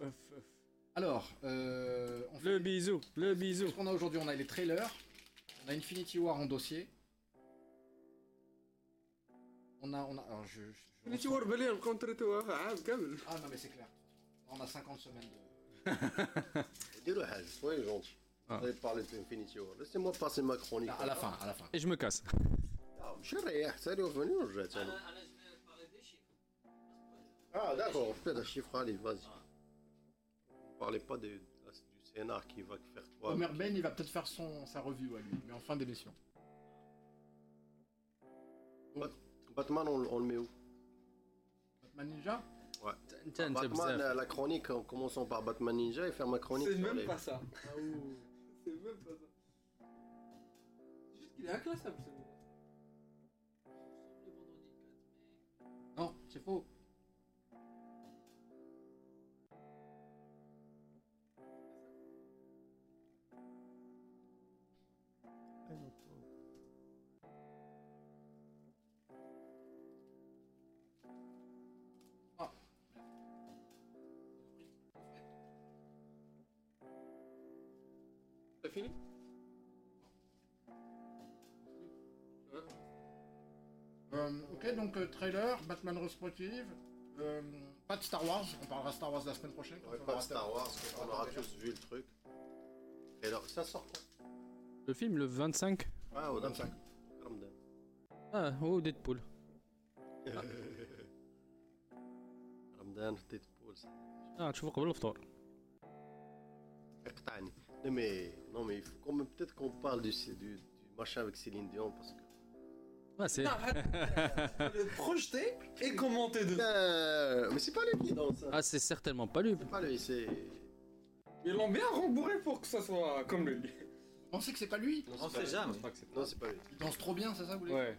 off, off. Alors, euh, on fait... le bisou, le bisou. Ce qu'on a aujourd'hui, on a les trailers, on a Infinity War en dossier. On a, on a. Alors je. je Infinity War, allez, contre toi, ah, ah, ah non mais c'est clair. On a 50 semaines de. Dis-le, soyez gentil. Ah. Vous avez parlé de Infinity War. Laissez-moi passer ma chronique. À la fin, à la fin. Et je me casse. Ah, hein. Je vais salut, bienvenue, je vais Ah d'accord, fais des chiffres, allez, vas-y. Parlez pas de, du scénar qui va faire quoi. Homer Ben, il va peut-être faire son, sa revue à lui, mais en fin d'émission. Batman, on, on le met où? Batman Ninja? Tiens, c'est Batman, euh, la chronique, en commençant par Batman Ninja et faire ma chronique. C'est sur même les- pas ça. C'est même pas ça. C'est juste qu'il est inclassable celui-là. Non, c'est faux. fini Euh, ok, donc euh, trailer, Batman Retrospective, euh, pas de Star Wars, on parlera Star Wars la semaine prochaine. quand Ouais, on pas aura de Star Wars, on on aura aura déjà. tous vu le truc. Et alors, ça sort quand Le film, le 25. Ah, au 25. Ramadan. Ah, oh, Deadpool. Ramadan, Deadpool, ça. Ah, تشوفه قبل الفطور. اقطعني. non mais, non mais il faut quand même peut-être qu'on parle du, du, du machin avec Céline Dion parce que. Ah, c'est. Le projeter et commenter dessus. Euh, mais c'est pas lui qui danse. ça. Ah, c'est certainement pas lui. C'est pas lui, c'est. Ils l'ont bien rembourré pour que ça soit comme lui. Vous pensez que c'est pas lui Non, On c'est pas sait lui. jamais. Non, c'est pas lui. Il danse trop bien, c'est ça, vous voulez Ouais.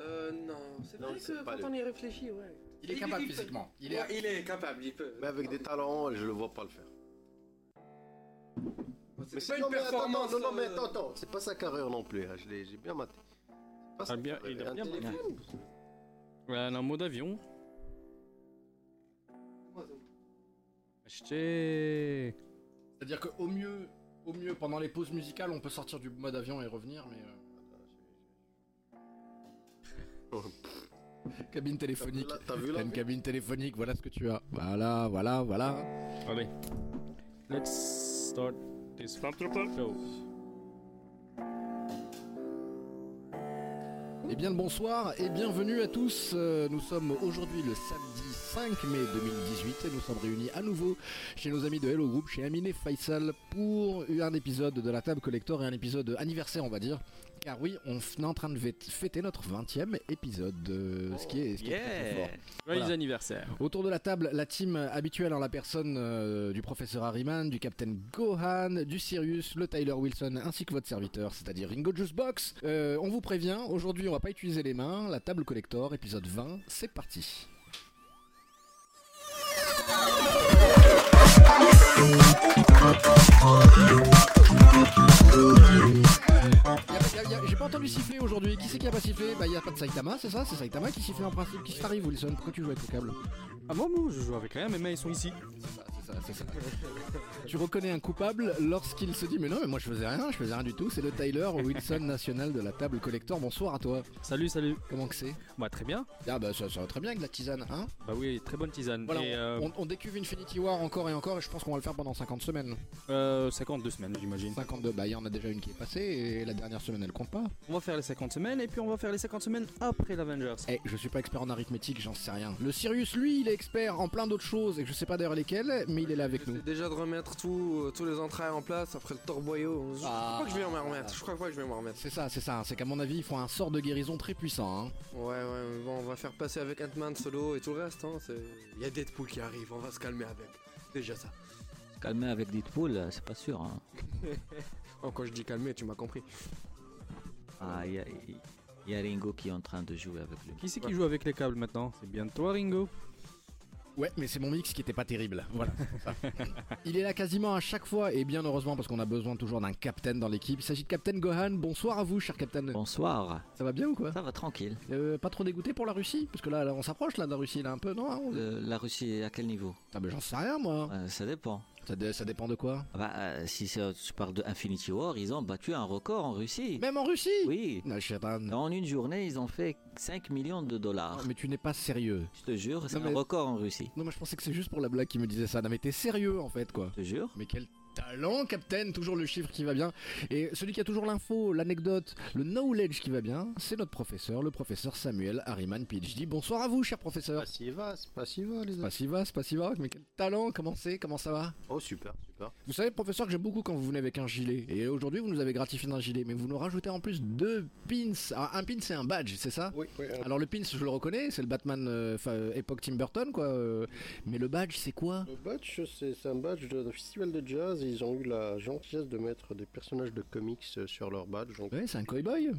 Euh, non, c'est vrai que quand lui. il y réfléchit, ouais. Il est Il- capable il physiquement. Il Il est... est, il est capable, il peut. Mais avec des talents, je le vois pas le faire. C'est pas non, une performance. Non, non, mais euh, attends, attends, c'est pas sa carrière non plus. hein, Je l'ai, j'ai bien maté. Ah, bien- il a un bien maté. téléfilm. Ouais, en mode avion. Acheter. C'est-à-dire qu'au mieux, au mieux, pendant les pauses musicales, on peut sortir du mode avion et revenir, mais... euh, Cabine téléphonique. Là, T'as vu T'as là une cabine téléphonique, voilà ce que tu as. Voilà, voilà, voilà. Allez. Let's show. Eh bien le bonsoir et bienvenue à tous. Euh, Nous sommes aujourd'hui le samedi 5 mai 2018 et nous sommes réunis à nouveau chez nos amis de Hello Group, chez Amine et Faisal pour un épisode de la table collector et un épisode anniversaire on va dire. Car oui, on est en train de fête- fêter notre 20e épisode, euh, ce qui est, ce qui est très, très fort. Joyeux Voilà. anniversaire. Autour de la table, la team habituelle en la personne euh, du professeur Harriman, du capitaine Gohan, du Sirius, le Tyler Wilson, ainsi que votre serviteur, c'est-à-dire Ringo Juicebox. Euh, on vous prévient, aujourd'hui on va pas utiliser les mains, la table collector, épisode 20, c'est parti. J'ai pas entendu siffler aujourd'hui. Qui c'est qui a pas sifflé Bah y a pas de Saitama, c'est ça C'est Saitama qui siffle en principe. Qu'est-ce qui t'arrive Wilson Pourquoi tu joues avec le câble Ah bon, moi, je joue avec rien, mes mains ils sont ici. C'est ça, c'est ça. tu reconnais un coupable lorsqu'il se dit mais non mais moi je faisais rien, je faisais rien du tout. C'est le Tyler Wilson national de la table collector. Bonsoir à toi. Salut, salut. Comment que c'est? Bah, très bien. Ah bah ça, ça va très bien avec la tisane, hein Bah oui, très bonne tisane. Voilà, Et euh, on, on décuve Infinity War encore et encore et je pense qu'on va le faire pendant 50 semaines. euh, 52 semaines, j'imagine. 52, bah il y en a déjà une qui est passée et la dernière semaine elle compte pas. On va faire les 50 semaines et puis on va faire les 50 semaines après l'Avengers. Eh, je suis pas expert en arithmétique, j'en sais rien. Le Sirius, lui, il est expert en plein d'autres choses et je sais pas d'ailleurs lesquelles, mais il est là avec nous. Déjà de remettre tout, euh, tous les entrailles en place après le torboyau. Je Ah. crois que je vais m'en remettre. Je crois pas que je vais m'en remettre. C'est ça, c'est ça. C'est qu'à mon avis, il faut un sort de guérison très puissant. Hein. Ouais, ouais, mais bon, on va faire passer avec Ant-Man solo et tout le reste. Hein, c'est- Il y a Deadpool qui arrive, on va se calmer avec. Déjà ça. Se calmer avec Deadpool, euh, c'est pas sûr. Hein. Oh, quand je dis calmer, tu m'as compris. Ah, il y a, il y a Ringo qui est en train de jouer avec lui. Qui c'est qui joue avec les câbles maintenant? C'est bien toi, Ringo Ouais, mais c'est mon mix qui était pas terrible. Voilà. c'est pour ça. Il est là quasiment à chaque fois et bien heureusement parce qu'on a besoin toujours d'un capitaine dans l'équipe. Il s'agit de Captain Gohan. Bonsoir à vous, cher Captain. Bonsoir. Ça va bien ou quoi Ça va tranquille. Euh, Pas trop dégoûté pour la Russie Parce que là, là, on s'approche là de la Russie là un peu, non hein, on- Le- la Russie, à quel niveau? Ah ben j'en sais rien moi. Euh, Ça dépend. Ça, dé- ça dépend de quoi? Ah bah, euh, si c'est- tu parles de Infinity War, ils ont battu un record en Russie. Même en Russie? Oui. Non. En une journée, ils ont fait 5 millions de dollars. Mais tu n'es pas sérieux. Je te jure, c'est Non, un mais- record en Russie. Non, moi je pensais que c'est juste pour la blague qui me disait ça. Non, mais t'es sérieux en fait quoi. Je te jure. Mais quel talent, Captain Toujours le chiffre qui va bien. Et celui qui a toujours l'info, l'anecdote, le knowledge qui va bien, c'est notre professeur, le professeur Samuel Harriman PhD. Bonsoir à vous, cher professeur. Pas si va, c'est pas si va, les Pas amis. si va, c'est pas si va, mais quel talent, comment c'est, comment ça va Oh, super, super. Vous savez, professeur, que j'aime beaucoup quand vous venez avec un gilet. Et aujourd'hui, vous nous avez gratifié d'un gilet, mais vous nous rajoutez en plus deux pins. Alors, un pin, c'est un badge, c'est ça Oui, oui. Alors le pin, je le reconnais, c'est le Batman euh, euh, époque Tim Burton, quoi. euh, mais le badge, c'est quoi Le badge, c'est un badge de- d'un festival de jazz. Ils ont eu la gentillesse de mettre des personnages de comics euh, sur leur badge. Donc, Ouais, c'est un cowboy.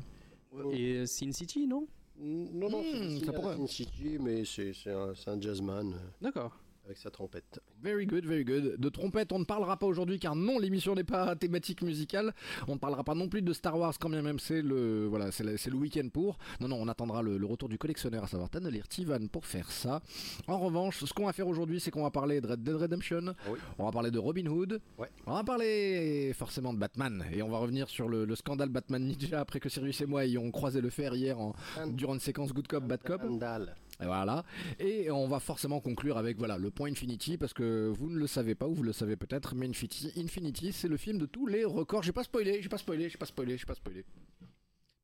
Et Sin City, non? Non, non, c'est Hmm. Sin City, mais c'est un, un jazzman euh, D'accord. Avec sa trompette. Very good, very good. De trompette, on ne parlera pas aujourd'hui car non, l'émission n'est pas thématique musicale. On ne parlera pas non plus de Star Wars quand bien même c'est le voilà, c'est le, week-end pour. Non, non, on attendra le, le retour du collectionneur, à savoir Tanelir Tivan pour faire ça. En revanche, ce qu'on va faire aujourd'hui, c'est qu'on va parler de Red Dead Redemption. Ah oui. On va parler de Robin Hood. Ouais. On va parler forcément de Batman et on va revenir sur le, le scandale Batman Ninja après que Sirius et moi ayons croisé le fer hier en, durant une séquence Good Cop Bad Cop. Scandale. Et voilà. Et on va forcément conclure avec voilà le point Infinity parce que vous ne le savez pas ou vous le savez peut-être, mais Infinity, Infinity c'est le film de tous les records. J'ai pas spoilé, j'ai pas spoilé, j'ai pas spoilé, j'ai pas spoilé.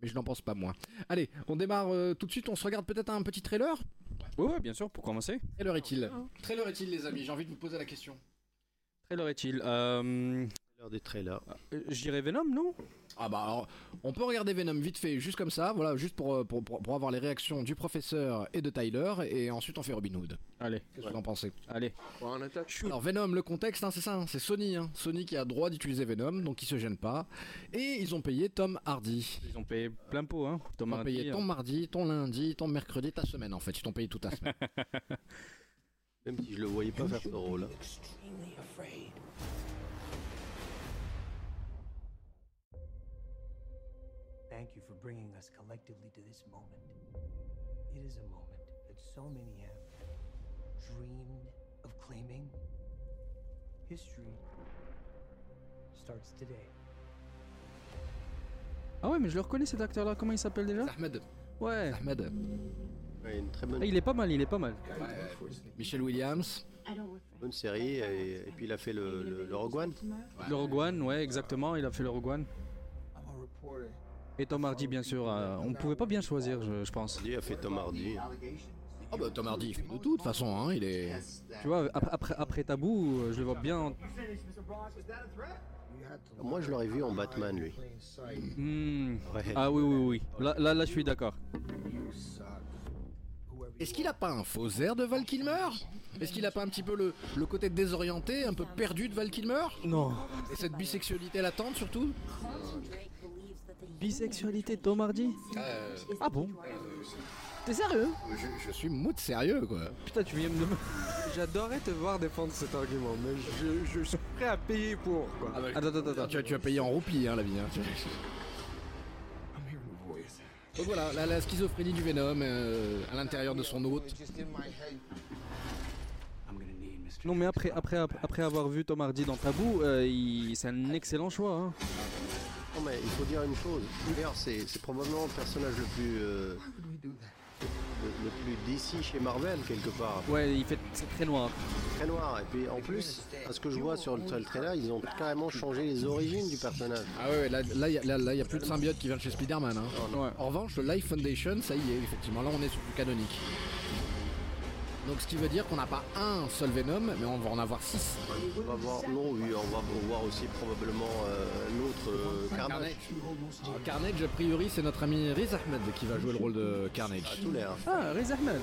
Mais je n'en pense pas moins. Allez, on démarre euh, tout de suite. On se regarde peut-être un petit trailer. Ouais, bien sûr, pour commencer. Trailer est-il? Trailer est-il, les amis? J'ai envie de vous poser la question. Trailer est-il euh, des trailers. euh, J'irais Venom, non? Ah bah alors, on peut regarder Venom vite fait, juste comme ça, voilà, juste pour, euh, pour, pour, pour avoir les réactions du professeur et de Tyler, et ensuite on fait Robin Hood. Allez, Qu'est-ce que vous en pensez? Allez. On attaque. Alors Venom, le contexte, hein, c'est ça, hein, c'est Sony. hein. Sony qui a droit d'utiliser Venom, donc ils se gênent pas. Et ils ont payé Tom Hardy. Ils ont payé plein pot, hein. Ils Thomas ont payé Hardy, ton hein. mardi, ton lundi, ton mercredi, ta semaine en fait. Ils t'ont payé toute ta semaine. Même si je le voyais pas faire ce rôle. Thank you for bringing us collectively to this moment. It is a moment that so many have dreamed of claiming. History starts today. Ah ouais, mais je le reconnais cet acteur-là. Comment il s'appelle déjà? Ahmed, Ouais. Ahmed, Ouais, une très bonne, Ah, il est pas mal, il est pas mal. Michel Williams. bonne série. Et, et puis il a fait le, le, le Rogue One. Le Rogue One, ouais, exactement. Il a fait le Rogue One. I'm a reporter. Et Tom Hardy, bien sûr. euh, on pouvait pas bien choisir, je, je pense. Il a fait Tom Hardy. Ah bah Tom Hardy, il fait de toute façon, hein, il est. Tu vois, ap- après, après Tabou, euh, je le vois bien. en- Moi, je l'aurais vu en Batman, lui. Hmm. Ouais. Ah oui, oui, oui. Là, là, là, je suis d'accord. Est-ce qu'il a pas un faux air de Val Kilmer? Est-ce qu'il a pas un petit peu le, le côté désorienté, un peu perdu de Val Kilmer? Non. Et cette bisexualité latente surtout? Bisexualité, Tom Hardy Euh, Ah bon T'es sérieux je, je suis mood sérieux quoi. Putain, tu viens de me. J'adorerais te voir défendre cet argument, mais je, je suis prêt à payer pour quoi. Attends, attends, attends. Tu, as- tu as payé en roupies hein, la vie. Hein. Donc voilà, la, la schizophrénie du Venom euh, à l'intérieur de son hôte. Non, mais après, après, après avoir vu Tom Hardy dans Tabou, euh, c'est un excellent choix. hein. Non, mais il faut dire une chose. C'est probablement le personnage le plus. euh, le, le plus d'ici chez Marvel, quelque part. Ouais, il fait, c'est très noir. Très noir. Et puis en plus, à ce que je vois sur le, sur le trailer, ils ont carrément changé les origines du personnage. Ah ouais, là il là, y, a- là, là, y a plus de symbiote qui vient de chez Spider-Man. hein. Ouais. En revanche, le Life Foundation, ça y est, effectivement, là on est sur du canonique. Donc ce qui veut dire qu'on n'a pas un seul Venom, mais on va en avoir six. On va voir, non, oui, on va voir aussi probablement euh, l'autre euh, Carnage. Alors, Carnage, a priori, c'est notre ami Riz Ahmed qui va jouer le rôle de Carnage. À tout l'air. Ah, Riz Ahmed.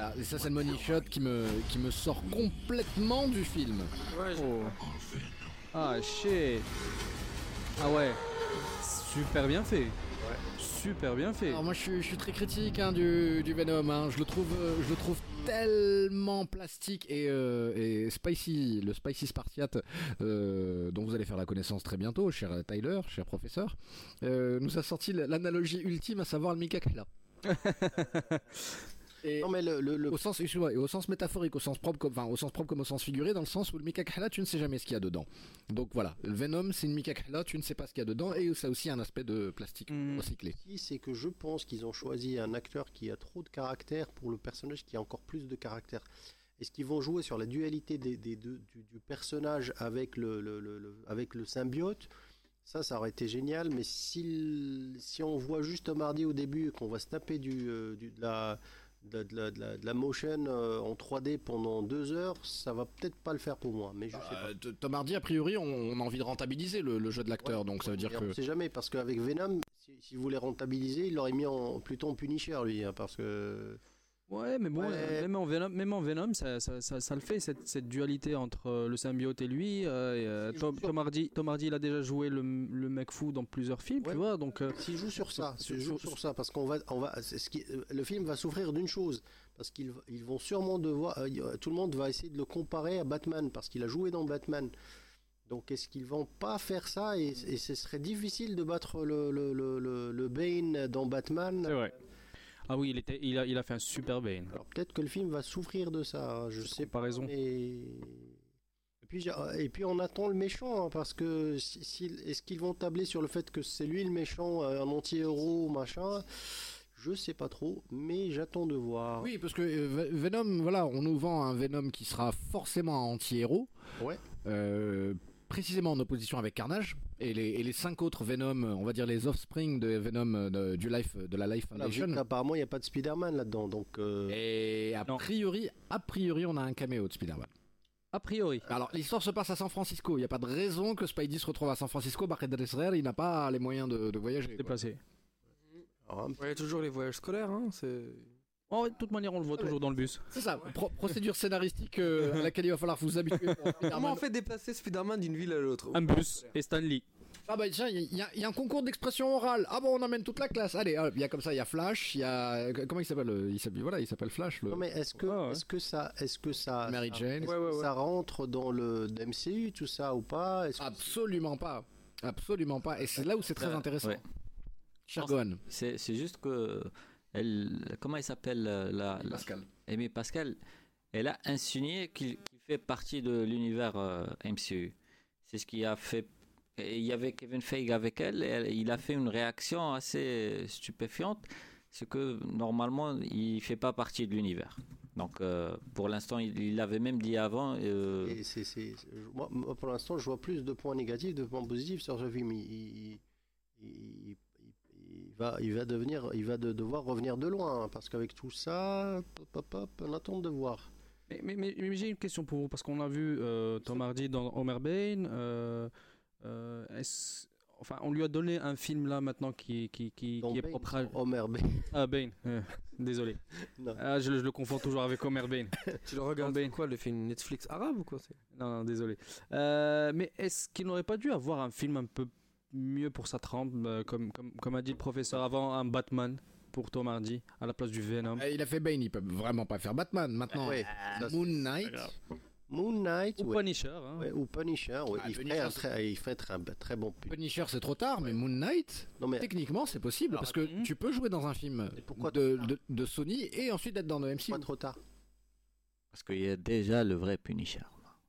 Ah, et ça, c'est le money shot qui me, qui me sort complètement du film. Oh. Ah, shit. Ah ouais. Super bien fait. Super bien fait. Alors moi je suis, je suis très critique hein, du, du Venom, hein. je, le trouve, euh, je le trouve tellement plastique et, euh, et spicy, le spicy Spartiate euh, dont vous allez faire la connaissance très bientôt, cher Tyler, cher professeur, euh, nous a sorti l'analogie ultime à savoir le Mikakla. Et Non mais le, le- le- au sens, au sens métaphorique, au sens propre comme, enfin, au sens propre comme au sens figuré, dans le sens où le Mikakla, tu ne sais jamais ce qu'il y a dedans. Donc voilà, le Venom, c'est une Mikakla, tu ne sais pas ce qu'il y a dedans, et ça a aussi un aspect de plastique Mm. recyclé. C'est que je pense qu'ils ont choisi un acteur qui a trop de caractère pour le personnage qui a encore plus de caractère. Est-ce qu'ils vont jouer sur la dualité des, des deux- du, du personnage avec le, le- le- le- avec le symbiote? Ça, ça aurait été génial, mais si, si on voit juste mardi au début et qu'on va se taper du, euh, du- de, la, de, de la, de la- de la motion euh, en 3D pendant deux heures, ça va peut-être pas le faire pour moi, mais je sais pas. Euh, Tom Hardy, a priori, on, on a envie de rentabiliser le, le jeu de l'acteur, donc ça veut dire on que. ne sait jamais, parce qu'avec Venom, si, si vous voulez rentabiliser, il l'aurait mis en, plutôt en Punisher, lui, hein, parce que... Ouais, mais bon, Ouais. même en Venom, même en Venom ça, ça, ça, ça le fait, cette, cette dualité entre euh, le symbiote et lui. euh, et, euh, Si, Tom, Hardy, Tom Hardy, il a déjà joué le, le mec fou dans plusieurs films, Ouais. tu vois, donc... euh, S'il joue sur ça, s'il joue sur- sur ça, parce qu'on va, on va, c'est ce qui, le film va souffrir d'une chose, parce qu'ils ils vont sûrement devoir, euh, tout le monde va essayer de le comparer à Batman, parce qu'il a joué dans Batman. Donc est-ce qu'ils vont pas faire ça et, et ce serait difficile de battre le, le, le, le, le Bane dans Batman. C'est vrai. Ah oui, il, était, il, a, il a fait un super Bane. Alors peut-être que le film va souffrir de ça, hein, je sais pas. Comparaison. Et... Et puis, j'ai- et puis on attend le méchant, hein, parce que si, si- est-ce qu'ils vont tabler sur le fait que c'est lui le méchant, euh, un anti-héros, machin? Je sais pas trop, mais j'attends de voir. Oui, parce que euh, Ve- Venom, voilà, on nous vend un Venom qui sera forcément un anti-héros. Ouais. Euh, précisément en opposition avec Carnage. Et les, et les cinq autres Venom, on va dire les offspring de Venom euh, de, du life, de la Life Voilà, Foundation. qu'apparemment il n'y a pas de Spider-Man là-dedans, donc euh, Et a Non. priori, a priori, on a un caméo de Spider-Man. A priori. Alors, l'histoire se passe à San Francisco. Il n'y a pas de raison que Spidey se retrouve à San Francisco. Barret Dresser, il n'a pas les moyens de, de voyager. un- Ouais, toujours les voyages scolaires, hein, c'est... Oh, de toute manière, on le voit Ah, toujours dans le bus. C'est ça, pro- procédure scénaristique euh, à laquelle il va falloir vous habituer. pour. Comment on fait déplacer Spider-Man d'une ville à l'autre Un bus et Stanley. Ah bah tiens, il y, a- il y a un concours d'expression orale. Ah bon, on emmène toute la classe. Allez, il y a comme ça, il y a Flash, il y a comment il s'appelle euh, Il s'appelle voilà, il s'appelle Flash. Le... non mais est-ce que, ouais. est-ce que ça, est-ce que ça, Mary ça- Jane. est-ce Ouais, ouais, que ouais. ça rentre dans le MCU tout ça ou pas? Est-ce que- Absolument pas, absolument pas. Et c'est là où c'est très Euh, intéressant. ouais. Cher pense- Gohan. C'est c'est juste que. Elle, comment elle s'appelle euh, la, la- Pascal. Amy Pascal Elle a insinué qu'il fait partie de l'univers euh, MCU. C'est ce qui a fait. et Il y avait Kevin Feige avec elle, et elle- il a fait une réaction assez stupéfiante. C'est que normalement, il fait pas partie de l'univers. Donc, euh, pour l'instant, il il l'avait même dit avant. euh, Et moi, moi, pour l'instant, je vois plus de points négatifs, de points positifs sur ce film. Il, il- il- il- il va, il va devenir, il va de- devoir revenir de loin, hein, parce qu'avec tout ça, hop, hop, hop, on attend de voir. Mais, mais, mais- mais j'ai une question pour vous, parce qu'on a vu euh, Tom Hardy dans Homer Bane. euh, euh, enfin, on lui a donné un film là maintenant qui, qui, qui, Donc, qui est Bane, propre à. Homer Bane. Ah, Bane. euh, désolé. Non. Ah, je, le- je le confonds toujours avec Homer Bane. Tu le regardes quoi, le film Netflix arabe ou quoi c'est? Non, non, désolé. Euh, mais est-ce qu'il n'aurait pas dû avoir un film un peu mieux pour sa trempe, euh, comme, comme, comme a dit le professeur avant, un Batman pour Tom Hardy à la place du Venom Euh, Il a fait Bane, il peut vraiment pas faire Batman. Maintenant, Ouais, ça, c'est- Moon Knight. Moon Knight Ou ouais, Punisher. hein. ouais, ou Punisher, ouais, Ah, il, Punisher, ferait un très, il ferait très, un très bon pub. Punisher, c'est trop tard, mais Moon Knight, Non mais techniquement, c'est possible Alors, parce que tu peux jouer dans un film pourquoi de, de, de Sony et ensuite être dans le MCU. pas trop tard. parce qu'il y a déjà le vrai Punisher.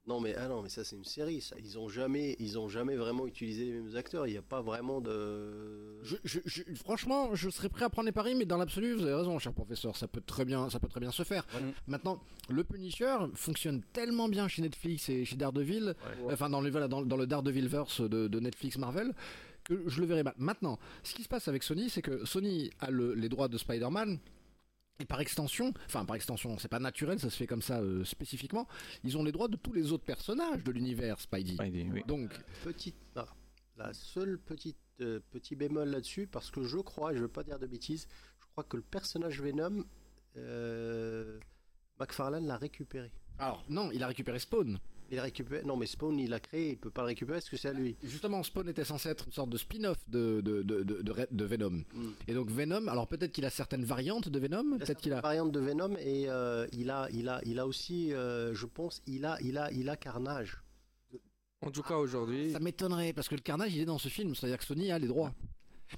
Non mais ah non mais ça c'est une série ça. Ils ont jamais ils ont jamais vraiment utilisé les mêmes acteurs. Il n'y a pas vraiment de. Je, je- je- franchement, je serais prêt à prendre les paris, mais dans l'absolu, vous avez raison, cher professeur, ça peut très bien, ça peut très bien se faire. Ouais. Maintenant, le Punisher fonctionne tellement bien chez Netflix et chez Daredevil, enfin dans le dans, dans le Daredevilverse de, de Netflix Marvel, que je le verrai mal. Maintenant, ce qui se passe avec Sony, c'est que Sony a le- les droits de Spider-Man. Et par extension, enfin par extension, c'est pas naturel, ça se fait comme ça euh, spécifiquement. Ils ont les droits de tous les autres personnages de l'univers Spidey. Spidey, oui. Donc, Petite ah, la seule petite euh, petit bémol là-dessus parce que je crois, et je veux pas dire de bêtises, je crois que le personnage Venom, euh, McFarlane l'a récupéré. alors non, il a récupéré Spawn. Il récupère. Non, mais Spawn, il l'a créé, il peut pas le récupérer. Est-ce que c'est à lui Justement, Spawn était censé être une sorte de spin-off de, de, de, de, de Re- de Venom. Mm. Et donc Venom, alors peut-être qu'il a certaines variantes de Venom, peut-être qu'il a... variante de Venom et euh, il a, il a, il a aussi, euh, je pense, il a, il a, il a Carnage. En tout cas, aujourd'hui. Ça m'étonnerait, parce que le carnage, il est dans ce film, c'est-à-dire que Sony a les droits.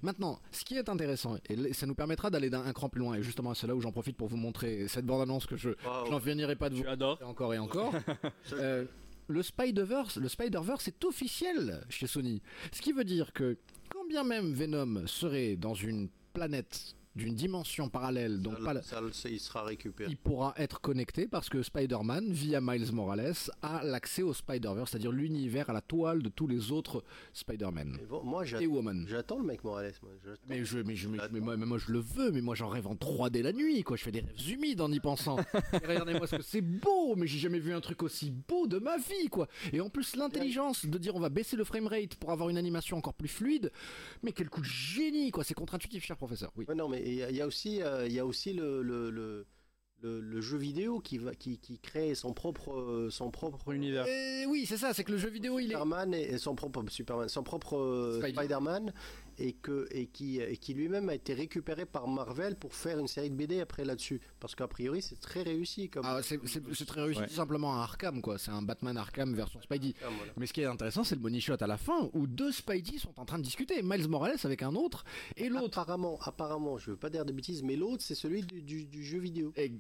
Maintenant, ce qui est intéressant, et ça nous permettra d'aller d'un un cran plus loin, et justement c'est là où j'en profite pour vous montrer cette bande-annonce que je, je n'en finirai pas de vous Tu adores. montrer encore et encore. Euh, le Spider-Verse, est officiel chez Sony. Ce qui veut dire que quand bien même Venom serait dans une planète d'une dimension parallèle, donc Ça, pas la- ça, ça, il sera récupéré. il pourra être connecté parce que Spider-Man, via Miles Morales, a l'accès au Spider-Verse, c'est-à-dire l'univers à la toile de tous les autres Spider-Man Mais bon, moi, et Woman. j'attends le mec Morales. Moi. Mais, je, mais, je, mais, moi, mais moi, je le veux, mais moi j'en rêve en 3D la nuit, quoi. Je fais des rêves humides en y pensant. Regardez-moi ce que c'est beau, mais j'ai jamais vu un truc aussi beau de ma vie, quoi. Et en plus, l'intelligence de dire on va baisser le framerate pour avoir une animation encore plus fluide, mais quel coup de génie, quoi. C'est contre-intuitif, cher professeur. Oui. Non, mais il y, a- il y a aussi, euh, il y a aussi le, le, le, le- le jeu vidéo qui va, qui, qui crée son propre, euh, son propre Pour l'univers. Et oui, c'est ça, c'est que le jeu vidéo, il est. Superman et, et son propre Superman, son propre euh, Spidey. Spider-Man et que et qui et qui lui-même a été récupéré par Marvel pour faire une série de BD après là-dessus parce qu'a priori c'est très réussi comme. Ah, c'est c'est- c'est très réussi, Ouais. tout simplement un Arkham, quoi. C'est un Batman Arkham version Spidey. Ah, voilà. Mais ce qui est intéressant, c'est le money shot à la fin où deux Spidey sont en train de discuter. Miles Morales avec un autre et l'autre. Apparemment, apparemment, je veux pas dire de bêtises, mais l'autre c'est celui du, du, du jeu vidéo. Et-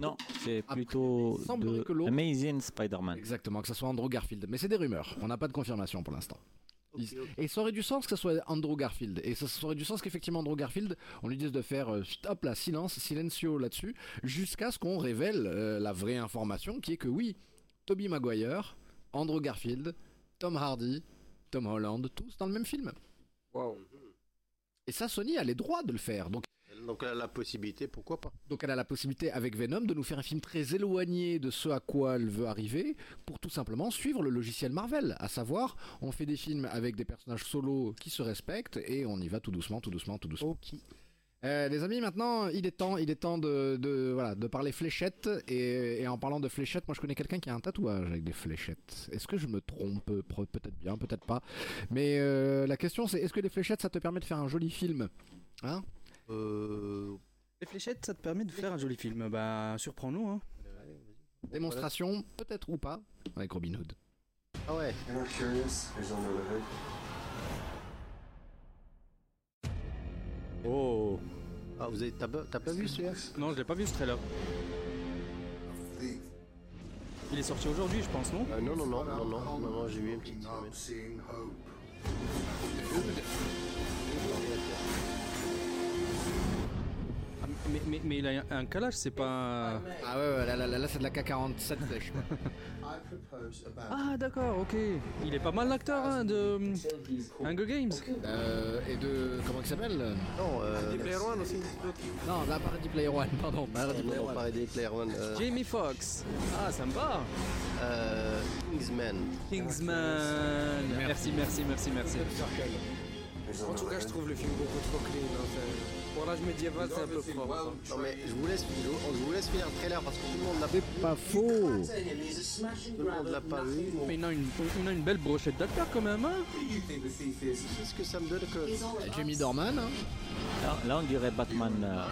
Non, c'est Après, plutôt de que l'autre- Amazing Spider-Man. Exactement, que ce soit Andrew Garfield. Mais c'est des rumeurs. On n'a pas de confirmation pour l'instant. Et ça aurait du sens que ce soit Andrew Garfield. Et ça, ça aurait du sens qu'effectivement Andrew Garfield, on lui dise de faire euh, stop là, silence, silencio là-dessus, jusqu'à ce qu'on révèle euh, la vraie information qui est que oui, Tobey Maguire, Andrew Garfield, Tom Hardy, Tom Holland, tous dans le même film. Waouh. Et ça, Sony a les droits de le faire. Donc, Donc elle a la possibilité, pourquoi pas donc elle a la possibilité avec Venom de nous faire un film très éloigné de ce à quoi elle veut arriver pour tout simplement suivre le logiciel Marvel. À savoir, on fait des films avec des personnages solos qui se respectent et on y va tout doucement, tout doucement, tout doucement. Ok. Euh, les amis, maintenant, il est temps, il est temps de, de, voilà, de parler fléchettes. Et, et en parlant de fléchettes, moi je connais quelqu'un qui a un tatouage avec des fléchettes. Est-ce que je me trompe Peut-être bien, peut-être pas. Mais euh, la question c'est est-ce que les fléchettes ça te permet de faire un joli film? Hein? Euh, Les fléchettes, ça te permet de faire un joli film. Bah, surprends-nous, hein. Démonstration, peut-être ou pas, avec Robin Hood. Ah ouais. Oh. Ah vous avez t'as pas, vu celui-là? Non, je l'ai pas vu ce trailer. Il est sorti aujourd'hui, je pense, non? Ah, Non non non non non non non j'ai vu une petite mais, mais, mais il a un calage, c'est pas. Ah ouais, ouais là, là, là, là, c'est de la K47 flèche. quoi. I propose a ban. Ah, d'accord, ok. Il est pas mal l'acteur hein, de Hunger Games. Euh, et de. Comment il s'appelle? Non, euh, Player One aussi. Non, là, pas Ready Player One, pardon. Pas Ready Player One. Player One. Euh, Jamie Foxx. Ah, ça me va. euh, Kingsman. Kingsman. Merci, merci, merci, merci. En tout cas, je trouve le film beaucoup trop clean. hein, Pour l'âge médiéval, c'est un peu propre. hein. Non mais je vous laisse, je vous- je vous laisse finir le trailer parce que tout le monde l'a C'est pas faux. tout le monde l'a pas vu. Mais il a une, il a une belle brochette d'acteur quand même, hein. Qu'est-ce que ça me donne que Jamie Dorman, hein. Là, là, on dirait Batman. euh,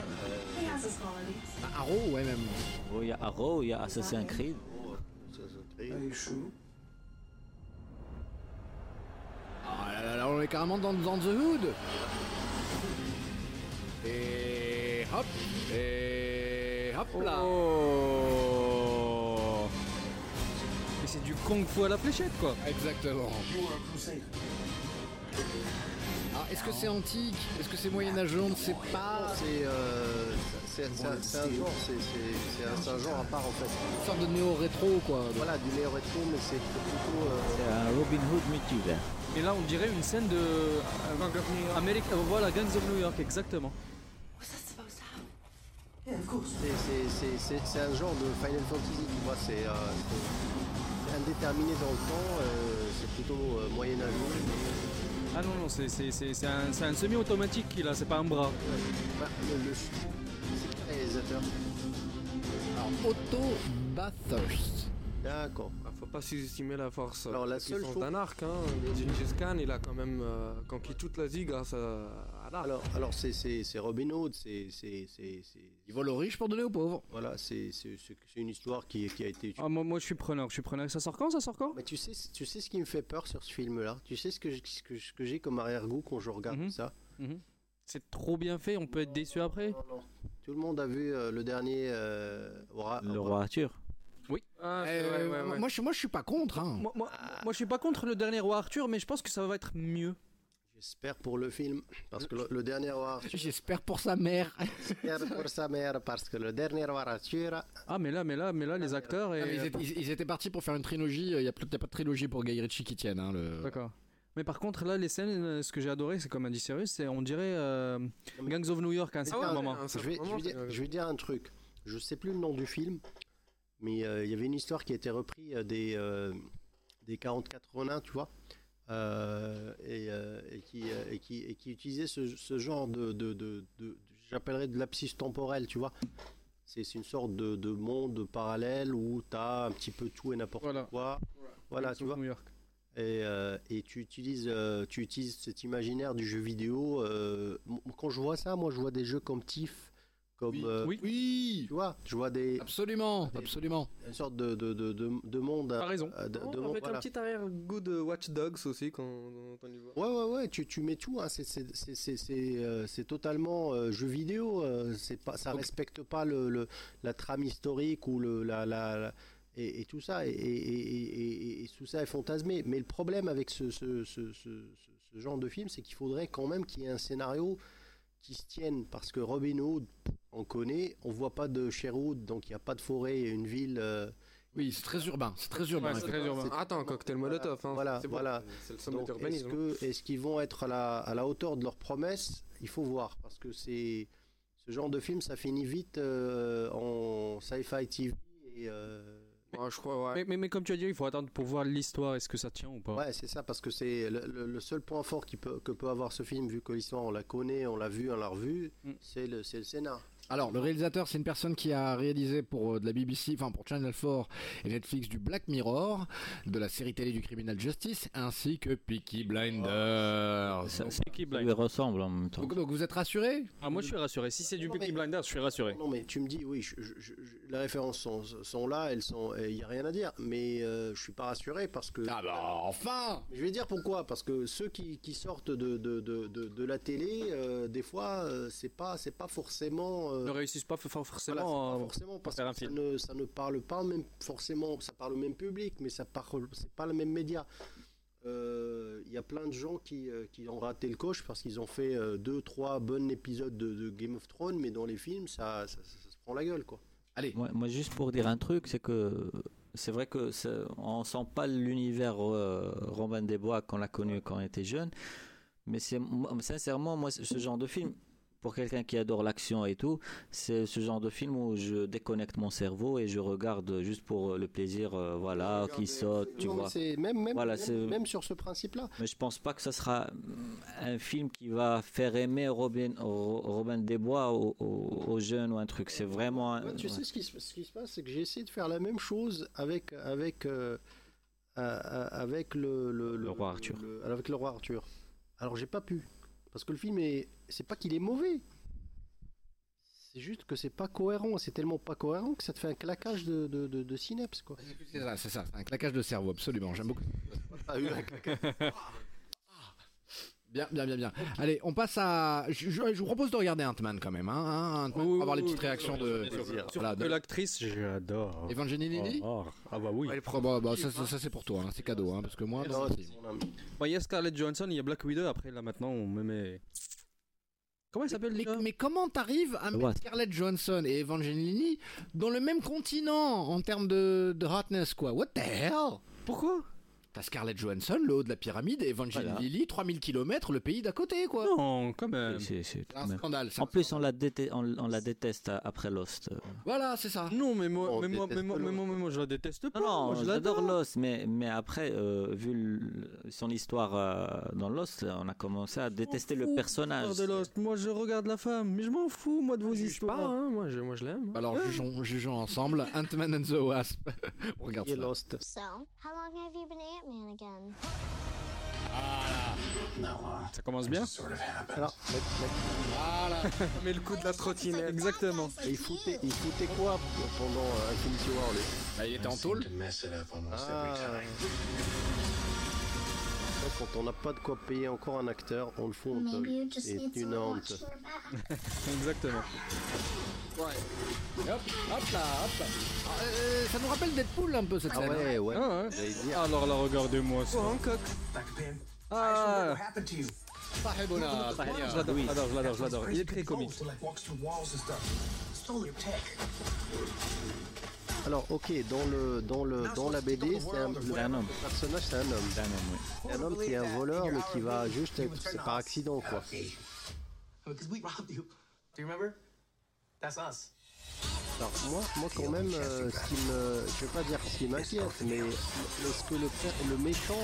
Ah, Arrow, ouais, même. oh, il y a Arrow, il y a Assassin's Creed. Sure? Ah là là là, on est carrément dans, dans The Hood. Et hop, et hop là. Oh. Mais c'est du kung fu à la fléchette, quoi. Exactement. Alors, est-ce que c'est antique? Est-ce que c'est moyenâgeux On ne sait pas. C'est euh, c'est c'est un, c'est un genre, c'est c'est- c'est un, c'est un genre à part en fait. Une sorte de néo-rétro, quoi. Voilà, du néo rétro, mais c'est plutôt. euh, C'est un Robin Hood multivers. Et là, on dirait une scène de Gang of New York. Amérique. euh, Voilà, Gangs of New York, exactement. C'est- un genre de Final Fantasy, tu vois, c'est euh, indéterminé dans le temps, euh, c'est plutôt euh, moyenâgeux. Ah non, non, c'est c'est- c'est- c'est un, c'est un semi-automatique qu'il a, c'est pas un bras. Bah, le, le- c'est qui le réalisateur Alors, Otto Bathurst. D'accord. Ah, faut pas sous-estimer la force, Alors, la seule chose- d'un arc. Hein. Gengis Khan, il a quand même euh, conquis toute l'Asie grâce à, à l'arc. Alors, alors c'est, c'est, c'est Robin Hood, c'est, c'est, c'est, c'est- Il vole aux riches pour donner aux pauvres. voilà, c'est, une histoire qui, qui a été. Ah, moi, moi, je suis preneur. Je suis preneur. Ça sort quand Ça sort quand? Mais tu sais, tu sais ce qui me fait peur sur ce film-là? Tu sais ce que, j'ai- ce que, ce que j'ai comme arrière-goût quand je regarde Mhm. ça? Mhm. C'est trop bien fait. On peut être déçu après? Non, non. Tout le monde a vu euh, le dernier euh, Aura- Le roi Arthur. Ah, Euh, vrai, ouais, ouais. Moi, je, moi, je suis pas contre. Hein. Moi, moi, moi, je suis pas contre le dernier roi Arthur, mais je pense que ça va être mieux. J'espère pour le film, parce que le, le dernier Roi Arthur, J'espère pour sa mère. j'espère pour sa mère, parce que le dernier Roi Arthur, Ah, mais là, mais là, mais là, les acteurs et. Ah, mais ils, étaient, ils- ils étaient partis pour faire une trilogie. Il n'y a, a pas de trilogie pour Guy Ritchie qui tienne. Hein, le... D'accord. Mais par contre, là, les scènes, euh, ce que j'ai adoré, c'est comme a dit Cyrus, c'est on dirait euh, Gangs of New York à un Ah certain moment. je vais, je, moment, vais dire, c'est- je vais dire un truc. Je sais plus le nom du film, mais euh, il y avait une histoire qui a été reprise euh, des, euh, des 44 Ronins, tu vois, euh, et, euh, et, qui, euh, et, qui, et qui utilisait ce, ce genre de, de, de, de- j'appellerais de lapsus temporel, tu vois. C'est une sorte de, de monde parallèle où tu as un petit peu tout et n'importe Voilà. quoi. Voilà, tu of vois. New York. Et, euh, et tu utilises, euh, tu utilises cet imaginaire du jeu vidéo. euh, quand je vois ça, moi, je vois des jeux comme TIFF, comme, Oui. euh, Oui. Oui, tu vois, je vois des absolument, absolument. une sorte de de, de, de, de monde. T'as raison. euh, de- Oh, de monde, avec voilà. un petit arrière-goût de Watch Dogs aussi quand, on y voit. Ouais, ouais, ouais, tu, tu mets tout, hein, c'est, c'est, c'est, c'est, c'est, euh, totalement euh, jeu vidéo, euh, c'est pas, ça Donc- respecte pas le, le- la trame historique ou le, la, la, la- et, et tout ça, et, et, et, et- et tout ça est fantasmé. Mais le problème avec ce, ce, ce, ce, ce- ce genre de film, c'est qu'il faudrait quand même qu'il y ait un scénario qui se tienne, parce que Robin Hood, on connaît, on voit pas de Sherwood, donc il n'y a pas de forêt, une ville. euh, Oui, c'est très urbain. C'est très urbain. Ouais, c'est très effectivement. urbain. Attends, cocktail Molotov. Hein. Voilà, c'est bon. voilà. C'est le sommet Donc, est-ce que est-ce qu'ils vont être à la, à la hauteur de leurs promesses? Il faut voir parce que c'est ce genre de film, ça finit vite euh, en sci-fi TV et euh, Ah, je crois, ouais. Mais, mais, mais comme tu as dit, il faut attendre pour voir l'histoire. Est-ce que ça tient ou pas? Ouais, c'est ça parce que c'est le, le- le seul point fort qui peut, que peut avoir ce film vu que l'histoire on la connaît, on l'a vu, on l'a revu, Mm. c'est le c'est le scénar. Alors, le réalisateur, c'est une personne qui a réalisé pour euh, de la BBC, enfin pour Channel 4 et Netflix du Black Mirror, de la série télé du Criminal Justice, ainsi que Peaky Blinders. Ça, Donc, ça Peaky lui ressemble en même temps. donc, donc vous êtes rassurés Ah, moi, je suis rassuré. Si c'est du Non, Peaky mais- Blinders, je suis rassuré. Non mais tu me dis oui, je- je- je- je- les références sont, sont là, elles sont, il y a rien à dire, mais euh, je suis pas rassuré parce que Ah bah enfin Je vais dire pourquoi, parce que ceux qui, qui sortent de, de, de, de, de la télé, euh, des fois, euh, c'est pas c'est pas forcément. Euh, Ne réussissent pas f- voilà, forcément. pas euh, forcément parce faire un que ça film. ne, ça ne parle pas même forcément, ça parle au même public, mais ça parle, c'est pas le même média. Euh, Il y a plein de gens qui, euh, qui ont raté le coche parce qu'ils ont fait euh, deux, trois bons épisodes de, de Game of Thrones, mais dans les films, ça, ça, ça- ça se prend la gueule, quoi. Allez, Moi, moi, juste pour dire un truc, c'est que c'est vrai que on sent pas l'univers euh, Robin des Bois qu'on a connu quand on était jeune, mais c'est moi, sincèrement moi ce genre de film pour quelqu'un qui adore l'action et tout, c'est ce genre de film où je déconnecte mon cerveau et je regarde juste pour le plaisir, euh, voilà, Regarder qui saute, tu Non, vois. c'est même, même, Voilà, même, c'est- même sur ce principe-là. Mais je pense pas que ce sera euh, un film qui va faire aimer Robin, Ro- Robin des Bois aux, jeunes ou un truc. C'est vraiment. un- Ouais, tu ouais. sais ce qui, se- ce qui se passe, c'est que j'ai essayé de faire la même chose avec avec euh, euh, avec le, le, Le roi Arthur. avec le roi Arthur. Alors j'ai pas pu parce que le film est c'est pas qu'il est mauvais. C'est juste que c'est pas cohérent, c'est tellement pas cohérent que ça te fait un claquage de, de, de, de synapses quoi. c'est ça, c'est ça, un claquage de cerveau, absolument. J'aime beaucoup. Ah, eu un claquage. Bien, bien, bien, bien. Allez, on passe à. Je, je- je vous propose de regarder Ant-Man quand même, hein, hein, Ant-Man, pour avoir oui, les petites oui, réactions de. Voilà, Que de- l'actrice, j'adore. Evangeline Lilly? Oh, ah bah oui. Oh, bah, bah, ça, ça, ça, c'est pour toi, hein, c'est cadeau, hein, parce que moi. Bon, il y a Scarlett Johansson, il y a Black Widow. Après, là, maintenant, on me met. Comment elle s'appelle mais, mais comment t'arrives à mettre. Scarlett Johansson et Evangeline Lilly dans le même continent en termes de, de hotness, quoi? What the hell? Pourquoi? T'as Scarlett Johansson, le haut de la pyramide, et Evangeline Voilà. Lilly, 3000 km, le pays d'à côté, quoi. Non, quand même. C'est- c'est C'est un même- scandale. En un plus, on la, déte- on, on la déteste après Lost. Voilà, c'est ça. Non, mais moi, mais moi, mais moi, mais moi, mais moi, je la déteste pas. Non, non, moi, je j'adore l'adore. Lost, mais, mais après, euh, vu le- son histoire euh, dans Lost, on a commencé à détester le personnage. De Lost. Moi, je regarde la femme, mais je m'en fous, moi, de vos Je histoires. pas, hein, moi je, moi je l'aime. Alors, jugeons, jugeons ensemble. Ant-Man and the Wasp. On regarde Et ça. Lost. So, how long have you been Uh, Ça commence bien Voilà. Mais le coup de la trottinette. Exactement. et il foutait, il foutait quoi pendant euh, Infinity War lui Bah, il était en tôle. Ah. Ouais, Quand on n'a pas de quoi payer encore un acteur, on le just C'est une honte. Exactement. Et hop, hop là, hop là. Ah, euh, ça nous rappelle Deadpool un peu cette Ah scène. ouais, ouais. Ah, ouais. Dire. Alors là, regardez-moi ça. Oh, Hancock. Ah, what happened to you? Sahibona, l'adore, je l'adore, je l'adore, je l'adore. Il est très comique. Alors, ok, dans le dans le dans la BD, c'est un, le C'est un homme. personnage, c'est un homme. C'est un homme, oui. C'est un homme qui est un voleur, mais qui va juste être c'est par accident, quoi. Because we robbed you. Do you remember? That's us. Alors moi, moi quand même, euh, ce qui me, je vais pas dire ce qui m'inquiète, mais est-ce que le, le méchant,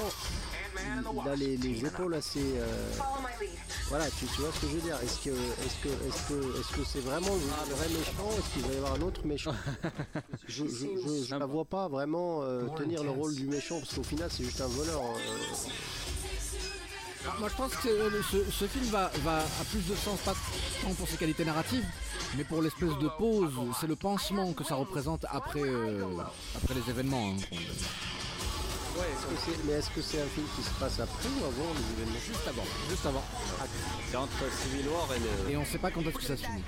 il, il a les, les épaules assez, euh, voilà, tu, tu vois ce que je veux dire? Est-ce que, est-ce que, est-ce que, est-ce que c'est vraiment le vrai méchant? Est-ce qu'il va y avoir un autre méchant? Je, je, je, je la vois pas vraiment euh, tenir le rôle du méchant parce qu'au final c'est juste un voleur. Moi je pense que euh, ce, ce film va, va à plus de sens, pas tant pour ses qualités narratives, mais pour l'espèce de pause, c'est le pansement que ça représente après, euh, après les événements. hein. est-ce que c'est- mais est-ce que c'est un film qui se passe après ou avant les événements? Juste avant, juste avant. C'est entre Civil War et le. Et on sait pas quand est-ce que ça se finit.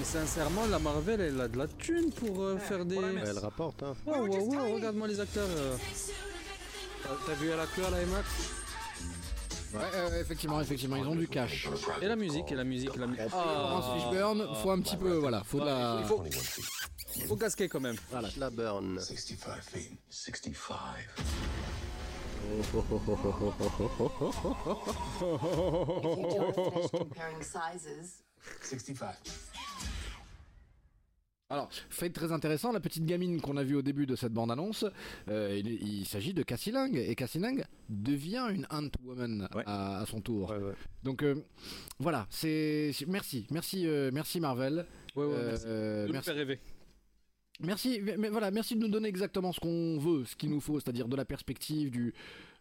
Mais sincèrement, la Marvel, elle a de la thune pour euh, faire des. Ouais, Elle rapporte, hein. Wow, wow, wow, regarde-moi les acteurs. euh. T'as- T'as vu à la queue à la IMAX Ouais, euh, effectivement, effectivement, ils ont du cash. Et la musique, et la musique, et la musique. Laurence Fishburne, faut un petit peu, voilà, faut de la. Il faut, faut casquer quand même. La burn. 65 feet. 65. If you don't finish comparing sizes, 65. Alors, fait très intéressant, la petite gamine qu'on a vue au début de cette bande-annonce, euh, il, il s'agit de Cassie Lang, et Cassie Lang devient une Ant-Woman Ouais. à, à son tour. Ouais, ouais. Donc euh, voilà, c'est merci, merci, euh, merci Marvel. Merci. De nous merci, faire rêver. merci, mais voilà, merci de nous donner exactement ce qu'on veut, ce qu'il nous faut, c'est-à-dire de la perspective, du,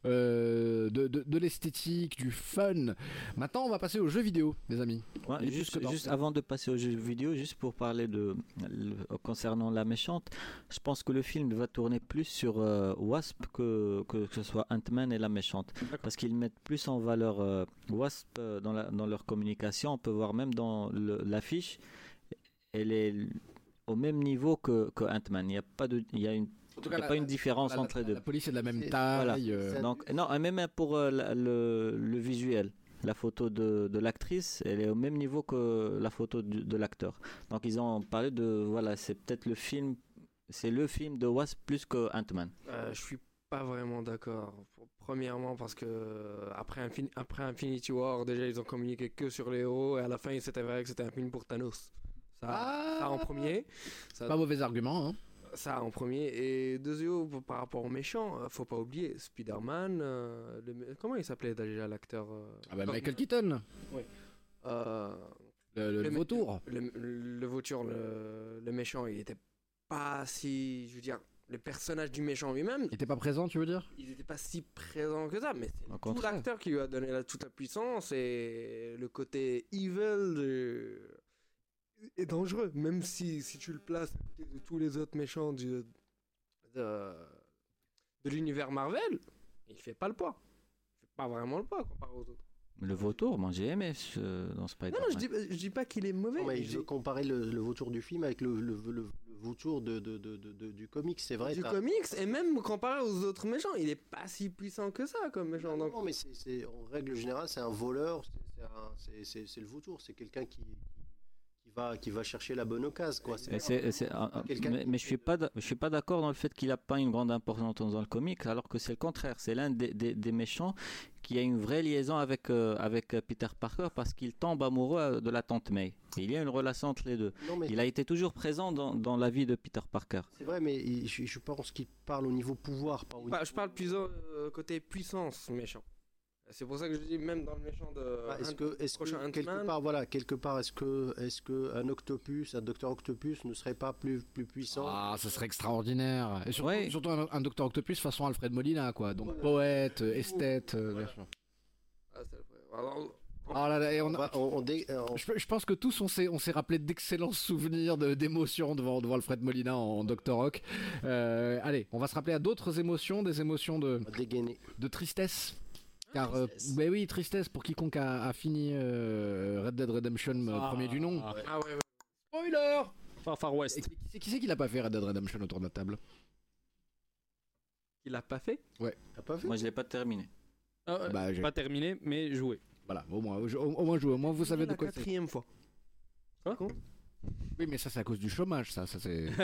euh, de, de- de l'esthétique, du fun. Maintenant, on va passer aux jeux vidéo, les amis. Ouais, juste, avant de passer aux jeux vidéo, juste pour parler de le- concernant la méchante, je pense que le film va tourner plus sur euh, Wasp que, que que ce soit Ant-Man et la méchante, parce qu'ils mettent plus en valeur euh, Wasp dans la, dans leur communication. On peut voir même dans l'affiche, elle est au même niveau que, que Ant-Man. Il n'y a pas de, il y a une, En tout il y a la- pas une différence la, la- entre les deux. la police est de la même taille. voilà. euh, Donc, non, même pour euh, la- le, le visuel, la photo de, de l'actrice, elle est au même niveau que la photo du- de l'acteur. Donc, ils ont parlé de, voilà, c'est peut-être le film, c'est le film de Wasp plus que Ant-Man. Euh, je suis pas vraiment d'accord. Premièrement parce que euh, après, Infin- après Infinity War, déjà ils ont communiqué que sur les héros et à la fin il s'était avéré que c'était un film pour Thanos. Ça, Ah, ça en premier. Ça, Pas mauvais argument. Hein. Ça en premier. Et deuxièmement, par rapport aux méchants, euh, faut pas oublier Spider-Man. euh, le comment il s'appelait déjà l'acteur euh, Ah bah, Michael Keaton, euh, le, le le vautour. le, le vautour, le, le méchant, il était pas si. Je veux dire, le personnage du méchant lui-même, Il était pas présent, tu veux dire? il n'était pas si présent que ça, mais c'est tout l'acteur qui lui a donné la, toute la puissance et le côté evil de- est dangereux, même si, si tu le places à côté de tous les autres méchants du, de, de l'univers Marvel, il fait pas le poids. Il fait pas vraiment le poids comparé aux autres. Le vautour, moi j'ai aimé ce, dans Non, Spider-Man. non, je dis, je dis pas qu'il est mauvais. Non, mais je comparer le, le vautour du film avec le, le, le- le vautour de, de, de, de- de- du comic, c'est vrai. du comics et même comparé aux autres méchants, il est pas si puissant que ça comme méchant. Donc, Non, mais c'est, en règle générale, c'est un voleur, c'est le vautour, c'est quelqu'un qui, qui va, qui va chercher la bonne occasion, quoi. Et c'est- c'est- ah, ah, mais, mais je suis pas, je suis pas d'accord dans le fait qu'il n'a pas une grande importance dans le comic, alors que c'est le contraire. C'est l'un des, des- des méchants qui a une vraie liaison avec euh, avec euh, Peter Parker parce qu'il tombe amoureux euh, de la tante May. Il y a une relation entre les deux. Non, mais Il a été toujours présent dans, dans la vie de Peter Parker. c'est vrai, mais je, je pense qu'il parle au niveau pouvoir, pas au Bah, je parle plus euh, côté puissance méchant. C'est pour ça que je dis même dans le méchant de. Ah, est-ce que, est-ce que quelque part, voilà, quelque part, est-ce que, est-ce que un octopus, un docteur octopus ne serait pas plus, plus puissant? Ah, ça serait extraordinaire. Et surtout, Ouais. surtout un, un Docteur Octopus façon Alfred Molina, quoi. Donc poète, euh, esthète, euh, bien sûr. Ah, c'est vrai. Alors, Ah là là, et on On a- va- on- on dé- on- Je, je pense que tous on s'est on s'est rappelé d'excellents souvenirs de- d'émotions devant devant Alfred Molina en Doctor Rock. Euh, allez, on va se rappeler à d'autres émotions, des émotions de dégainer. de tristesse. Car, euh, ben oui, tristesse pour quiconque a, a fini euh, Red Dead Redemption euh, premier du nom. Ah, Ah ouais, ouais. Spoiler Far Far West. qui, qui c'est- qui c'est qui l'a pas fait Red Dead Redemption autour de la table? Il l'a pas fait? T'as pas vu Moi, je l'ai pas terminé. Ah, euh, Bah, j'ai- pas terminé, mais joué. Voilà, au moins, au, au moins joué, au moins vous savez de quoi c'est. quatrième fois. Oui, mais ça c'est à cause du chômage, ça, ça c'est.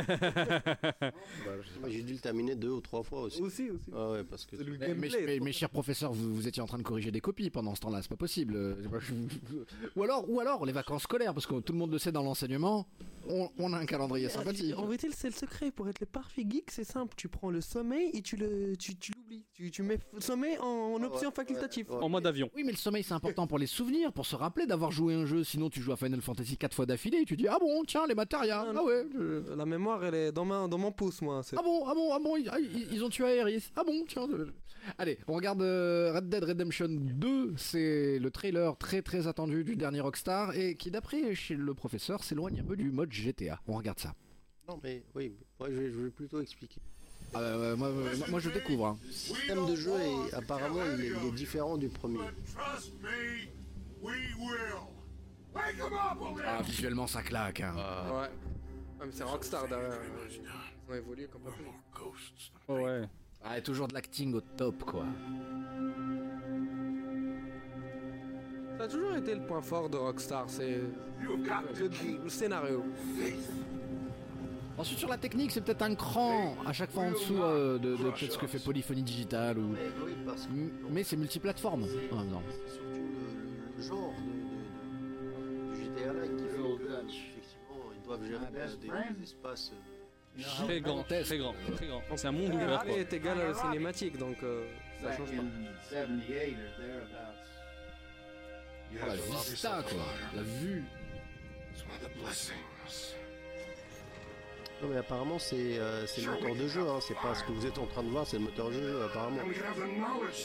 Moi, j'ai dû le terminer deux ou trois fois aussi. Aussi, aussi. Ah ouais, parce que Mais, mais- gameplay. mais- mes chers professeurs, vous, vous étiez en train de corriger des copies pendant ce temps-là, c'est pas possible. Ou alors, ou alors les vacances scolaires, parce que tout le monde le sait dans l'enseignement, on, on a un calendrier sympathique. En vérité, c'est le secret pour être le parfait geek, c'est simple. Tu prends le sommeil et tu le, tu, tu l'oublies. Tu, tu mets sommeil en, en option ouais, facultative. ouais. En mode avion. Oui, mais le sommeil c'est important pour les souvenirs, pour se rappeler d'avoir joué un jeu. Sinon, tu joues à Final Fantasy 4 fois d'affilée et tu dis Ah bon, tiens, les matérias. Ah ouais. je- La mémoire, elle est dans, ma, dans mon pouce, moi. c'est- Ah bon, ah bon, ah bon, ils, ah, ils- ont tué Aerys. Ah bon, tiens. euh. Allez, on regarde euh, Red Dead Redemption 2. C'est le trailer très très attendu du dernier Rockstar et qui, d'après chez le professeur, s'éloigne un peu du mode GTA. On regarde ça. Non, mais oui, moi, je, vais, je vais plutôt expliquer. Ah, euh, moi, moi- moi, je découvre. hein. Le système de jeu, est, apparemment, il est, il est différent du premier. Ah, visuellement, ça claque. hein. Ouais. Ah, mais c'est Rockstar derrière. Ils ont évolué comme pas possible. Ghosts. Oh, ouais. Ah, et toujours de l'acting au top, quoi. Ça a toujours été le point fort de Rockstar, c'est You've got to le, scénario. Ensuite, sur la technique, c'est peut-être un cran à chaque fois en dessous euh, de, de peut-être ce que fait Polyphonie Digital ou. Mais oui, parce que M- Mais c'est multiplateforme en même temps. c'est surtout le, genre de, qui fait que, effectivement, ils doivent gérer euh, des, espaces. euh, Très grand, très grand, très grand. C'est un monde Le ouvert, quoi. gameplay est égal à la cinématique, donc euh, ça change pas. La vista, quoi. La vue. Non, mais apparemment, c'est euh, c'est le moteur de jeu, hein, c'est pas ce que vous êtes en train de voir, c'est le moteur de jeu, apparemment.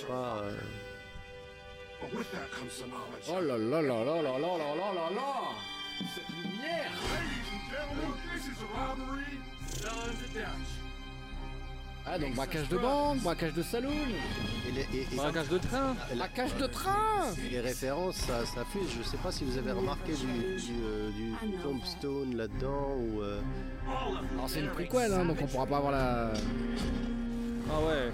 Pas, euh, Oh là là là là là là là là là là Cette lumière Ladies and gentlemen, this is a robbery done to Dutch. Ah, donc braquage de banque, braquage de saloon, et, les, et- et- Braquage de train. braquage de train les références, ça, ça fuse. Je sais pas si vous avez remarqué du, du, euh, du tombstone là-dedans ou. euh, Alors c'est une prequel, hein, donc on pourra pas avoir la... Ah ouais.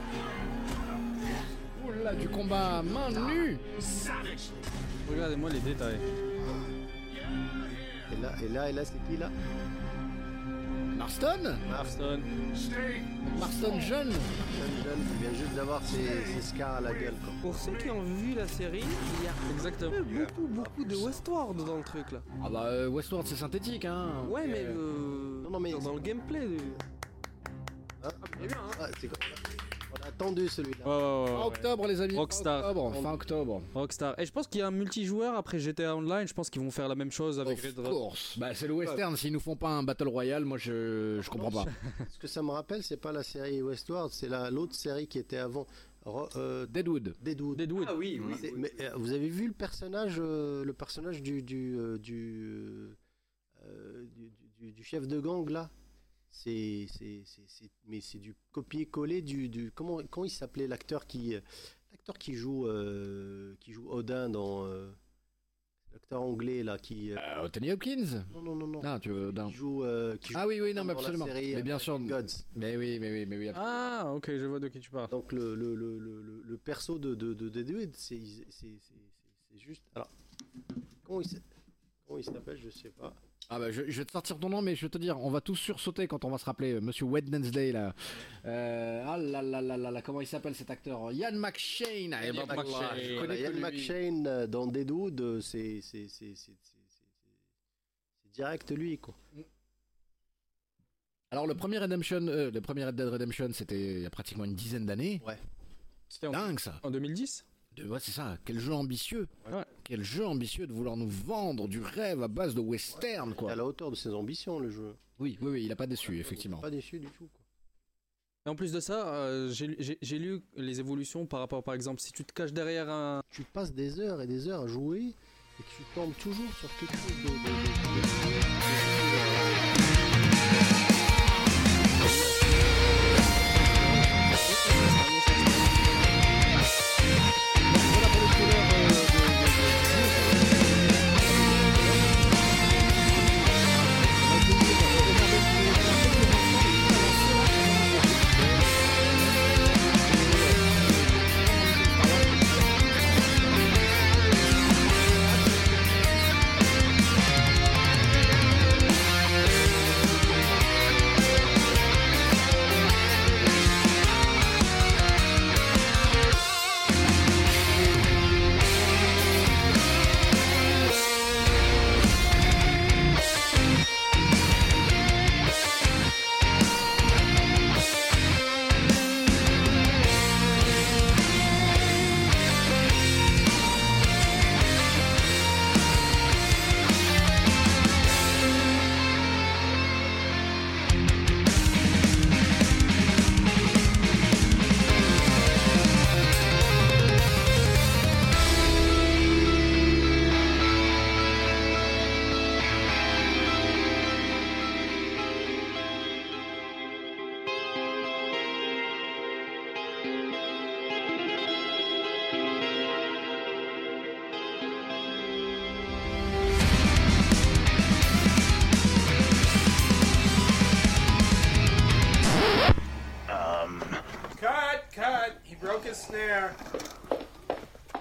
Oula, du combat à main nue Regardez-moi les détails. et là, et là, et là, c'est qui là? Marston? Marston. Marston jeune Jeune, jeune, qui vient juste d'avoir ses, ses scars à la gueule. Quoi. Pour ceux qui ont vu la série, il y a Exactement. beaucoup, beaucoup de Westworld dans le truc là. Ah bah euh, Westworld c'est synthétique, hein Ouais, mais, Euh, euh, Non, non, mais- dans, dans le gameplay. de- Hein C'est bien, hein? Ah, c'est quoi? On a attendu celui-là. Ouais, ouais, ouais, Fin ouais. octobre les amis, fin Rockstar. octobre, fin octobre. Rockstar. Et je pense qu'il y a un multijoueur après GTA Online. Je pense qu'ils vont faire la même chose avec Of Red Dead. course. Bah c'est le western, s'ils nous font pas un Battle Royale, moi je, je comprends pas. Ce que ça me rappelle, c'est pas la série Westworld, c'est la l'autre série qui était avant. Ro- euh, Deadwood. Deadwood. Deadwood. oui, C'est- mais, euh, vous avez vu le personnage, euh, le personnage du du euh, du, euh, du, du- du chef de gang là? C'est c'est c'est mais c'est du copier-coller du du comment comment il s'appelait l'acteur qui euh, l'acteur qui joue euh, qui joue Odin dans euh, l'acteur anglais là qui euh, Anthony Hopkins non non non non Ah, tu veux... non. qui joue euh, qui joue Ah oui, oui, non, mais absolument. série, Mais bien sûr. Gods. Mais oui, mais oui, mais oui. Ah, ok, je vois de qui tu parles. Donc le, le, le, le, le- le perso de, de, de c'est c'est- c'est- c'est- c'est juste... Alors, comment il comment il s'appelle, je sais pas. Ah bah, je, je vais te sortir ton nom, mais je vais te dire, on va tous sursauter quand on va se rappeler euh, Monsieur Wednesday là. Euh, ah là là là là là, comment il s'appelle cet acteur? Ian McShane. Ah, eh ben, je connais que lui. McShane euh, dans Deadwood, c'est c'est- direct lui quoi. Alors le premier Redemption, euh, le premier Red Dead Redemption, c'était il y a pratiquement une dizaine d'années. Ouais. C'était en, Dingue ça. en 2010 De- ouais, c'est ça. Quel jeu ambitieux. Ouais. Quel jeu ambitieux de vouloir nous vendre du rêve à base de western quoi. À la hauteur de ses ambitions le jeu. Oui, oui, oui, il a pas déçu effectivement. Pas déçu du tout quoi. Et en plus de ça, euh, j'ai lu- j'ai j'ai lu les évolutions par rapport, par exemple, si tu te caches derrière un. Tu passes des heures et des heures à jouer et que tu tombes toujours sur quelque chose de-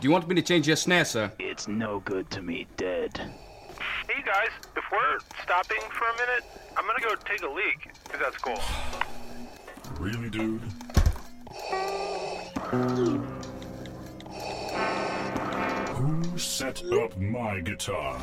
Do you want me to change your snare, sir? It's no good to me dead. Hey guys, if we're stopping for a minute, I'm gonna go take a leak, if that's cool. Really, dude? Who set up my guitar?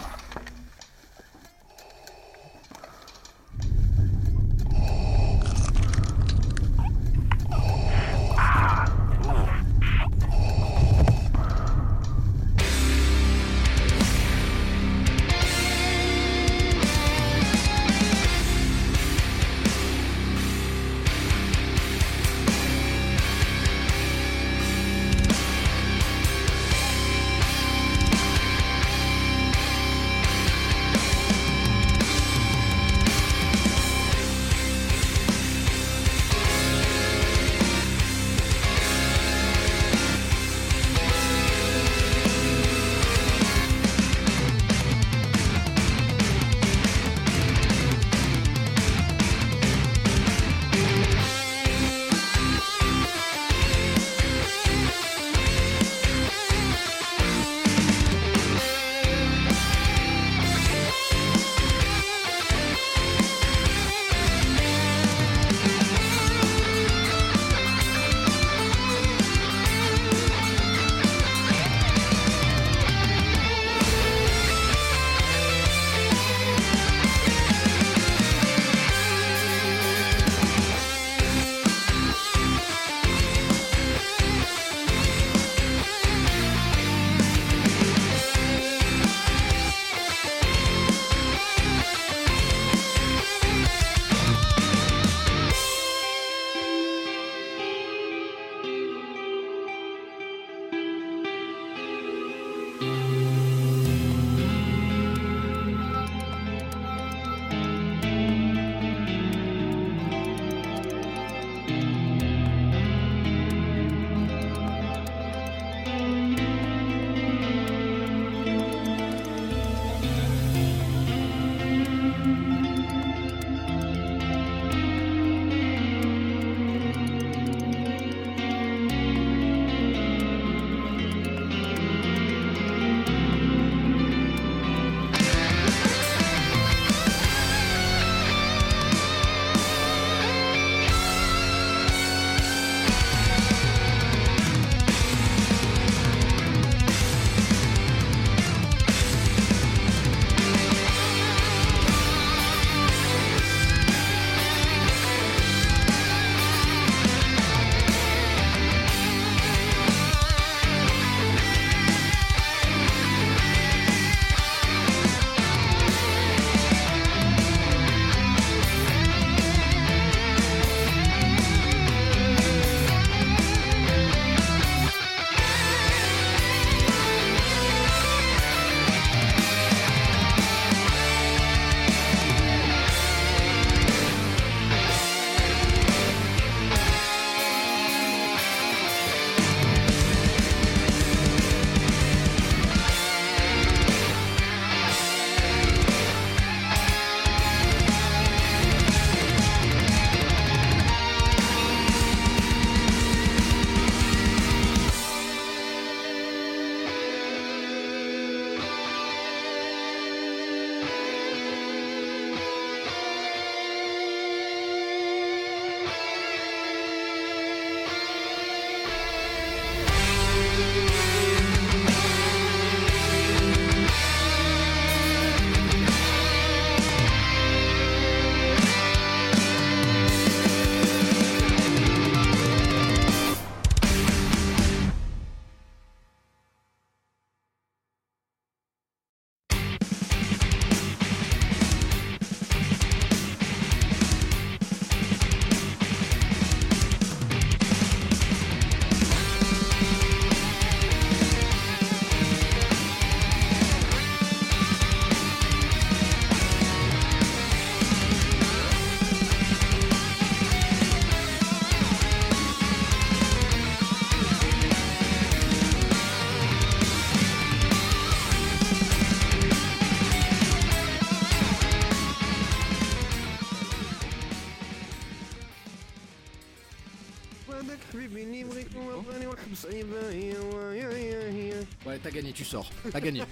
Sors. T'as gagné.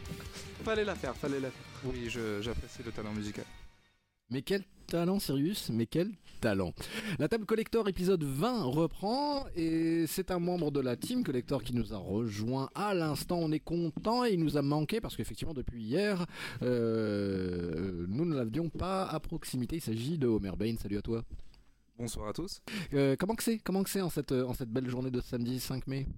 Fallait la faire, fallait la faire. Oui, j'apprécie le talent musical. Mais quel talent, Sirius, mais quel talent. La table collector épisode 20 reprend et c'est un membre de la team collector qui nous a rejoint à l'instant. On est content et il nous a manqué parce qu'effectivement depuis hier, euh, nous ne l'avions pas à proximité. Il s'agit de Homer Bain. Salut à toi. Bonsoir à tous. Euh, comment que c'est Comment que c'est en cette, en cette belle journée de samedi 5 mai?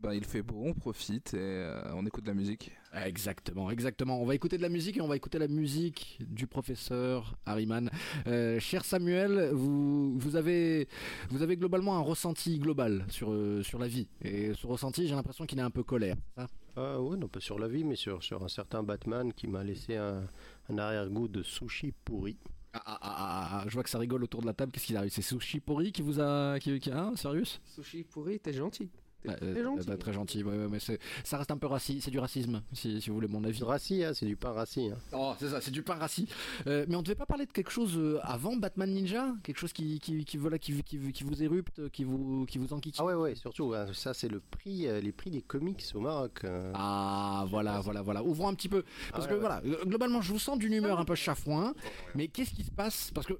Ben, il fait beau, on profite et euh, on écoute de la musique. Exactement, exactement. On va écouter de la musique et on va écouter la musique du professeur Harriman. Euh, cher Samuel, vous, vous, avez, vous avez globalement un ressenti global sur, euh, sur la vie. Et ce ressenti, j'ai l'impression qu'il est un peu colère, c'est ça? Ah ouais, non pas sur la vie, mais sur, sur un certain Batman qui m'a laissé un, un arrière-goût de sushi pourri. Ah, ah, ah, ah, ah, je vois que ça rigole autour de la table. Qu'est-ce qu'il arrive C'est Sushi Pourri qui vous a. Qui, qui, hein, sérieux Sushi pourri, t'es gentil. Bah, très euh, gentil. bah, Très gentil, ouais, ouais, mais ça reste un peu raciste. C'est du racisme, si, si vous voulez mon avis. Rassis, hein, c'est du pain rassis. Hein. Oh, c'est ça, c'est du pain rassis. Euh, mais on devait pas parler de quelque chose euh, avant Batman Ninja? Quelque chose qui, qui, qui, voilà, qui, qui, qui vous érupte, qui vous, qui vous enquiquine Ah ouais, ouais, surtout, hein, ça c'est le prix, euh, les prix des comics au Maroc. euh. Ah, voilà, voilà, voilà. Ouvrons un petit peu. Parce Ah que ouais, voilà, globalement, je vous sens d'une humeur un peu chafouin. Mais qu'est-ce qui se passe? Parce que.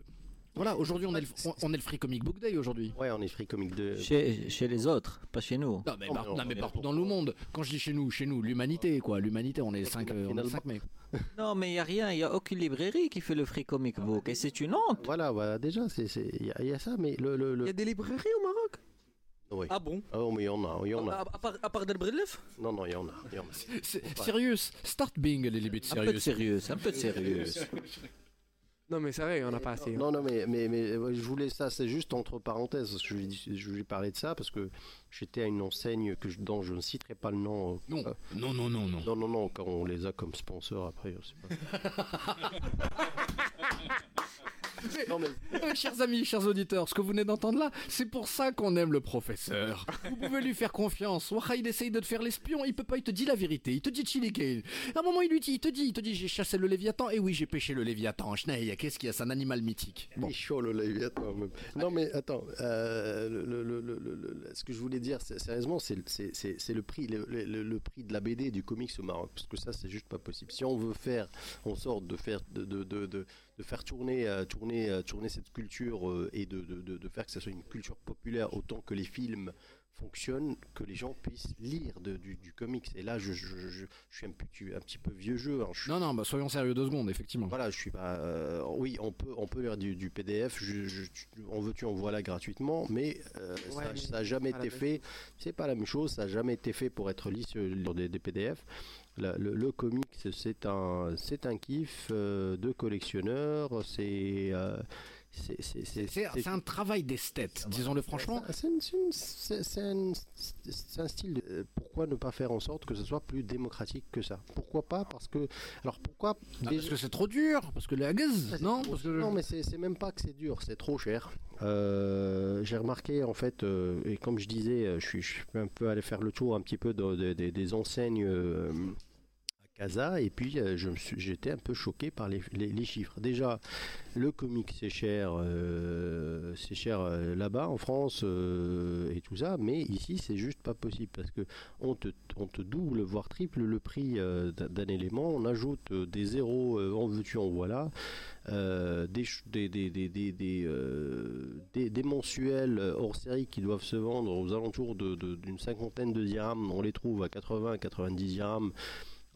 Voilà, aujourd'hui on est le, on, on est le Free Comic Book Day aujourd'hui. Ouais, on est Free Comic de. Chez, chez les autres, pas chez nous. Non mais, par- on- non, on partout dans le monde. Quand je dis chez nous, chez nous, l'humanité quoi, l'humanité, on est le 5, on est le 5 mai. Non, mais il n'y a rien, il n'y a aucune librairie qui fait le free comic book. Et c'est une honte. Voilà, voilà, déjà, c'est- c'est- il y, a- il y a ça, mais le. le, le... Il y a des librairies au Maroc? Oui. Ah bon? Ah, oh, mais il y en a, il y en à, a. à part, à part Non, non, il y en a. il y en a. Sérieux, start being les débuts de Un peu de sérieux. sérieux, un peu de sérieux. Non, mais c'est vrai, il y en a pas assez. hein. Non, non, mais, mais, mais je voulais ça, c'est juste entre parenthèses. parce que Je lui, dis- je lui parlais de ça parce que j'étais à une enseigne que je, dont je ne citerai pas le nom. euh, Non, euh, non, non, non, non. non, non, non, quand on les a comme sponsors après, je sais pas. non, mais Euh, chers amis, chers auditeurs, ce que vous venez d'entendre là, c'est pour ça qu'on aime le professeur. Vous pouvez lui faire confiance. Waha, il essaye de te faire l'espion, il peut pas, il te dit la vérité, il te dit chiliqué. À un moment, il lui dit, il te dit, il te dit, j'ai chassé le Léviathan, et oui, j'ai pêché le Léviathan. Schneey, qu'est-ce qu'il y a, c'est un animal mythique. il est chaud le Léviathan même. Non, mais attends, euh, le, le- le- le- le- le- ce que je voulais dire, sérieusement, c'est c'est- c'est- c'est le prix, le, le- le- le prix de la BD et du comics au Maroc, parce que ça, c'est juste pas possible. Si on veut faire en sorte de faire, de, de, de, de- de faire tourner, euh, tourner, euh, tourner cette culture euh, et de, de, de, de faire que ça soit une culture populaire autant que les films fonctionnent, que les gens puissent lire de- du, du comics. Et là, je, je, je, je suis un petit, un petit peu vieux jeu. hein. Je suis- Non, non, bah soyons sérieux deux secondes, effectivement. voilà, je suis pas. euh, oui, on peut, on peut lire du, du PDF. Je, je- tu- on veut, tu en voilà gratuitement, mais euh, Ouais, ça, mais ça a jamais été fait. C'est pas la même chose. Ça a jamais été fait pour être lu sur sur des, des PDF. Le, le comics, c'est un, c'est un kiff euh, de collectionneur. C'est, euh, c'est, c'est, un travail d'esthète, disons-le franchement. c'est un, c'est un style. de- euh, Pourquoi ne pas faire en sorte que ce soit plus démocratique que ça? Pourquoi pas? Parce que. Alors pourquoi Ah, parce que c'est trop dur, parce que la gaz, c'est non? trop- parce que... Non, mais c'est même pas que c'est dur, c'est trop cher. Euh, J'ai remarqué en fait, euh, et comme je disais, je suis, je suis un peu allé faire le tour un petit peu de- de- de- des enseignes euh, Casa, et puis euh, j'étais un peu choqué par les, chiffres. Déjà, le comic c'est cher, euh, c'est cher euh, là-bas en France et tout ça, mais ici c'est juste pas possible parce que on te, on te double voire triple le prix d'un élément, on ajoute des zéros en veux-tu en voilà. Des, des, des, mensuels hors série qui doivent se vendre aux alentours de- de- d'une cinquantaine de dirhams, on les trouve à 80 90 dirhams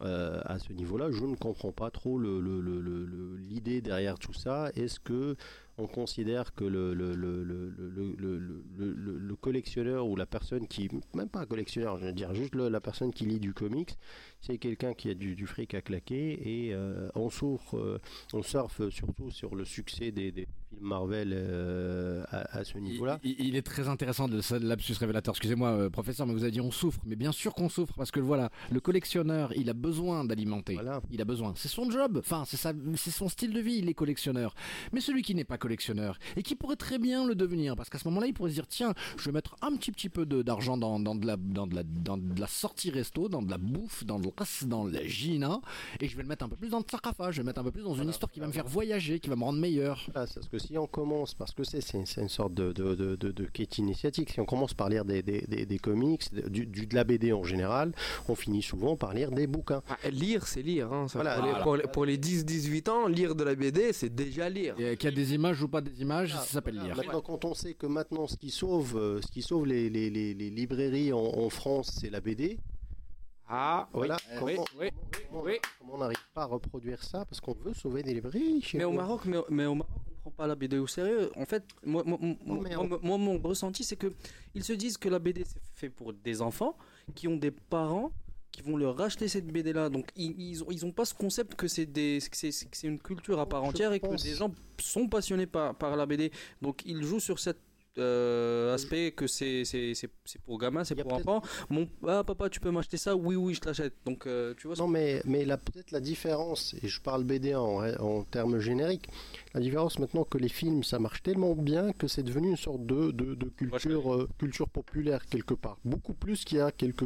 euh, à ce niveau-là. Je ne comprends pas trop l'idée derrière tout ça. Est-ce que on considère que le, le, le, le, le, le- le- le- le- le collectionneur ou la personne qui, même pas un collectionneur, je veux dire juste la personne qui lit du comics, c'est quelqu'un qui a du, du fric à claquer et euh, on souffre, euh, on surfe surtout sur le succès des, des films Marvel euh, à, à ce niveau-là. Il, il est très intéressant de ce lapsus révélateur. Excusez-moi, euh, professeur, mais vous avez dit on souffre. Mais bien sûr qu'on souffre parce que voilà, le collectionneur, il a besoin d'alimenter. Il a besoin. C'est son job. Enfin, c'est son style de vie, il est collectionneur. Mais celui qui n'est pas collectionneur et qui pourrait très bien le devenir parce qu'à ce moment-là, il pourrait se dire tiens, je vais mettre un petit petit peu d'argent dans, dans de la dans de la dans de la sortie resto, dans de la bouffe, dans de dans la gina et je vais le mettre un peu plus dans le sarcophage, je vais le mettre un peu plus dans une histoire qui va me faire voyager, qui va me rendre meilleur. Ah, c'est parce que si on commence, parce que c'est une sorte de, de, de, de- de quête initiatique, si on commence par lire des, des, des, des comics, du, du- de la BD en général, on finit souvent par lire des bouquins. Ah, lire, c'est lire. Hein, ça. Voilà, pour, les, voilà. pour les- pour les 10-18 ans, lire de la BD, c'est déjà lire. Et qu'il y a des images ou pas des images, ça s'appelle lire. Maintenant, quand on sait que maintenant ce qui sauve, euh, ce qui sauve les, les, les, les librairies en, en France, c'est la BD. Ah, voilà. oui, comment, oui, comment- comment on n'arrive pas à reproduire ça parce qu'on veut sauver des librairies chez Mais au nous. Maroc, mais, mais au Maroc, on prend pas la BD au sérieux. En fait, moi, moi, moi, moi, moi, mon ressenti, c'est que ils se disent que la BD c'est fait pour des enfants qui ont des parents qui vont leur racheter cette BD là. Donc ils, ils ont ils ont pas ce concept que c'est des que c'est que c'est une culture à part entière et que des gens sont passionnés par par la BD. Donc ils jouent sur cet euh, aspect que c'est c'est c'est c'est pour gamins, c'est pour enfants. Mon ah papa, tu peux m'acheter ça? Oui oui, je t'achète. Donc euh, tu vois. Non, mais, mais là, peut-être la différence, et je parle BD en, en termes génériques, la différence maintenant que les films, ça marche tellement bien que c'est devenu une sorte de, de, de culture, euh, culture populaire quelque part. Beaucoup plus qu'il y a quelques,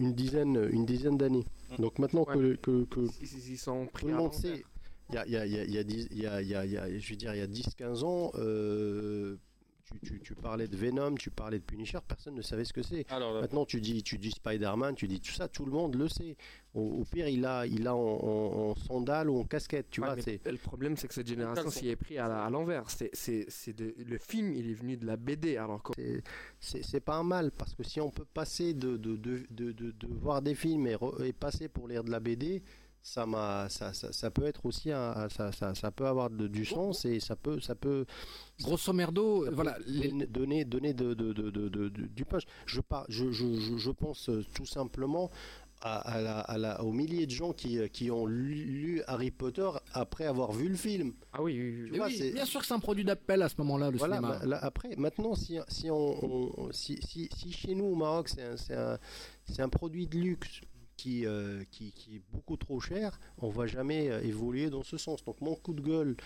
une dizaine, une dizaine d'années. Donc maintenant que, que, que Ils, ils sont pris tout le monde sait, il y a, il y a, il y a, il y a dix- il y a- il y a- il y a- je veux dire, il y a 10-15 ans, euh, tu, tu, tu parlais de Venom, tu parlais de Punisher, personne ne savait ce que c'est. Alors, Maintenant, tu dis, tu dis Spider-Man, tu dis tout ça, tout le monde le sait. Au, au pire, il a, il a en, en, en sandales ou en casquette, tu Ouais, vois. Le problème, c'est que cette génération s'y est pris à l'envers. C'est, c'est, c'est de- le film, il est venu de la BD. Alors que... c'est c'est pas un mal parce que si on peut passer de, de, de, de, de- de voir des films et, re- et passer pour lire de la BD, ça, m'a, ça, ça, ça peut être aussi un, ça, peut avoir de- du sens et ça peut, ça peut Grosso merdo, peut voilà, les- donner, de, du punch. Je, par- je, je, pense euh, tout simplement à, à la, à la, aux milliers de gens qui, euh, qui ont lu, lu Harry Potter après avoir vu le film. Ah oui, oui, oui. Tu vois, oui, c'est- bien sûr que c'est un produit d'appel à ce moment-là, le voilà, cinéma. ma- là, après, maintenant, si, si, on, on- si, si, si chez nous au Maroc, c'est un, un, c'est un produit de luxe qui, euh, qui, qui est beaucoup trop cher, on va jamais euh, évoluer dans ce sens. Donc mon coup de gueule,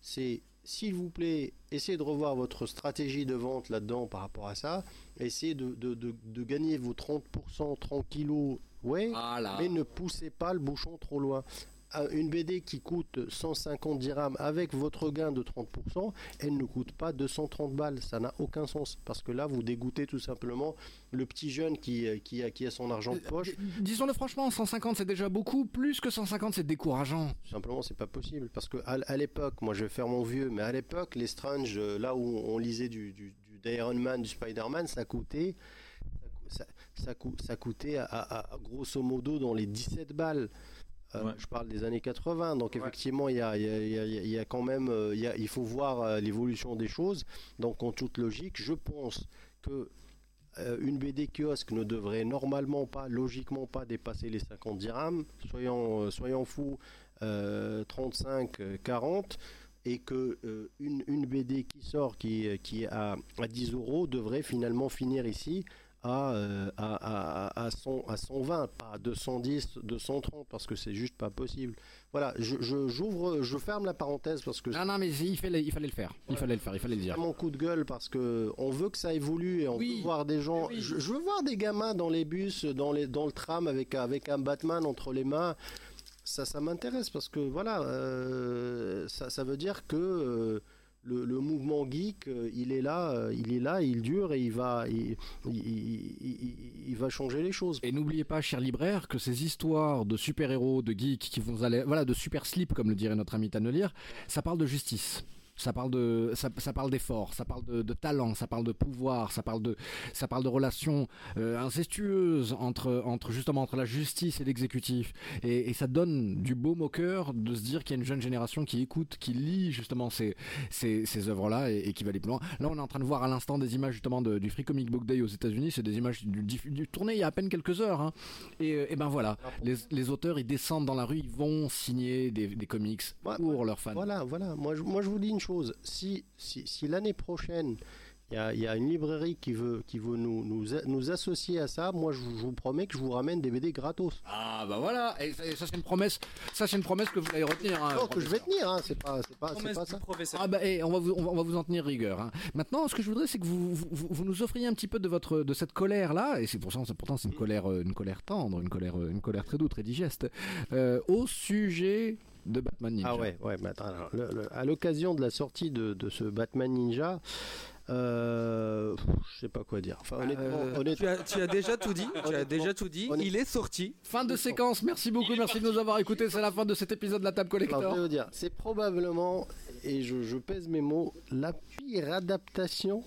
c'est s'il vous plaît, essayez de revoir votre stratégie de vente là-dedans par rapport à ça. Essayez de, de, de, de gagner vos 30% tranquillos, ouais, Voilà. mais ne poussez pas le bouchon trop loin. Euh, Une BD qui coûte 150 dirhams avec votre gain de 30%, elle ne coûte pas 230 balles. Ça n'a aucun sens. Parce que là, vous dégoûtez tout simplement le petit jeune qui, euh, qui, a, qui a son argent de poche. Disons-le franchement, 150 c'est déjà beaucoup, plus que 150 c'est décourageant. Simplement, c'est pas possible. Parce que à, à l'époque, moi je vais faire mon vieux, mais à l'époque, les Strange, euh, là où on lisait du, du, du d'Iron Man, du Spider-Man, ça coûtait. Ça, ça, coûtait à, à- à grosso modo dans les 17 balles. Euh, Je parle des années 80, donc effectivement, il y a, il y a- il y a- il y a quand même, euh, il, faut voir euh, l'évolution des choses. Donc, en toute logique, je pense que euh, une BD kiosque ne devrait normalement pas, logiquement pas dépasser les 50 dirhams. Soyons, euh, soyons fous, euh, 35, euh, 40. Et que euh, une, une BD qui sort, qui, qui est à, à 10 euros, devrait finalement finir ici à, euh, à, à, à, 100 à 120, pas à 210, 230, parce que c'est juste pas possible. Voilà, je, je, j'ouvre, je ferme la parenthèse parce que Non, non, mais il fallait, il fallait le faire. Il fallait le faire, il fallait le dire. mon coup de gueule parce que on veut que ça évolue et on veut voir des gens. Je, je veux voir des gamins dans les bus, dans les dans le tram avec avec un Batman entre les mains. Ça, ça m'intéresse parce que voilà, euh, ça, ça veut dire que euh, le, mouvement geek, euh, il est là, euh, il est là, il dure et il va changer les choses. Et n'oubliez pas, cher libraire, que ces histoires de super-héros, de geeks qui vont aller, voilà, de super slip, comme le dirait notre ami Tannelier, ça parle de justice. Ça parle de, ça, ça parle d'effort, ça parle de, de talent, ça parle de pouvoir, ça parle de, ça parle de relations euh, incestueuses entre, entre justement entre la justice et l'exécutif. Et, et ça donne du baume au cœur de se dire qu'il y a une jeune génération qui écoute, qui lit justement ces, ces, ces œuvres-là et, et qui va aller plus loin. Là, on est en train de voir à l'instant des images justement de- du Free Comic Book Day aux États-Unis. C'est des images du, du, tourné il y a à peine quelques heures. hein. Et, euh, et ben voilà, les, les auteurs ils descendent dans la rue, ils vont signer des, des comics pour leurs fans. Voilà, voilà. Moi, je, moi, je vous dis une chose. Si, si, si l'année prochaine, Il y a, il y a une librairie qui veut, qui veut nous, nous, a- nous associer à ça. Moi, je, vous- je vous promets que je vous ramène des BD gratos. Ah bah voilà, et ça, et ça, c'est une promesse, ça c'est une promesse que vous allez retenir. hein, Non, que je vais professeur. tenir, hein, c'est pas, c'est pas, c'est pas ça. Ah bah eh, on, va vous, on, va, on va vous en tenir rigueur. hein. Maintenant, ce que je voudrais, c'est que vous, vous, vous- nous offriez un petit peu de votre de cette colère là, et c'est pour ça, c'est- pourtant c'est une colère, euh, une colère tendre, une colère, euh, une colère très douce, très digeste, euh, au sujet de Batman Ninja. Ah ouais, ouais. mais attends, alors, le- le- à l'occasion de la sortie de, de ce Batman Ninja, euh, je sais pas quoi dire. Enfin, honnêtement, Euh, honnêtement- tu, as, tu as déjà tout dit. Tu as déjà tout dit. Il est sorti. Fin de séquence. Merci beaucoup, merci de nous avoir écoutés. C'est la fin de cet épisode de la table Alors, je collector. dire, c'est probablement, et je, je pèse mes mots, la pire adaptation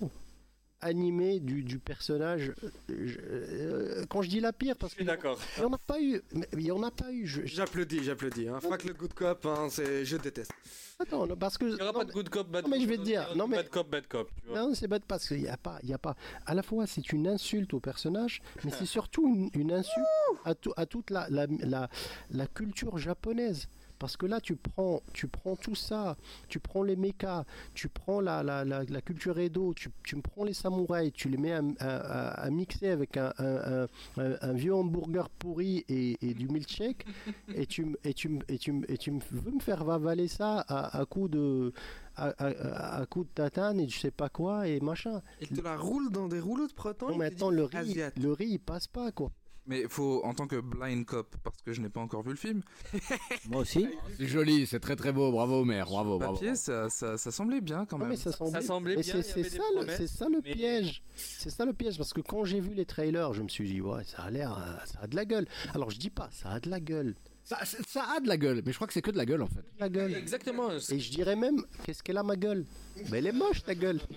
animée du, du personnage. euh, je- euh, quand je dis la pire, parce que d'accord. il n'y en a pas eu. Il y en a pas eu. J'applaudis, j'applaudis. Hein. Frac le good cop, hein, je déteste. Attends, non, parce que. Il n'y aura pas de good cop, bad Non, mais cop. je vais te dire, non, mais- Bad cop, bad cop. Tu vois. Non, c'est bête parce qu'il n'y a pas, il y a pas. À la fois, c'est une insulte au personnage, mais c'est surtout une, une insulte à, tout- à toute la, la, la, la culture japonaise. Parce que là, tu prends, tu prends tout ça, tu prends les mechas, tu prends la, la, la, la culture Edo, tu, tu me prends les samouraïs, tu les mets à, à- à- à mixer avec un, un, un- un- un vieux hamburger pourri et, et du milkshake, et tu, et, tu, et, tu, et tu veux me faire avaler ça à, coup de à, coup de tatane et je sais pas quoi et machin. Il te la roule dans des rouleaux de proton. Non, mais attends, le riz, le riz, il passe pas, quoi. Mais il faut, en tant que blind cop, parce que je n'ai pas encore vu le film. Moi aussi. C'est joli, c'est très très beau. Bravo, mère. Bravo, bravo. Papier, ça, ça, ça semblait bien quand Non, même. mais ça semblait, semblait mais bien, c'est ça, le- promesses, c'est ça le mais- piège. C'est ça le piège parce que quand j'ai vu les trailers, je me suis dit ouais, ça a l'air, euh, ça a de la gueule. Alors je dis pas, ça a de la gueule, Ça, ça a de la gueule, mais je crois que c'est que de la gueule en fait. de la gueule. Exactement. Et je dirais même, qu'est-ce qu'elle a ma gueule? Mais elle est moche ta gueule.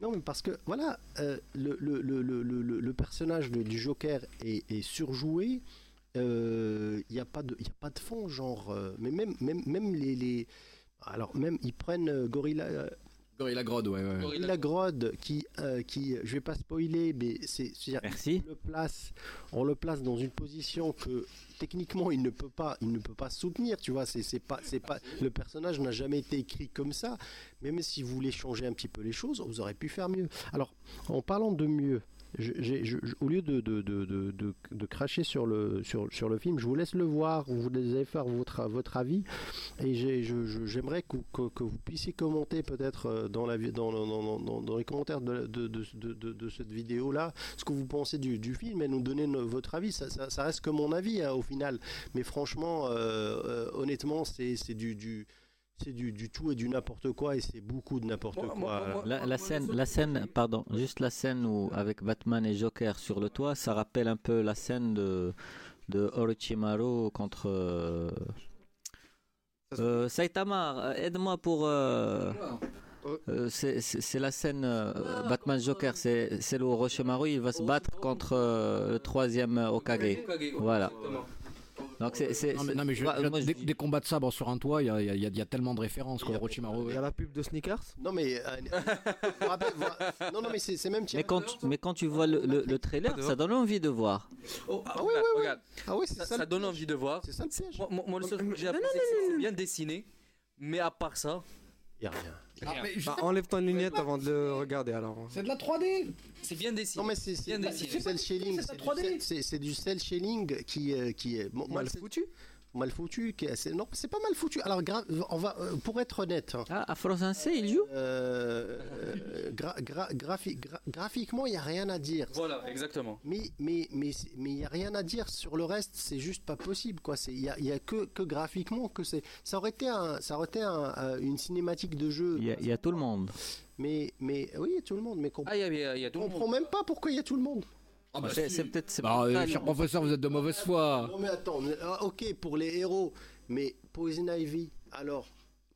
Non, mais parce que voilà, euh, le, le, le, le, personnage du Joker est, surjoué. Il n'y a pas de, y a pas de fond, genre. euh, mais même, même, même les, les, alors même ils prennent euh, Gorilla. Gorilla Grodd, ouais, ouais. Gorilla Grodd qui, euh, qui, je vais pas spoiler, mais c'est, c'est- Merci. on le place, on le place dans une position que techniquement il ne peut pas, il ne peut pas soutenir, tu vois. C'est, c'est pas, c'est pas, le personnage n'a jamais été écrit comme ça. Même si vous voulez changer un petit peu les choses, vous aurez pu faire mieux. Alors, en parlant de mieux. Au lieu de, cracher sur le, film, je vous laisse le voir, vous allez faire votre, avis, et j'aimerais que, vous puissiez commenter peut-être euh, dans, les commentaires de, cette vidéo-là ce que vous pensez du, film et nous donner votre avis. Ça, reste que mon avis hein, au final, mais franchement, euh, euh, honnêtement, c'est du, c'est du, du tout et du n'importe quoi, et c'est beaucoup de n'importe quoi. La, la scène, la scène, pardon, juste la scène où avec Batman et Joker sur le toit, ça rappelle un peu la scène de de Orochimaru contre euh, euh, Saitama. Aide-moi pour. euh, euh, c'est- la scène euh, Batman Joker, c'est le Orochimaru, il va se battre contre euh, le troisième Okage. Voilà. Donc c'est c'est- Non mais, c'est- non, mais je- bah, je- moi, je des, combats de sabre sur un toit, il y a, il y a- il y a- il y a tellement de références quoi. Orochimaru. Il y a la pub de sneakers Non mais, euh, vous vous rappelez- vous- non non mais c'est c'est même. mais quand, tu- mais quand tu vois le, le- le trailer, ça donne envie de voir. Oh, ah, Ah oui, regarde, oui, oui. regarde. Ah oui, c'est ça, ça. ça donne envie de voir. C'est ça le piège. Moi, le seul truc que j'ai apprécié, c'est que c'est bien dessiné, mais à part ça, y a rien. Ah, mais je- Bah, enlève ton lunette avant de le regarder alors. C'est de la 3D. c'est bien dessiné. Non mais c'est c'est Bien du dessiné. cel shading, c'est la du 3D. cel- c'est c'est du cel shading qui euh, qui est bon, moi, Mal foutu mal foutu. qui est- non, c'est pas mal foutu. Alors gra- on va euh, pour être honnête. hein, Ah, Afro Sensei, il joue euh, euh, gra- gra- graphi- gra- graphiquement, il y a rien à dire. Voilà, exactement. Mais mais mais mais il y a rien à dire sur le reste. C'est juste pas possible quoi. C'est il y a, il y a que que graphiquement que c'est. Ça aurait été un ça aurait été un- euh, une cinématique de jeu. il y, a, y a tout le monde. Mais mais oui, il y a tout le monde. Mais qu'on Ah, il y a, y a- il y a tout le comprend monde. même pas pourquoi il y a tout le monde. Ah bah, C'est si. c'est peut-être. c'est Bah, euh, cher professeur, vous êtes de mauvaise foi. Non mais attends, mais- ah, ok pour les héros, mais Poison Ivy, alors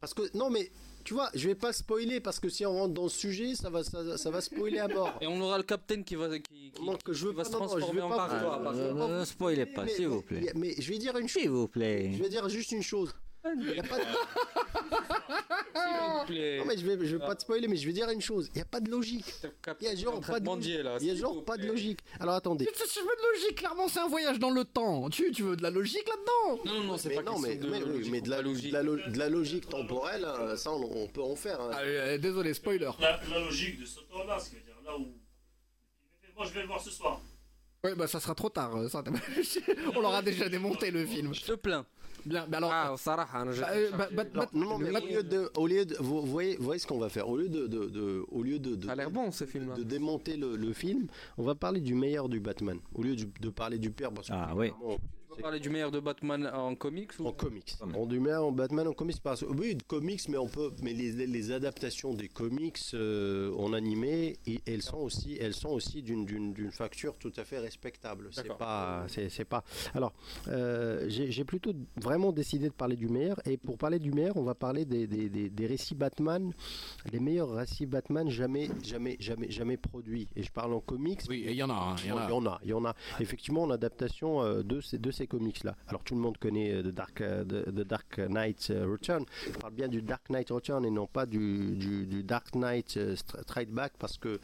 Parce que non mais tu vois, je vais pas spoiler parce que si on rentre dans le sujet, ça va ça, ça va spoiler à mort. Et on aura le captain qui va, qui, qui- Non, que je veux qui va pas- se non, non, je transformer veux en pas- Ne- spoilez pas, s'il vous plaît. Mais, je vais dire une chose. S'il vous plaît. Je vais dire juste une chose. Il y a pas de- vous plaît. Non, mais je vais, je vais pas te spoiler, mais je vais dire une chose. Il n'y a pas de logique. Il y a genre pas de mendier, là, Il y a genre pas de logique. Alors attendez. Tu veux de logique, clairement, c'est un voyage dans le temps. Tu, tu veux de la logique là-dedans Non, non, non, c'est Mais pas non, mais, de mais, logique mais de, la, pas de logique. la lo- de la logique temporelle, euh, ça on, on peut en faire. hein. Allez, désolé, spoiler. La, la logique de ce temps-là, ce qui veut dire là où. Moi, je vais le voir ce soir. Ouais, bah ça sera trop tard. euh, ça. On leur a déjà démonté le film. Je te plains. Bien, alors. Ah, Sarah, hein, je- Bah, euh, bah, bah, Non, non, mais là- au lieu de, au lieu de, vous voyez, vous voyez ce qu'on va faire. Au lieu de, de, de- au lieu de, de, Ça a l'air bon ce film-là. de démonter le, le film, on va parler du meilleur du Batman. Au lieu du- de parler du pire, parce que Ah oui. vraiment, On parler du meilleur de Batman en comics ou En comics. On du meilleur en Batman en comics. Parce... Oui, de comics, mais on peut. Mais les, les adaptations des comics euh, en animé, et- elles sont aussi, elles sont aussi d'une, d'une, d'une facture tout à fait respectable. C'est pas, c'est, c'est pas. Alors, euh, j'ai, j'ai plutôt vraiment décidé de parler du meilleur. Et pour parler du meilleur, on va parler des, des, des, des récits Batman, les meilleurs récits Batman jamais, jamais, jamais, jamais produits. Et je parle en comics. Oui, et il y en a, hein, il y en a. Il y en a, il y en a. Effectivement, en adaptation euh, de ces, de ces comics-là. Alors, tout le monde connaît euh, The Dark, euh, The, The Dark Knight euh, Return. Je parle bien du Dark Knight Return et non pas du, du, du Dark Knight Str- Strike Back parce que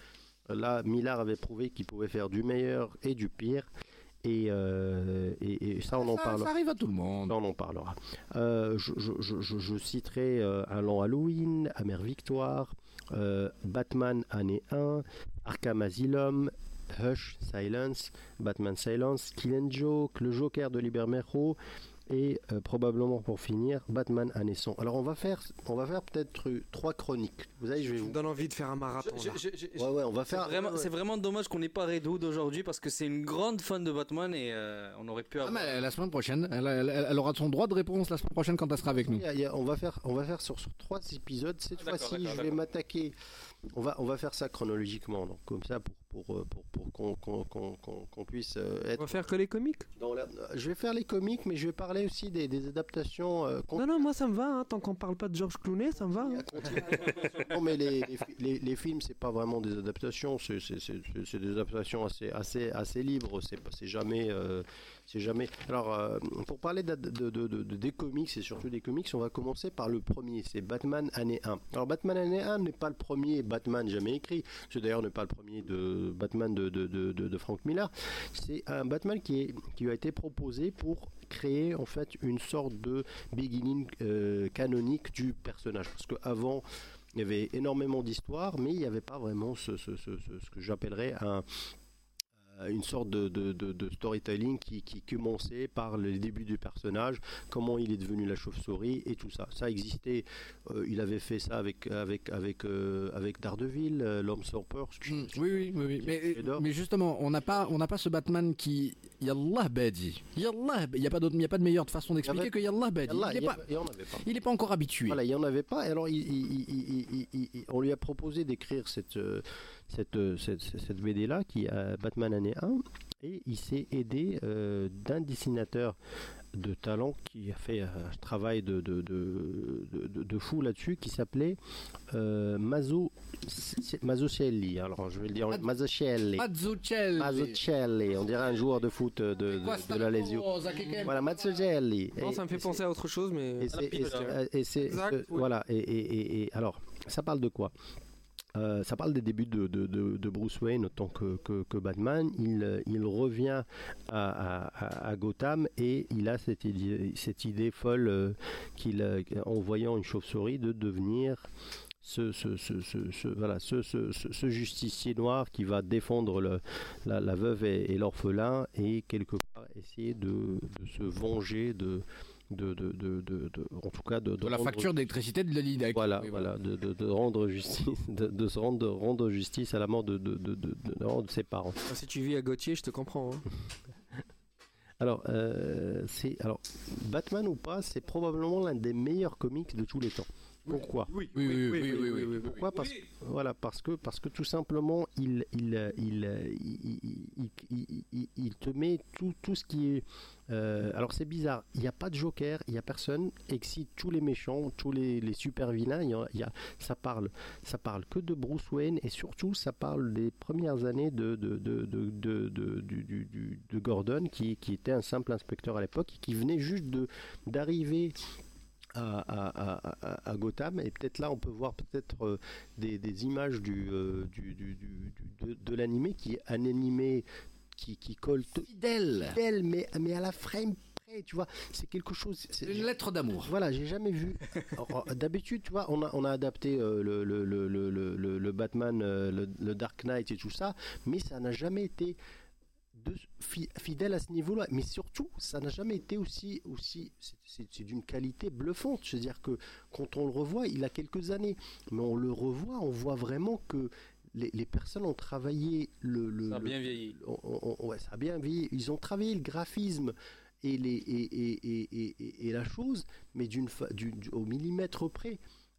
là, Millard avait prouvé qu'il pouvait faire du meilleur et du pire. Et, euh, et, et ça, on en ça, parlera. ça arrive à tout le monde. Ça, on en parlera. Euh, je, je- je- je- citerai euh, Un Lent Halloween, Amère Victoire, Batman année 1, Arkham Asylum, Hush, Silence, Batman Silence, Kill and Joke, Le Joker de Libermejo et euh, probablement pour finir Batman année 100. Alors on va faire, on va faire peut-être trois chroniques. Vous savez, je vais Ça vous. donne envie de faire un marathon. Je- là. je- je- Ouais, ouais, on va C'est faire. vraiment, ouais, ouais. c'est vraiment dommage qu'on n'ait pas Redwood aujourd'hui parce que c'est une grande fan de Batman et euh, on aurait pu Ah, avoir. mais la semaine prochaine, elle, elle- elle aura son droit de réponse la semaine prochaine quand elle sera avec nous. Il y a- il y a- on va faire, on va faire sur, sur trois épisodes. Cette D'accord, fois-ci, je vais m'attaquer. On va, on va faire ça chronologiquement, donc comme ça pour pour euh, pour, pour qu'on qu'on- qu'on- qu'on puisse euh, On être. va faire que les comiques Dans la- Je vais faire les comiques, mais je vais parler aussi des, des adaptations. euh, Non, non, moi ça me va. hein, Tant qu'on parle pas de George Clooney, ça me va. hein. non, mais les, les, les- les films, c'est pas vraiment des adaptations, c'est des adaptations assez, assez, assez libres, c'est jamais, euh, c'est jamais. Alors, euh, pour parler de, de- de- de- des comics et surtout des comics, on va commencer par le premier, c'est Batman année 1. Alors, Batman année 1 n'est pas le premier Batman jamais écrit, c'est d'ailleurs n'est pas le premier de Batman de, Frank Miller, c'est un Batman qui, a été proposé pour créer en fait une sorte de beginning euh, canonique du personnage, parce qu'avant il y avait énormément d'histoires, mais il n'y avait pas vraiment ce, que j'appellerais un, une sorte de, de- de- de storytelling qui, qui commençait par le début du personnage, comment il est devenu la chauve-souris et tout ça. Ça existait, euh, il avait fait ça avec, avec, avec, euh, avec Daredevil, euh, l'homme sans peur. Mm, Oui, oui, oui, oui. Mais, mais justement, on n'a pas, on n'a pas ce Batman qui, Yallah Badi. Yallah, il n'y a pas d'autre, il y a pas de meilleure façon d'expliquer que Yallah Badi. Yallah, il n'est pas, pas. pas encore habitué. Voilà, il n'y en avait pas. Et alors, il- il- il- on lui a proposé d'écrire cette, euh, cette, euh, cette, cette BD-là, qui est Batman année 1. Et il s'est aidé euh, d'un dessinateur de talent qui a fait un travail de, de, de, de- fou là-dessus, qui s'appelait euh, Mazzocelli. Alors, je vais le dire. Mazzucchelli, on dirait un joueur de foot de, de, de la Lazio. Voilà, Mazzucchelli. Non, Et- ça me fait et penser à autre chose, mais. et c'est- voilà et, et- et- et alors ça parle de quoi? Euh, ça parle des débuts de, Bruce Wayne en tant que, Batman. Il, euh, revient à, à- Gotham et il a cette idée, folle euh, qu'il, a- en voyant une chauve-souris de devenir ce, justicier noir qui va défendre la, veuve et, et l'orphelin et quelque part essayer de, de se venger de, de, de, de, de- de- en tout cas de, De la rendre- facture d'électricité de l'Alidec. voilà, Oui, voilà, de, de- de rendre justice, de, de se rendre, de rendre justice à la mort de, de, de, de- de- de ses parents. Ah, Si tu vis à Gauthier, je te comprends. hein. Alors, euh, c'est alors Batman ou pas, c'est probablement l'un des meilleurs comics de tous les temps. Pourquoi? Oui, oui, oui, oui, oui, oui, oui. Pourquoi? Parce, voilà, parce que parce que tout simplement il il il il, il- il- il- il te met tout, tout ce qui est euh, alors c'est bizarre il n'y a pas de Joker il n'y a personne excite tous les méchants tous les, les super vilains il y a, il y a- ça parle ça parle que de Bruce Wayne et surtout ça parle des premières années de de, de, de, de- de- du- du- du- de Gordon qui, qui était un simple inspecteur à l'époque et qui venait juste de d'arriver à, à- à- Gotham et peut-être là on peut voir peut-être euh, des, des images du, euh, du, du- du- du- de, de l'animé qui est un animé qui, qui colle Fidèle. fidèle, mais, mais à la frame près tu vois c'est quelque chose c'est- Une lettre d'amour. voilà, j'ai jamais vu. Alors, D'habitude, tu vois, on a, on a adapté euh, le, le, le, le, Batman, euh, le Dark Knight et tout ça, mais ça n'a jamais été de, fi- fidèle à ce niveau-là. Mais surtout, ça n'a jamais été aussi. aussi c'est- d'une qualité bluffante. C'est-à-dire que quand on le revoit, il a quelques années, mais on le revoit, on voit vraiment que. Les, les personnes ont travaillé le, le- Ça a le- bien vieilli. on- on- on- ouais, ça a bien vieilli. Ils ont travaillé le graphisme et, les, et, et, et, et- la chose, mais d'une au millimètre près.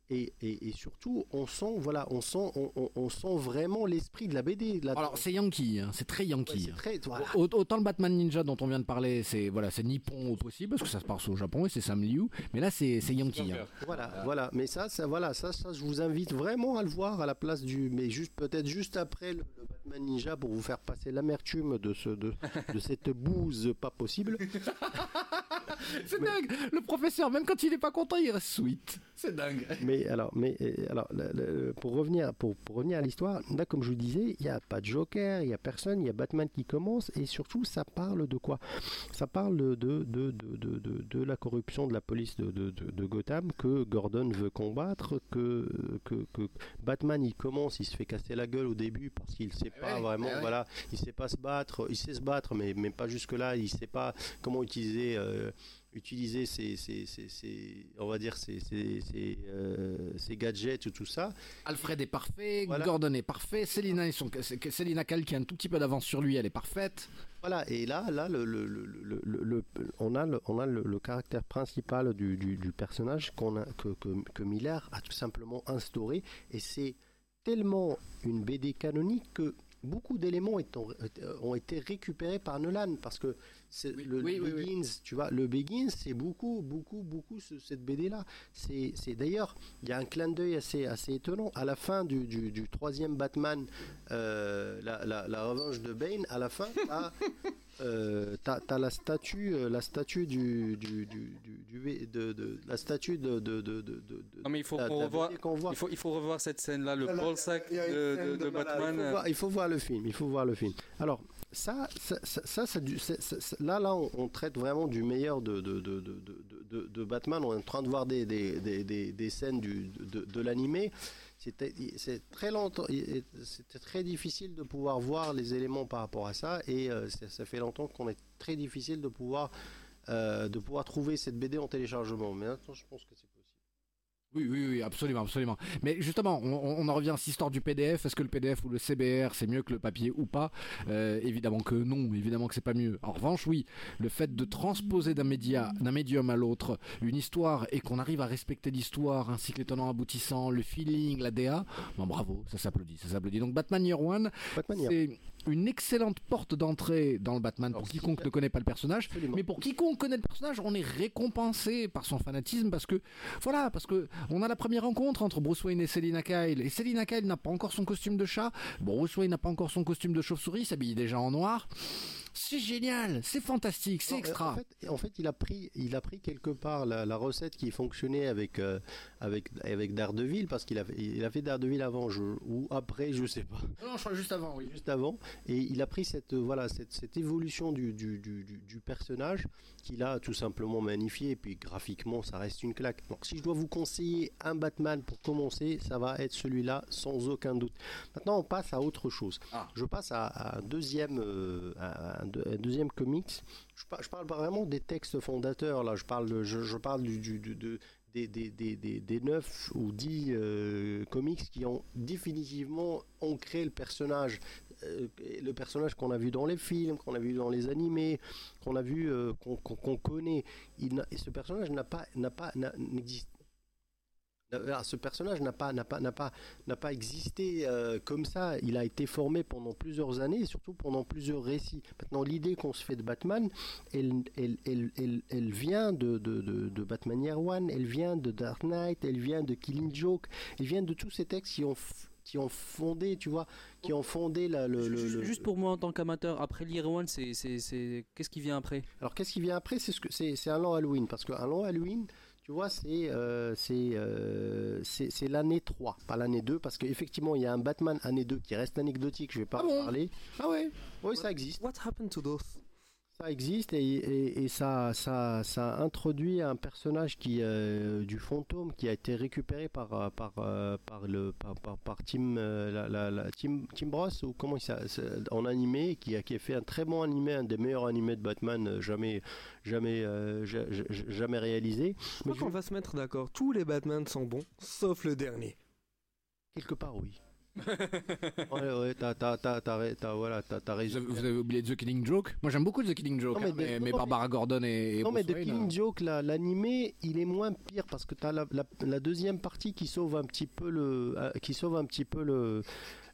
Et, et, et surtout, on sent, voilà, on sent, on, on- on sent vraiment l'esprit de la BD. Alors c'est Yankee, hein, c'est très Yankee. Ouais, c'est très- voilà. Au- Autant le Batman Ninja dont on vient de parler, c'est voilà, c'est nippon au possible parce que ça se passe au Japon et c'est Sam Liu. Mais là c'est c'est Yankee. hein. Voilà, voilà. Mais ça, ça, voilà, ça, ça, je vous invite vraiment à le voir à la place du, mais juste peut-être juste après le, le Batman Ninja pour vous faire passer l'amertume de ce, de, de cette bouse pas possible. C'est dingue. Le professeur, même quand il est pas content, il reste sweet. C'est dingue. Mais alors, mais euh, alors, le- le- pour revenir, pour, pour revenir à l'histoire, là, comme je vous disais, il n'y a pas de Joker, il n'y a personne, il y a Batman qui commence, et surtout, ça parle de quoi? Ça parle de, de, de, de, de, la corruption de la police de, de, de- de Gotham que Gordon veut combattre, que, que, que Batman, il commence, il se fait casser la gueule au début parce qu'il ne sait pas ouais, vraiment, eh ouais. voilà, il sait pas se battre, il sait se battre, mais, mais pas jusque là, il sait pas comment utiliser. euh, utiliser ses- on va dire euh, ses gadgets ou tout ça. Alfred est parfait, Voilà. Gordon est parfait, c'est- Selina Kyle qui a un tout petit peu d'avance sur lui, elle est parfaite. Voilà, et là, là le, le- le- le- le- le- on a, le, on a le, le caractère principal du, du- du personnage qu'on a, que, que- que Miller a tout simplement instauré, et c'est tellement une BD canonique que beaucoup d'éléments ont été récupérés par Nolan, parce que c'est le, oui, le oui, oui. Begins, tu vois, le Begins, c'est beaucoup, beaucoup, beaucoup ce- cette BD-là. C'est c'est- d'ailleurs, il y a un clin d'œil assez, assez étonnant. À la fin du, du- du troisième Batman, euh, la, la- la revanche de Bane, à la fin, t'as euh, t'as- t'as la statue, euh, la statue du, du, du, du- du- de, de- la statue de, de, de, de, de- de- Non mais il faut qu'on voit. il faut, il faut revoir cette scène-là, le une de, Batman. Il faut, voir, il faut voir le film. Il faut voir le film. Alors ça, ça, ça, ça, ça, c'est- c'est- là, là, on, traite vraiment du meilleur de, de, de, de, de, Batman. On est en train de voir des, des, des, des, scènes du, de, l'animé. C'était très longtemps, c'était très difficile de pouvoir voir les éléments par rapport à ça, et euh, ça, fait longtemps qu'on est très difficile de pouvoir euh, de pouvoir trouver cette BD en téléchargement. Mais maintenant, je pense que c'est. Oui, oui, oui, absolument, absolument. Mais justement, on, en revient à cette histoire du PDF. Est-ce que le PDF ou le CBR c'est mieux que le papier ou pas? Euh, Évidemment que non, évidemment que c'est pas mieux. En revanche, oui, le fait de transposer d'un média, d'un médium à l'autre, une histoire et qu'on arrive à respecter l'histoire ainsi que les tenants aboutissants, le feeling, la DA, bon, bravo, ça s'applaudit, ça s'applaudit. Donc Batman Year One, c'est une excellente porte d'entrée dans le Batman pour quiconque ne connaît pas le personnage. Mais pour quiconque connaît le personnage, on est récompensé par son fanatisme parce que, voilà, parce que on a la première rencontre entre Bruce Wayne et Selina Kyle. Et Selina Kyle n'a pas encore son costume de chat. Bruce Wayne n'a pas encore son costume de chauve-souris, s'habille déjà en noir. C'est génial, c'est fantastique, c'est extra. En fait, en fait, il a pris, il a pris quelque part la, la recette qui fonctionnait avec euh, avec avec Daredevil parce qu'il a fait- il a fait Daredevil avant je, ou après, je sais pas. Non, je crois juste avant, oui. Juste avant, et il a pris cette euh, voilà cette, cette évolution du, du, du, du- personnage qu'il a tout simplement magnifié et puis graphiquement ça reste une claque. Donc si je dois vous conseiller un Batman pour commencer, ça va être celui-là sans aucun doute. Maintenant on passe à autre chose. Je passe à, à un deuxième euh, à un, deux- deuxième comics. Je, par- je parle pas vraiment des textes fondateurs là. Je parle je, parle de des, des, des, des, des 9 ou 10 euh, comics qui ont définitivement ancré le personnage euh, le personnage qu'on a vu dans les films, qu'on a vu dans les animés, qu'on a vu, euh, qu'on connaît, ce personnage n'a pas, n'a pas, n'existe. Ah, Ce personnage n'a pas, n'a pas, n'a pas, n'a pas existé euh, comme ça. Il a été formé pendant plusieurs années, et surtout pendant plusieurs récits. Maintenant, l'idée qu'on se fait de Batman, elle, elle, elle, elle, elle vient de, de, de, de Batman Year One, elle vient de Dark Knight, elle vient de Killing Joke, elle vient de tous ces textes qui ont qui ont fondé, tu vois, qui ont fondé la, le, Juste, le- juste pour moi en tant qu'amateur, après Year One, c'est, c'est, c'est... qu'est-ce qui vient après? Alors qu'est-ce qui vient après? C'est ce que c'est, c'est un long Halloween parce qu'un long Halloween, Tu vois, c'est euh, c'est euh, c'est l'année 3, pas l'année 2, parce qu'effectivement, il y a un Batman année 2 qui reste anecdotique, je vais pas Ah en bon parler. Ah ouais Oui, ça existe. What happened to those Ça existe et, et, et ça, ça, ça introduit un personnage qui, euh, du fantôme qui a été récupéré par, euh, par, euh, par, le, par, par, par Tim, la, la, la- Tim, Tim Ross ou comment en animé qui a, qui a fait un très bon animé, un des meilleurs animés de Batman jamais, jamais, euh, ja- ja- ja- jamais réalisé. Je crois qu'on va se mettre d'accord. Tous les Batman sont bons, sauf le dernier. Quelque part, oui. Ouais, ouais, t'as, t'as, t'as, t'as, ra- t'as- voilà, t'as, t'as Vous raison. avez, vous avez oublié The Killing Joke? Moi j'aime beaucoup The Killing Joke, Non, mais hein, mais, Barbara Gordon et, Non mais The Wayne, Killing euh, Joke, la- l'animé, il est moins pire parce que tu as la, la- la deuxième partie qui sauve un petit peu le, euh, qui sauve un petit peu le,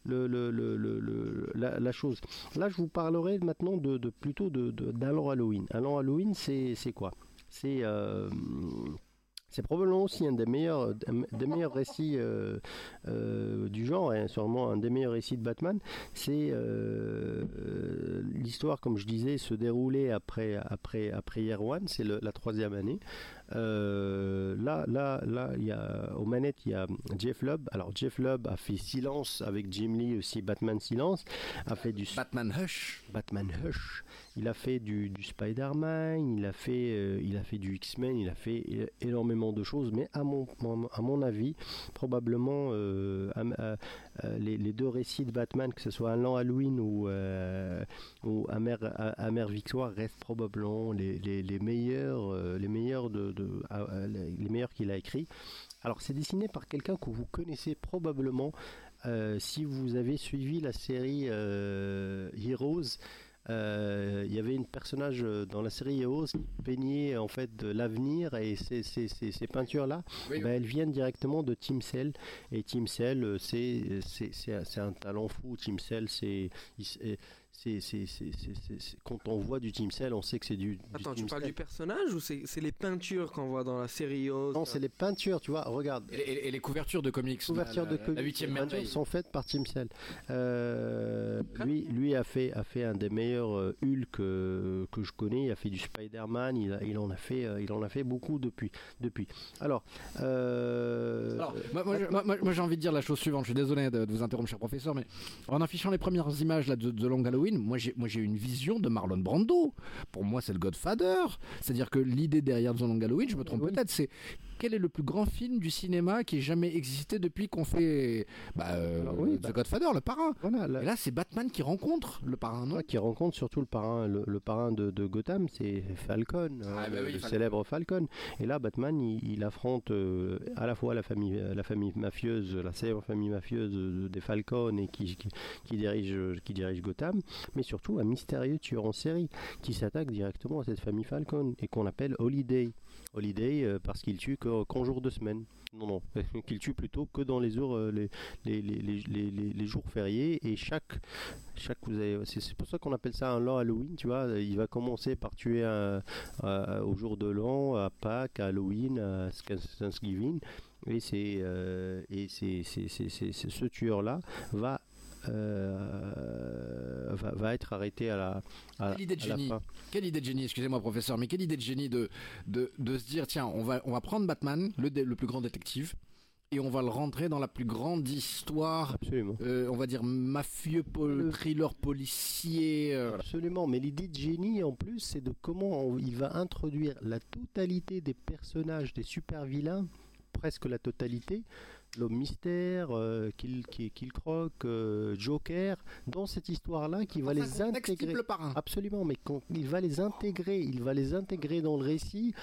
le, le- le- le- le- la, la chose. Là, je vous parlerai maintenant de, de- plutôt de, de- d'Allant Halloween. Allant Halloween, c'est, c'est quoi? C'est euh, c'est probablement aussi un des meilleurs, un des meilleurs récits euh, euh, du genre, et sûrement un des meilleurs récits de Batman. C'est euh, euh, l'histoire, comme je disais, se déroulait après, après, après Year One, c'est la troisième année. Euh, là, là, là, il y a, aux manettes, il y a Jeff Lubb. Alors, Jeff Lubb a fait Silence avec Jim Lee aussi, Batman Silence. A fait du Batman Hush. Batman Hush. Il a fait du, du Spider-Man, il a fait, euh, il a fait du X-Men, il a fait énormément de choses. Mais à mon, à mon avis, probablement euh, les, les deux récits de Batman, que ce soit Un Lent Halloween ou, euh, ou Amer, A- Amer Victoire, restent probablement les, meilleurs, euh, les meilleurs euh, qu'il a écrits. Alors c'est dessiné par quelqu'un que vous connaissez probablement euh, si vous avez suivi la série euh, Heroes. Euh, il y avait une personnage euh, dans la série Heroes qui peignait en fait de l'avenir et ces, ces, ces, ces peintures là Oui, ben, elles viennent directement de Tim Cell. Et Tim Cell euh, c'est un- talent fou. Tim Cell c'est c'est c'est- c'est- quand on voit du Tim Cell on sait que c'est du, du Attends, tu parles Cell. du personnage ou c'est les peintures qu'on voit dans la série Oz non c'est les peintures tu vois regarde Et, et- et les couvertures de comics. couverture la- de la- comics, La huitième merveille. sont faites par Tim Cell. Euh, lui, lui a fait a fait un des meilleurs euh, Hulk euh, que je connais. Il a fait du Spider-Man. Il, a- il en a fait euh, il en a fait beaucoup depuis depuis. Alors, euh, Alors, moi, moi, je- moi- moi- moi, j'ai envie de dire la chose suivante. Je suis désolé de, de vous interrompre, cher professeur, mais en affichant les premières images là, de The Long Halloween, moi j'ai, moi j'ai une vision de Marlon Brando. Pour moi, c'est le Godfather. C'est-à-dire que l'idée derrière The Long Halloween, je me trompe peut-être, c'est quel est le plus grand film du cinéma qui ait jamais existé depuis qu'on fait bah, euh, oui, The bah- Godfather, le parrain. Voilà, Et là, c'est Batman qui rencontre le parrain, non? Qui rencontre surtout le parrain, le, le parrain de, de Gotham, c'est Falcon, hein, Ah, bah le, oui, le Falcon. célèbre Falcon. Et là, Batman, il, il affronte euh, à la fois la famille, la famille mafieuse, la célèbre famille mafieuse de- des Falcon et qui, qui, qui dirige, qui dirige Gotham, mais surtout un mystérieux tueur en série qui s'attaque directement à cette famille Falcon et qu'on appelle Holiday. Holiday euh, parce qu'il tue que- qu'en jour de semaine. Non, non, qu'il tue plutôt que dans les jours, euh, les, jours fériés. Et chaque chaque vous avez- c'est pour ça qu'on appelle ça un lent Halloween tu vois. Il va commencer par tuer un, au jour de l'an à Pâques à Halloween à Thanksgiving. Et euh, et c'est ce tueur là va va, va être arrêté à la à, Quelle idée de à la génie fin. Quelle idée de génie, excusez-moi professeur, mais quelle idée de génie de, de, de se dire tiens, on va, on va prendre Batman, le, le plus grand détective, et on va le rentrer dans la plus grande histoire, euh, on va dire mafieux, pol- thriller policier. euh, voilà. Absolument, mais l'idée de génie en plus, c'est de comment on- il va introduire la totalité des personnages, des super vilains, presque la totalité, l'homme mystère, euh, Kill, Kill, Kill Croc, euh, Joker, dans cette histoire-là, qui va les intégrer. Absolument, mais quand il va les intégrer, il va les intégrer dans le récit.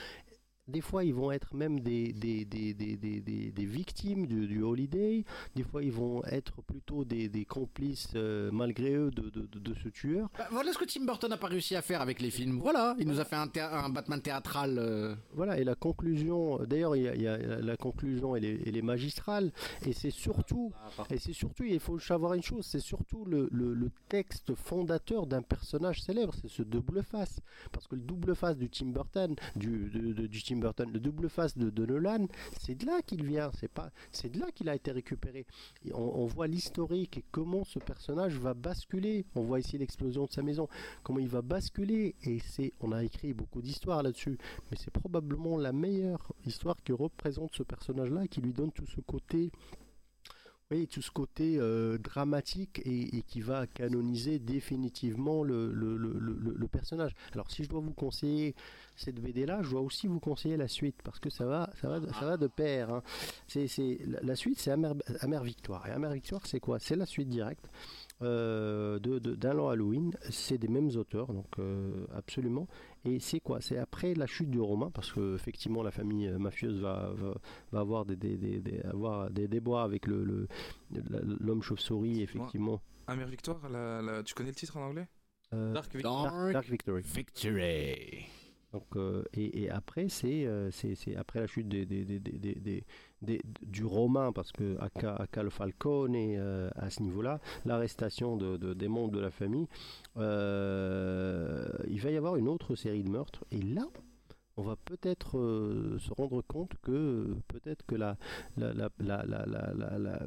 Des fois, ils vont être même des, des, des, des, des, victimes du, du Holiday. Des fois, ils vont être plutôt des, des complices, euh, malgré eux, de, de, de- de ce tueur. Bah, voilà ce que Tim Burton n'a pas réussi à faire avec les films. Voilà, il nous a fait un, thé- un Batman théâtral. euh, Voilà, et la conclusion, d'ailleurs, il y a, il y a- la conclusion, elle est, elle est magistrale, et c'est surtout, et c'est surtout, il faut savoir une chose, c'est surtout le, le- le texte fondateur d'un personnage célèbre, c'est ce double face, parce que le double face du Tim Burton, du, de- du Tim Le double face de, de Nolan, c'est de là qu'il vient. C'est de là qu'il a été récupéré. On, voit l'historique et comment ce personnage va basculer. On voit ici l'explosion de sa maison, comment il va basculer. Et c'est, on a écrit beaucoup d'histoires là-dessus, mais c'est probablement la meilleure histoire qui représente ce personnage-là, qui lui donne tout ce côté oui, tout ce côté euh, dramatique et, qui va canoniser définitivement le, personnage. Alors si je dois vous conseiller cette BD là, je dois aussi vous conseiller la suite parce que ça va, ça va, ça va de pair. hein. La, suite, c'est Amer Victoire. Et Amer Victoire, c'est quoi? C'est la suite directe euh, de, de- d'un Long Halloween. C'est des mêmes auteurs, donc euh, absolument. Et c'est quoi? C'est après la chute du romain, parce que effectivement la famille euh, mafieuse va, va, va avoir des, des, des, des- avoir des déboires avec le, l'homme chauve-souris, effectivement. Amère Victoire, la- la- tu connais le titre en anglais? Euh, Dark Dark, Dark Victory. Victory. Donc, euh, et, et après, c'est, euh, c'est, c'est après la chute des, des, des, du romain, parce que Aka le Falcone euh, à ce niveau-là, l'arrestation de, de- des membres de la famille, euh, il va y avoir une autre série de meurtres. Et là, on va peut-être euh, se rendre compte que euh, peut-être que la, la, la, la,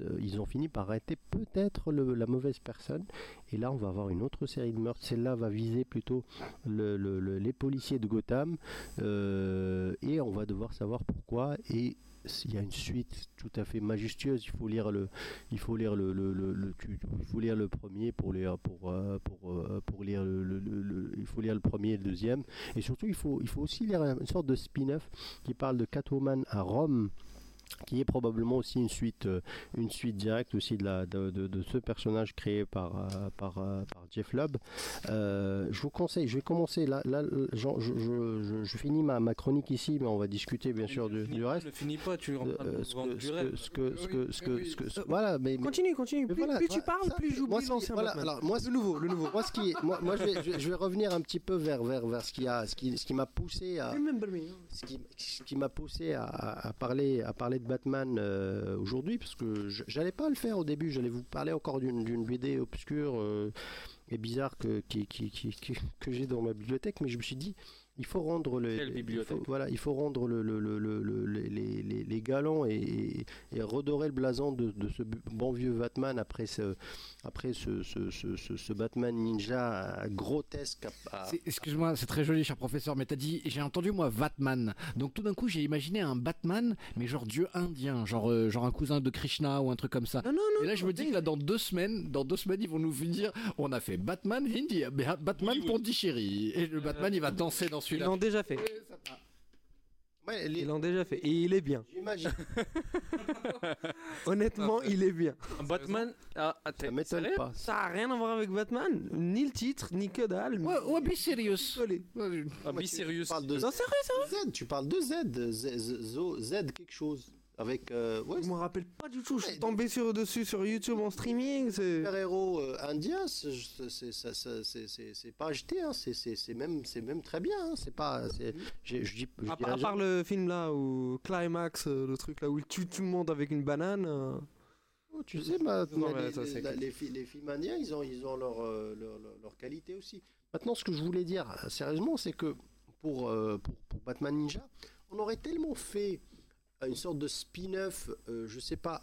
euh, ils ont fini par arrêter peut-être la mauvaise personne. Et là, on va avoir une autre série de meurtres. Celle-là va viser plutôt le- le- le- les policiers de Gotham. et on va devoir savoir pourquoi. Et il y a une suite tout à fait majestueuse. Il faut lire le, il faut lire le, le, le- il faut lire le premier pour euh, euh, lire le- il faut lire le premier et le deuxième. Et surtout, il faut il faut aussi lire une sorte de spin-off qui parle de Catwoman à Rome qui est probablement aussi une suite, euh, une suite directe aussi de, la, de, de- de ce personnage créé par, euh, par, euh, par Jeff Lubb. Euh, je vous conseille, je vais commencer là, là je, je, je, je finis ma, ma chronique ici, mais on va discuter bien sûr du, du reste. Ne finis pas, tu es en train de nous ce vendre que- du ce rêve. que- ce que- ce que- ce que- ce que- ce que- voilà, mais, Continue, continue. Plus, voilà, plus tu parles, ça, plus j'oublie l'ancien voilà, Batman. alors, moi, le nouveau, le nouveau. Moi, ce qui, moi, moi, je, vais, je, je vais revenir un petit peu vers, vers, vers ce qui a, ce qui, ce qui m'a poussé à, ce qui, ce qui m'a poussé à, à- à parler, à parler de Batman euh, aujourd'hui, parce que j'allais pas le faire au début, j'allais vous parler encore d'une BD obscure euh, et bizarre que, qui, qui, qui- qui- que j'ai dans ma bibliothèque, mais je me suis dit, il faut rendre le, il faut- voilà, il faut rendre le, le- le- le- le- les, les- galants et, et redorer le blason de, de ce bon vieux Batman après ce, après ce, ce, ce- ce- ce Batman ninja grotesque. à- Excuse-moi, c'est très joli, cher professeur, mais t'as dit, j'ai entendu moi Batman. Donc tout d'un coup, j'ai imaginé un Batman, mais genre dieu indien, genre, euh, genre un cousin de Krishna ou un truc comme ça. Non, non, non. Et là, je me dis que là, dans deux semaines, dans deux semaines, ils vont nous dire, on a fait Batman Hindi, Ba- Batman Pondichéry, et le Batman, il va danser dans Ils celui-là. l'ont déjà fait. Ouais, les- Ils l'ont déjà fait. Et il est bien. J'imagine. Honnêtement, il est bien. Batman. Ah, ah, Ça m'étonne pas. Ça a rien à voir avec Batman. Ni le titre, ni que dalle. mais- Ouais, ouais, be serious. Allez. Ah, be Tu serious. parles de Non, sérieux, sérieux. Z, tu parles de Z, Z, Z, Z quelque chose. Avec. Euh, ouais, Je me rappelle pas du tout. Je suis tombé sur dessus sur YouTube en streaming. C'est. super-héros euh, indien, c'est- pas acheté, hein, c'est- même, c'est même très bien. hein, C'est pas. Je dis. À, part le film là où Climax, euh, le truc là où il tue tout le monde avec une banane. euh, Oh, tu sais, ma- Non, mais mais les, ça, les- c'est la- clair. les fi- les films indiens, ils ont, ils ont leur, euh, leur, leur- leur qualité aussi. Maintenant, ce que je voulais dire, sérieusement, c'est que pour, pour, pour Batman Ninja, on aurait tellement fait une sorte de spin-off, euh, je sais pas,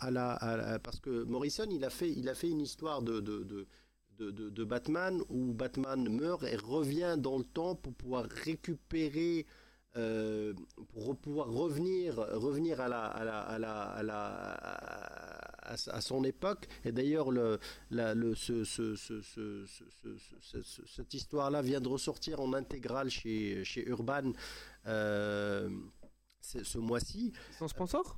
parce que Morrison, il a fait, il a fait une histoire de, de, de, de, Batman où Batman meurt et revient dans le temps pour pouvoir récupérer euh, pour pouvoir revenir, revenir à, la, à, la, à, la, à, son époque. Et d'ailleurs, le, le, ce, ce- ce- ce- ce- ce- ce- ce- cette histoire-là vient de ressortir en intégrale chez, chez Urban euh, ce mois-ci. Ils sont sponsors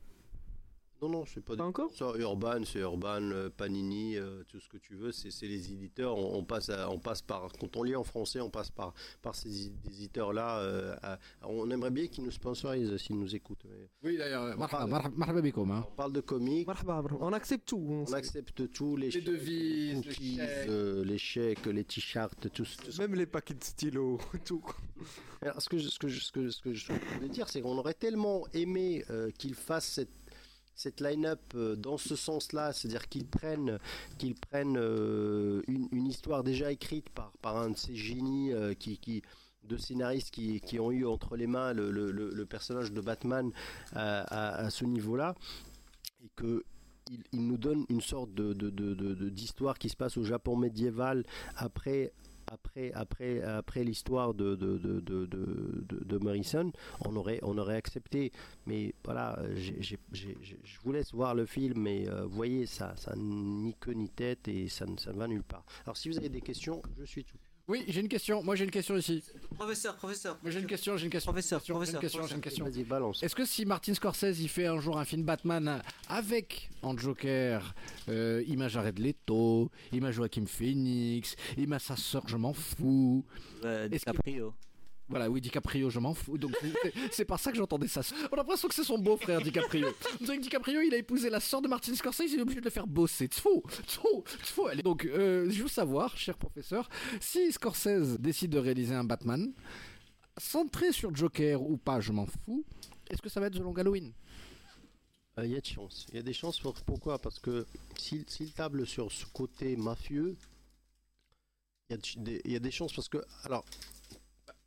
Non, non, c'est pas, Pas encore? ça, Urban, c'est Urban, euh, Panini, euh, tout ce que tu veux, c'est les éditeurs. On, on passe, à- on passe par, quand on lit en français, on passe par, par ces é- éditeurs-là. euh, à- on aimerait bien qu'ils nous sponsorisent s'ils nous écoutent. mais Oui, d'ailleurs, On hein. on parle de comics. On accepte tout. on on accepte tout, les, chèques, devises, les cookies, chèques. euh, les chèques, les t-shirts, tout, tout. Même les paquets de stylos, tout. Alors, ce que je, ce que je, ce que, ce que je voulais dire, c'est qu'on aurait tellement aimé euh, qu'ils fassent cette, cette line-up euh, dans ce sens-là, c'est-à-dire qu'ils prennent, qu'ils prennent euh, une, histoire déjà écrite par, par un de ces génies euh, qui, qui, de scénaristes qui, qui ont eu entre les mains le, le- personnage de Batman à, à- ce niveau-là et que il, il nous donne une sorte de- d'histoire qui se passe au Japon médiéval après après après après l'histoire de de, de, de, de- Morrison on aurait on aurait accepté. Mais voilà je vous laisse voir le film mais euh, voyez ça ça ni queue ni tête et ça ça ne va nulle part. Alors si vous avez des questions je suis tout Oui, j'ai une question. Moi, j'ai une question ici. Professeur, professeur. Moi, j'ai une question, j'ai une question. Professeur, J'ai une professeur, question, j'ai une question. vas-y balance Est-ce que si Martin Scorsese il fait un jour un film Batman avec en Joker euh, image Jared Leto, image Joaquin Phoenix, image sa sœur, je m'en fous. Euh, DiCaprio. Voilà, oui, DiCaprio, je m'en fous. Donc c'est- par ça que j'entendais ça. On a l'impression que c'est son beau-frère, DiCaprio. Que DiCaprio, il a épousé la sœur de Martin Scorsese, il est obligé de le faire bosser. Faux, c'est faux. Allez. Donc, euh, je veux savoir, cher professeur, si Scorsese décide de réaliser un Batman, centré sur Joker ou pas, je m'en fous, est-ce que ça va être The Long Halloween? Euh, Il y a de chances. Il y a des chances. pour- Pourquoi? Parce que s'il table sur ce côté mafieux, il y a des chances parce que, alors,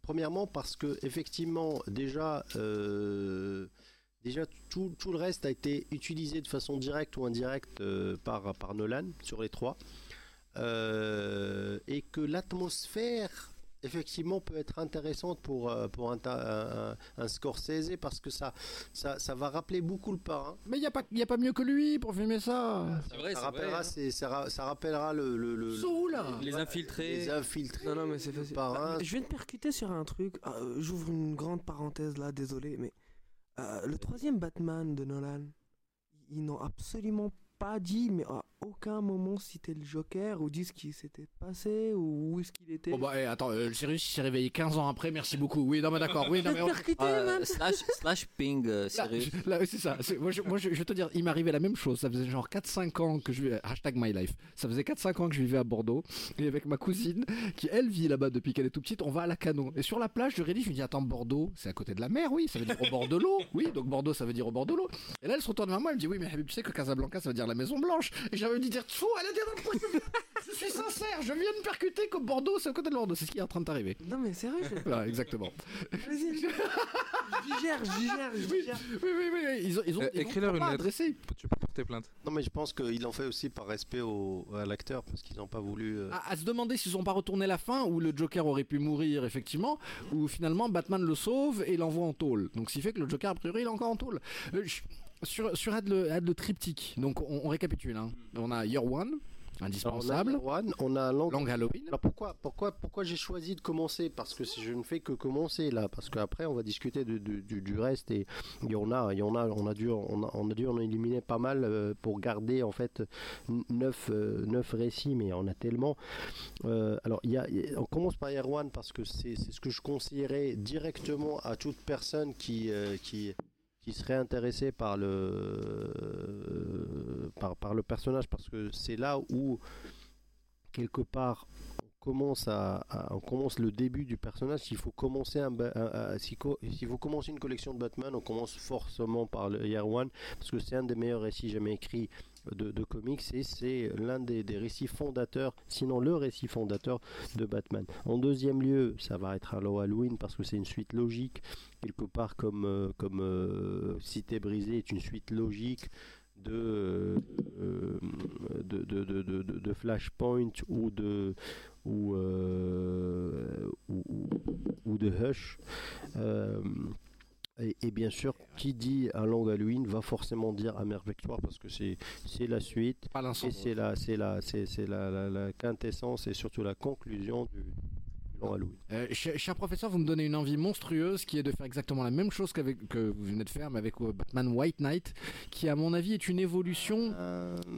premièrement parce que effectivement déjà, euh, déjà tout, le reste a été utilisé de façon directe ou indirecte euh, par par Nolan sur les trois, Euh, et que l'atmosphère effectivement peut être intéressante pour euh, pour un, un, un Scorsese parce que ça ça, ça va rappeler beaucoup le parrain. Mais il n'y a, pas- y a pas mieux que lui pour filmer ça. C'est vrai, ça rappellera, vrai, hein. ça, ça rappellera le, le, le- Sous, là. Les infiltrés. les infiltrés. Non, non, mais c'est facile. Parrain. Bah, je viens de percuter sur un truc. Ah, euh, J'ouvre une grande parenthèse là, désolé, mais euh, le troisième Batman de Nolan, ils n'ont absolument pas dit, mais à aucun moment cité le Joker ou dit ce qui s'était passé ou où est-ce qu'il était. Bon bah eh, attends, euh, le Sirius s'est réveillé 15 ans après, merci beaucoup. Oui, non mais d'accord, oui, non mais on- Euh, slash, slash ping, euh, Là, je- là, c'est ça. Moi, je, moi, je, je vais te dire, il m'arrivait la même chose. Ça faisait genre 4-5 ans que je vivais. Hashtag my life. Ça faisait 4-5 ans que je vivais à Bordeaux. Et avec ma cousine, qui elle vit là-bas depuis qu'elle est tout petite, on va à la Canon. Et sur la plage, je rédige, je me dis, attends, Bordeaux, c'est à côté de la mer, oui. Ça veut dire au bord de l'eau. Oui, donc Bordeaux, ça veut dire au bord de l'eau. Et là, elle se retourne vers moi, elle me dit, oui, mais tu sais que Casablanca, ça veut dire la Maison Blanche. Et j'avais dit dire, fou, elle a dit n'importe quoi. Je suis sincère, je viens de percuter que Bordeaux, c'est à côté de Bordeaux. C'est ce qui est en train de t'arriver. Non, mais sérieux, je... Voilà, exactement. Vas-y, je je digère, je digère, je digère. Oui, oui, oui, oui. Ils ont, ils ont, Euh, ils ont Écris-leur pas une lettre. Tu peux porter plainte. Non, mais je pense qu'il en fait aussi par respect au, à l'acteur parce qu'ils n'ont pas voulu. euh, à, à se demander s'ils n'ont pas retourné la fin où le Joker aurait pu mourir effectivement, où finalement Batman le sauve et l'envoie en tôle. Donc ce qui fait que le Joker a priori il est encore en tôle. Euh, je- sur sur Ad le, Ad le triptyque, donc on, on récapitule. hein. On a Year One, indispensable. Alors, on a One, on a Long, Long Halloween. Alors pourquoi, pourquoi, pourquoi j'ai choisi de commencer? Parce que si je ne fais que commencer là, parce qu'après on va discuter de- de- du, du reste et il y en a, il y en a, on a dû, on a, on a dû en éliminer pas mal euh, pour garder en fait neuf, euh, neuf récits, mais on a tellement. Euh, alors il y a, on commence par Year One parce que c'est c'est ce que je conseillerais directement à toute personne qui, euh, qui qui serait intéressée par le par, par le personnage parce que c'est là où quelque part on commence à, on commence le début du personnage. S'il faut commencer un, ba- un- un- s'il co- s'il faut commencer une collection de Batman on commence forcément par le Year One parce que c'est un des meilleurs récits jamais écrits de, comics et c'est l'un des, des récits fondateurs sinon le récit fondateur de Batman. En deuxième lieu ça va être Hello Halloween parce que c'est une suite logique quelque part comme euh, comme euh, Cité brisée est une suite logique de, euh, de, de, de, de, Flashpoint ou de ou, euh, ou, de Hush. Euh, et, et bien sûr, qui dit un long Halloween va forcément dire Amère Victoire parce que c'est la suite Pas et c'est la la, la, la quintessence et surtout la conclusion du, Halloween. Euh, cher, cher professeur, vous me donnez une envie monstrueuse qui est de faire exactement la même chose qu'avec que vous venez de faire, mais avec euh, Batman White Knight, qui à mon avis est une évolution,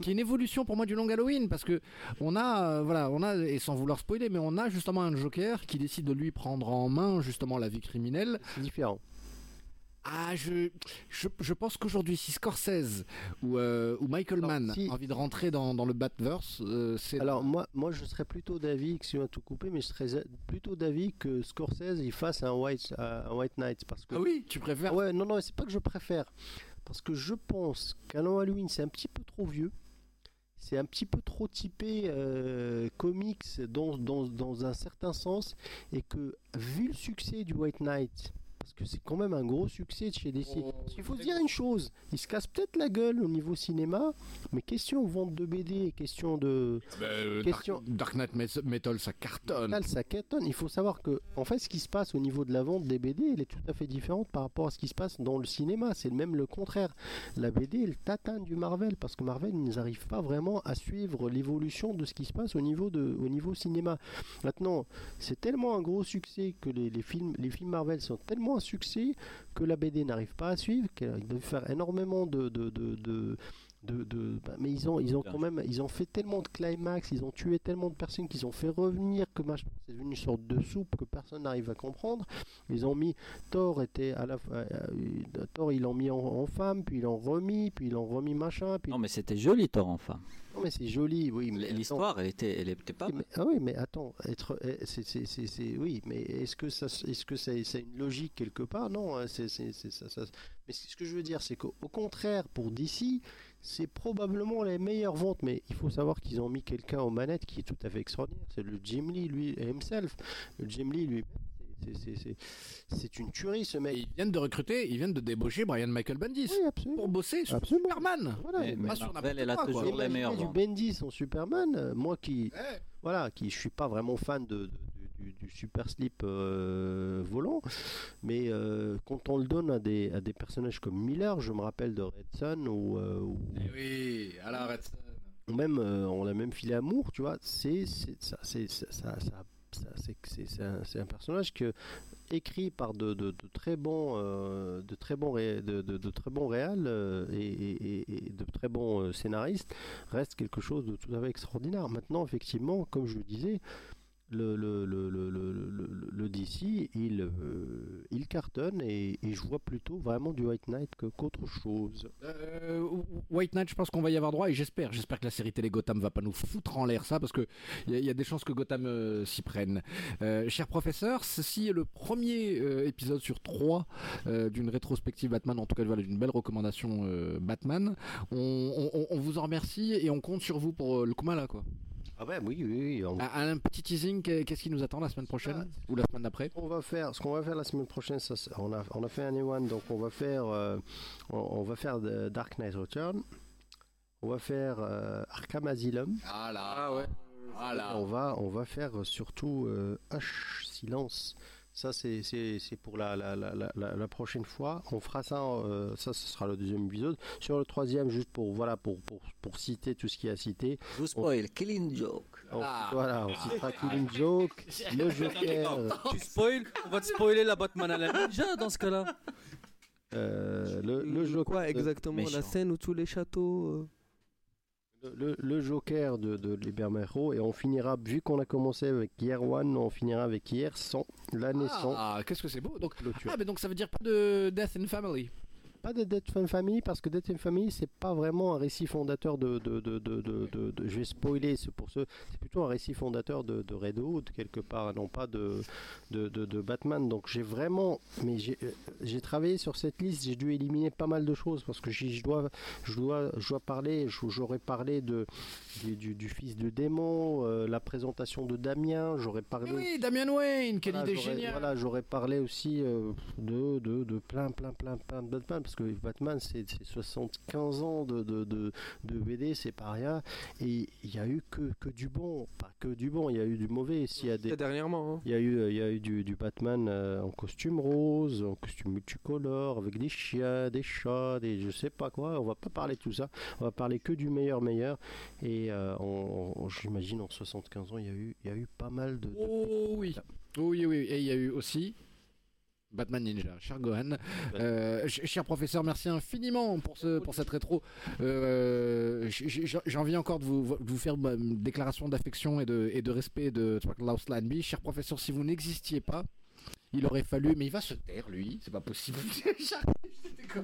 qui est une évolution pour moi du Long Halloween, parce que on a, euh, voilà, on a et sans vouloir spoiler, mais on a justement un Joker qui décide de lui prendre en main justement la vie criminelle. C'est différent. Ah, je, je, je pense qu'aujourd'hui, si Scorsese ou, euh, ou Michael Alors, Mann si- a envie de rentrer dans, dans le Batverse, euh, c'est Alors moi, moi je serais plutôt d'avis, que si on a tout coupé, mais je serais plutôt d'avis que Scorsese il fasse un White, un White Knight parce que Ah oui, tu préfères Ouais, non, non, c'est pas que je préfère. Parce que je pense qu'un Long Halloween, c'est un petit peu trop vieux. c'est un petit peu trop typé euh, comics dans, dans, dans un certain sens et que vu le succès du White Knight que c'est quand même un gros succès de chez DC. Oh, Il faut se dire une chose, il se casse peut-être la gueule au niveau cinéma, mais question vente de BD, question de Bah, euh, question Dark, Dark Knight Metal, ça cartonne. Metal, ça cartonne. Il faut savoir que, en fait, ce qui se passe au niveau de la vente des BD, elle est tout à fait différente par rapport à ce qui se passe dans le cinéma. C'est même le contraire. La BD, elle tatane du Marvel parce que Marvel ils n'arrive pas vraiment à suivre l'évolution de ce qui se passe au niveau de, au niveau cinéma. Maintenant, c'est tellement un gros succès que les, les films, les films Marvel sont tellement un succès que la BD n'arrive pas à suivre. Qu'ils doivent faire énormément de- de, de- bah, mais ils ont ils ont quand même ils ont fait tellement de climax ils ont tué tellement de personnes qu'ils ont fait revenir que machin c'est devenu une sorte de soupe que personne n'arrive à comprendre ils ont mis Thor était à la fois euh, Thor ils l'ont mis en, en femme puis ils l'ont remis puis ils l'ont remis machin puis Non, mais c'était joli, Thor, enfin. non mais c'est joli oui mais L'histoire, elle était, elle était pas. mais- ah oui, mais attends, être, eh, c'est, oui, mais est-ce que ça, est-ce que c'est, c'est une logique quelque part? Non, hein, c'est, ça, ça- Mais ce que je veux dire, c'est qu'au au contraire, pour DC, c'est probablement les meilleures ventes. Mais il faut savoir qu'ils ont mis quelqu'un aux manettes qui est tout à fait extraordinaire. C'est le Jim Lee, lui, himself. Le Jim Lee, lui, c'est, c'est, c'est, c'est une tuerie, ce mec. Ils viennent de recruter, ils viennent de débaucher Brian Michael Bendis pour bosser sur Absolument. Superman. Voilà, Mais- mais sur Marvel, elle a quoi. toujours les meilleurs du ventes. Bendis en Superman, euh, moi qui, voilà, qui je suis pas vraiment fan de, de- du, du super slip euh, volant, mais euh, quand on le donne à des, à des personnages comme Miller, je me rappelle de Red ou, euh, ou- Eh oui, à la Red Son. ou même on l'a même filé amour, tu vois, c'est c'est ça, c'est ça, ça- ça- c'est un, personnage que écrit par de, de- de très bons euh, de très bons ré- de, très bons réals euh, et, et- et- et de très bons euh, scénaristes reste quelque chose de tout à fait extraordinaire. Maintenant, effectivement, comme je le disais, le, DC, il, euh, il cartonne et, et je vois plutôt vraiment du White Knight qu'autre chose. Euh, White Knight, je pense qu'on va y avoir droit et j'espère, j'espère que la série télé Gotham va pas nous foutre en l'air ça parce que il y, a- y a des chances que Gotham euh, s'y prenne. Cher professeur, ceci est le premier épisode sur trois d'une rétrospective Batman, en tout cas voilà, d'une belle recommandation Batman. On, vous en remercie et on compte sur vous pour le Kumala quoi. Ah ouais, oui, oui, oui. on- Un, un petit teasing, qu'est- qu'est-ce qui nous attend la semaine prochaine ou la semaine d'après? On va faire, ce qu'on va faire la semaine prochaine, ça, on, a, on a fait un Ewan, donc on va faire, euh, on, on va faire The Dark Knight Return, on va faire euh, Arkham Asylum, Ah là, Ah ouais. ah là. on va, on va faire surtout euh, Hush, Silence. Ça, c'est c'est- c'est pour la, la, la, la, prochaine fois. On fera ça, euh, ça, ce sera le deuxième épisode. Sur le troisième, juste pour, voilà, pour, pour, pour citer tout ce qui a cité. Je vous spoil, Killing Joke. on- Ah. Voilà, on citera Killing Joke, le Joker, Tu spoil On va te spoiler la Batman à la ninja dans ce cas-là. euh, le, le Joker. Quoi exactement méchant. La scène où tous les châteaux. euh, le, le Joker de, de Libermero et on finira, vu qu'on a commencé avec Year One, on finira avec Year 100, l'année 100. Ah, qu'est-ce que c'est beau. Donc, ah, mais donc ça veut dire pas de Death in Family. Pas de Death Fan Family parce que Death Family c'est pas vraiment un récit fondateur de, de, de, de, je vais spoiler c'est pour ce c'est plutôt un récit fondateur de, de Red Hood quelque part non pas de, de, Batman donc j'ai vraiment mais j'ai euh, j'ai travaillé sur cette liste j'ai dû éliminer pas mal de choses parce que je dois je dois je dois parler j'aurais parlé de du, du, du fils de démon euh, la présentation de Damien j'aurais parlé oui, Damian Wayne, quelle voilà, idée géniale. Voilà, j'aurais parlé aussi euh, de, de, de plein, plein, plein, plein de Batman, parce que Batman, c'est c'est 75 ans de, de, de, de BD, c'est pas rien. Et il y a eu que, que du bon, pas que du bon, il y a eu du mauvais. S'il y a des... Dernièrement. hein. Il y a eu, y a eu du, du Batman euh, en costume rose, en costume multicolore, avec des chiens, des chats, des je sais pas quoi. On va pas parler de tout ça. On va parler que du meilleur meilleur. Et euh, j'imagine en 75 ans, il y a eu, il y a eu pas mal de. de- Oh oui. Oui, oui, et il y a eu aussi Batman Ninja, cher Gohan. Euh, ch- cher professeur, merci infiniment pour, ce, pour cette rétro. Euh, J'ai envie encore de vous, de vous faire ma déclaration d'affection et de, et de respect de Klaus Landby. Cher professeur, si vous n'existiez pas, il aurait fallu, mais il va se taire lui, c'est pas possible.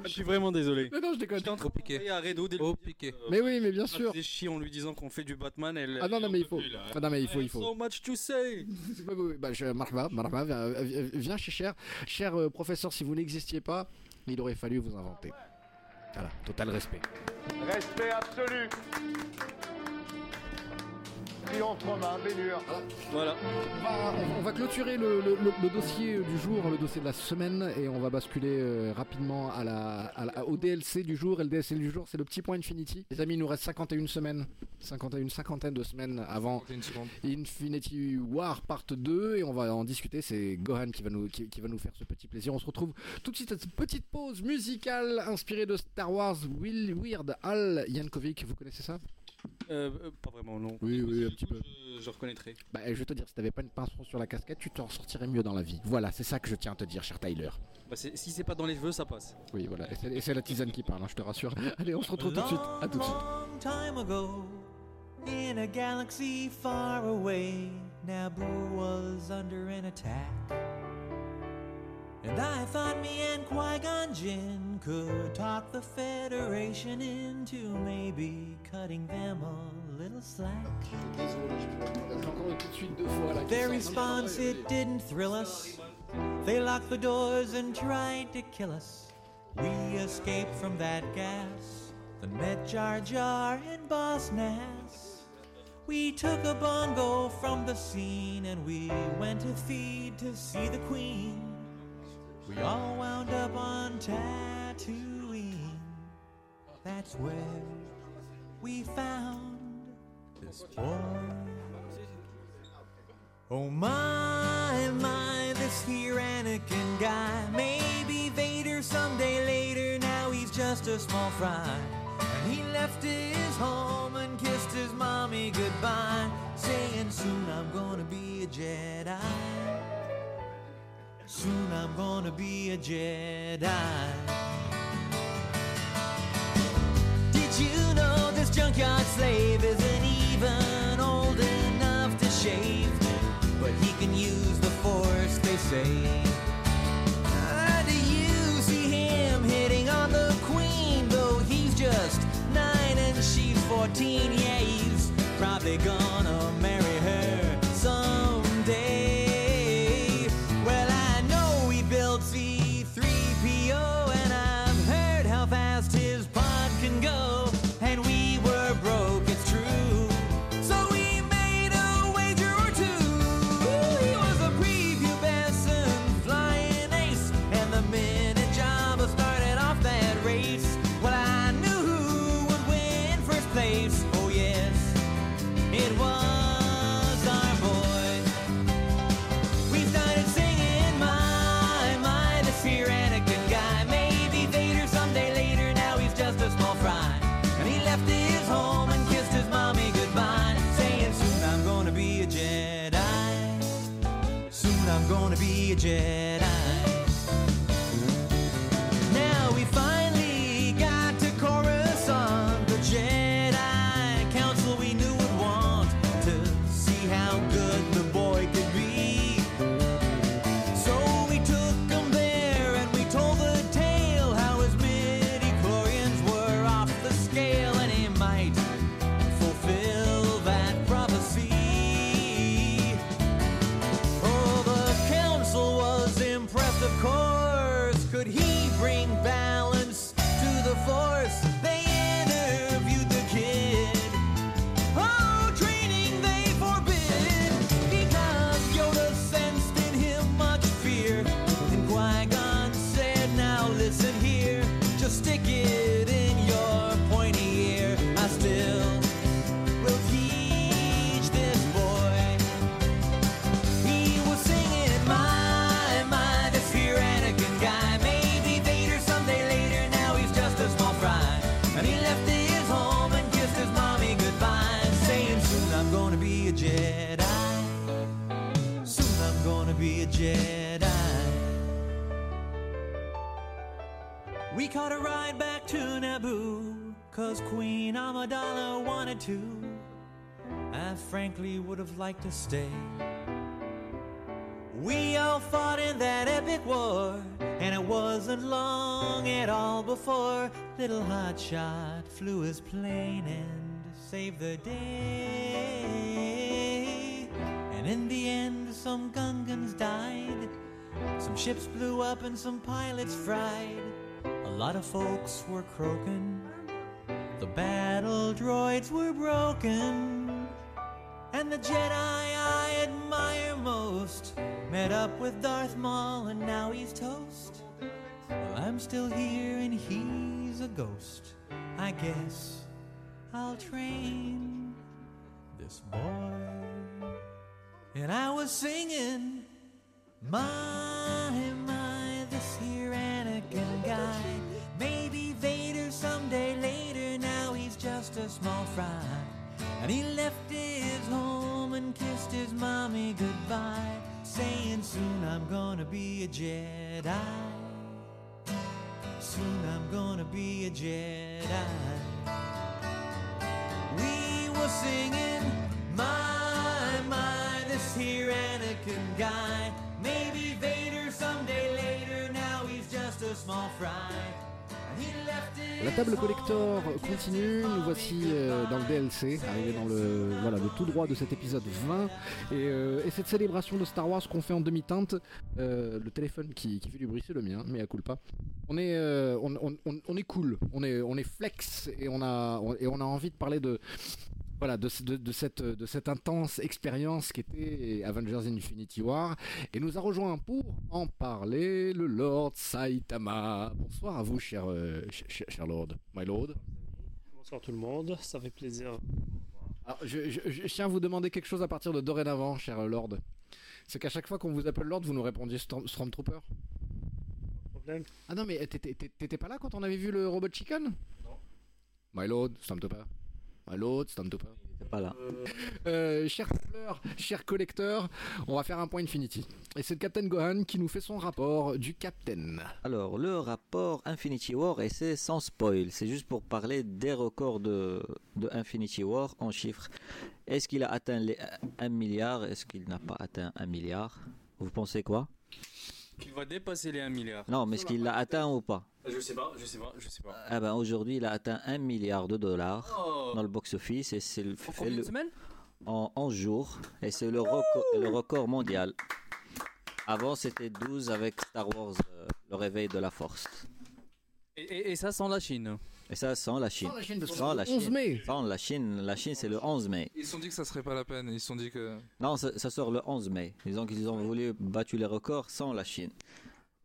Je suis vraiment désolé. Mais non, je déconne. J'étais en train de à Redo dès le Au début, piqué. euh, Mais oui, mais bien ça sûr. faisait chier en lui disant qu'on fait du Batman. Elle, Ah non, non, mais il faut. Ah non, mais il faut, il faut. So much to say. Bah, je, Marhaba, Marhaba, viens, viens chez Cher. Cher euh, professeur, si vous n'existiez pas, il aurait fallu vous inventer. Voilà, total respect. Respect absolu. Triomphe romain, Bénur. Voilà. On va, on- on va clôturer le, le- le- le dossier du jour, le dossier de la semaine, et on va basculer euh, rapidement à la, à la- au DLC du jour. Et le DLC du jour, c'est le petit point Infinity. Les amis, il nous reste 51 semaines, 51 cinquantaine de semaines avant Infinity War Part 2, et on va en discuter. C'est Gohan qui va, nous, qui, qui va nous faire ce petit plaisir. On se retrouve tout de suite à cette petite pause musicale inspirée de Star Wars Will Weird Al Yankovic. Vous connaissez ça? Euh, euh, pas vraiment, non. Oui, oui, un petit peu. Je, je reconnaîtrai. Bah, je vais te dire, si t'avais pas une pinceau sur la casquette, tu t'en sortirais mieux dans la vie. Voilà, c'est ça que je tiens à te dire, cher Tyler. Bah, c'est- si c'est pas dans les cheveux, ça passe. Oui, voilà, et c'est- et c'est la tisane qui parle, hein, je te rassure. Allez, on se retrouve tout de suite. À tout de suite. long time ago, in a galaxy far away, Naboo was under an attack. And I thought me and Qui Gon Jinn could talk the Federation into maybe cutting them a little slack. Their response, it didn't thrill us. They locked the doors and tried to kill us. We escaped from that gas, then met Jar Jar and Boss Nass. We took a bongo from the scene and we went to feed to see the Queen. We all wound up on Tatooine. That's where we found this boy. Oh my, my, this here Anakin guy. Maybe Vader someday later, now he's just a small fry. And he left his home and kissed his mommy goodbye, saying soon I'm gonna be a Jedi. Soon I'm gonna be a Jedi. Did you know this junkyard slave isn't even old enough to shave? But he can use the force, they say. Queen Amidala wanted to. I frankly would have liked to stay. We all fought in that epic war, and it wasn't long at all before little Hotshot flew his plane and saved the day. And in the end, some Gungans died, some ships blew up, and some pilots fried. A lot of folks were croaking, the battle droids were broken. and the Jedi I admire most. Met up with Darth Maul and now he's toast. Well, I'm still here and he's a ghost. I guess I'll train this boy. And I was singing, My, my, this here small fry. And he left his home and kissed his mommy goodbye, saying, Soon I'm gonna be a Jedi. Soon I'm gonna be a Jedi. We were singing, My, my, this here Anakin guy. Maybe Vader someday later, now he's just a small fry. La table collector continue, nous voici euh, dans le DLC, arrivé dans le, voilà, le tout droit de cet épisode 20. Et, euh, et cette célébration de Star Wars qu'on fait en demi-teinte, euh, le téléphone qui, fait du bruit, c'est le mien, mais à coup pas. On est, on, est cool, on est, on est flex et on, a, et on a envie de parler de, voilà, de, ce- de- de cette, de cette intense expérience qui était Avengers Infinity War. Et nous a rejoint pour en parler le Lord Saitama. Bonsoir à vous, cher, euh, cher, cher- cher Lord. My Lord. Bonsoir tout le monde, ça fait plaisir. Alors, je, je- je tiens à vous demander quelque chose à partir de dorénavant, cher Lord. C'est qu'à chaque fois qu'on vous appelle Lord, vous nous répondiez Storm- Stormtrooper. Problème Ah non, mais t'étais pas là quand on avait vu le Robot Chicken Non. My Lord, Stormtrooper. Stormtrooper. C'est pas là. Euh, cher fleur, cher collecteur, on va faire un point Infinity. Et c'est le Captain Gohan qui nous fait son rapport du Captain. Alors, le rapport Infinity War, et c'est sans spoil, c'est juste pour parler des records de, de Infinity War en chiffres. Est-ce qu'il a atteint les 1 milliard? Est-ce qu'il n'a pas atteint 1 milliard? Vous pensez quoi? Il va dépasser les 1 milliard. Non, mais est-ce qu'il l'a atteint ou pas? Je sais pas, je sais pas, je sais pas. Ah ben aujourd'hui, il a atteint 1 milliard de dollars Oh. dans le box-office et c'est le, En combien de le- semaines? En 11 jours et c'est le, reco- le record mondial. Avant, c'était 12 avec Star Wars, euh, le réveil de la force. Et, et- et ça sans la Chine. Et ça sans la Chine. Sans la Chine, parce Sans la le 11 Chine. mai. Sans la Chine. La Chine, c'est le 11 mai. Ils se sont dit que ça serait pas la peine. Ils se sont dit que. Non, ça, ça sort le 11 mai. Disons qu'ils ont voulu battre les records sans la Chine.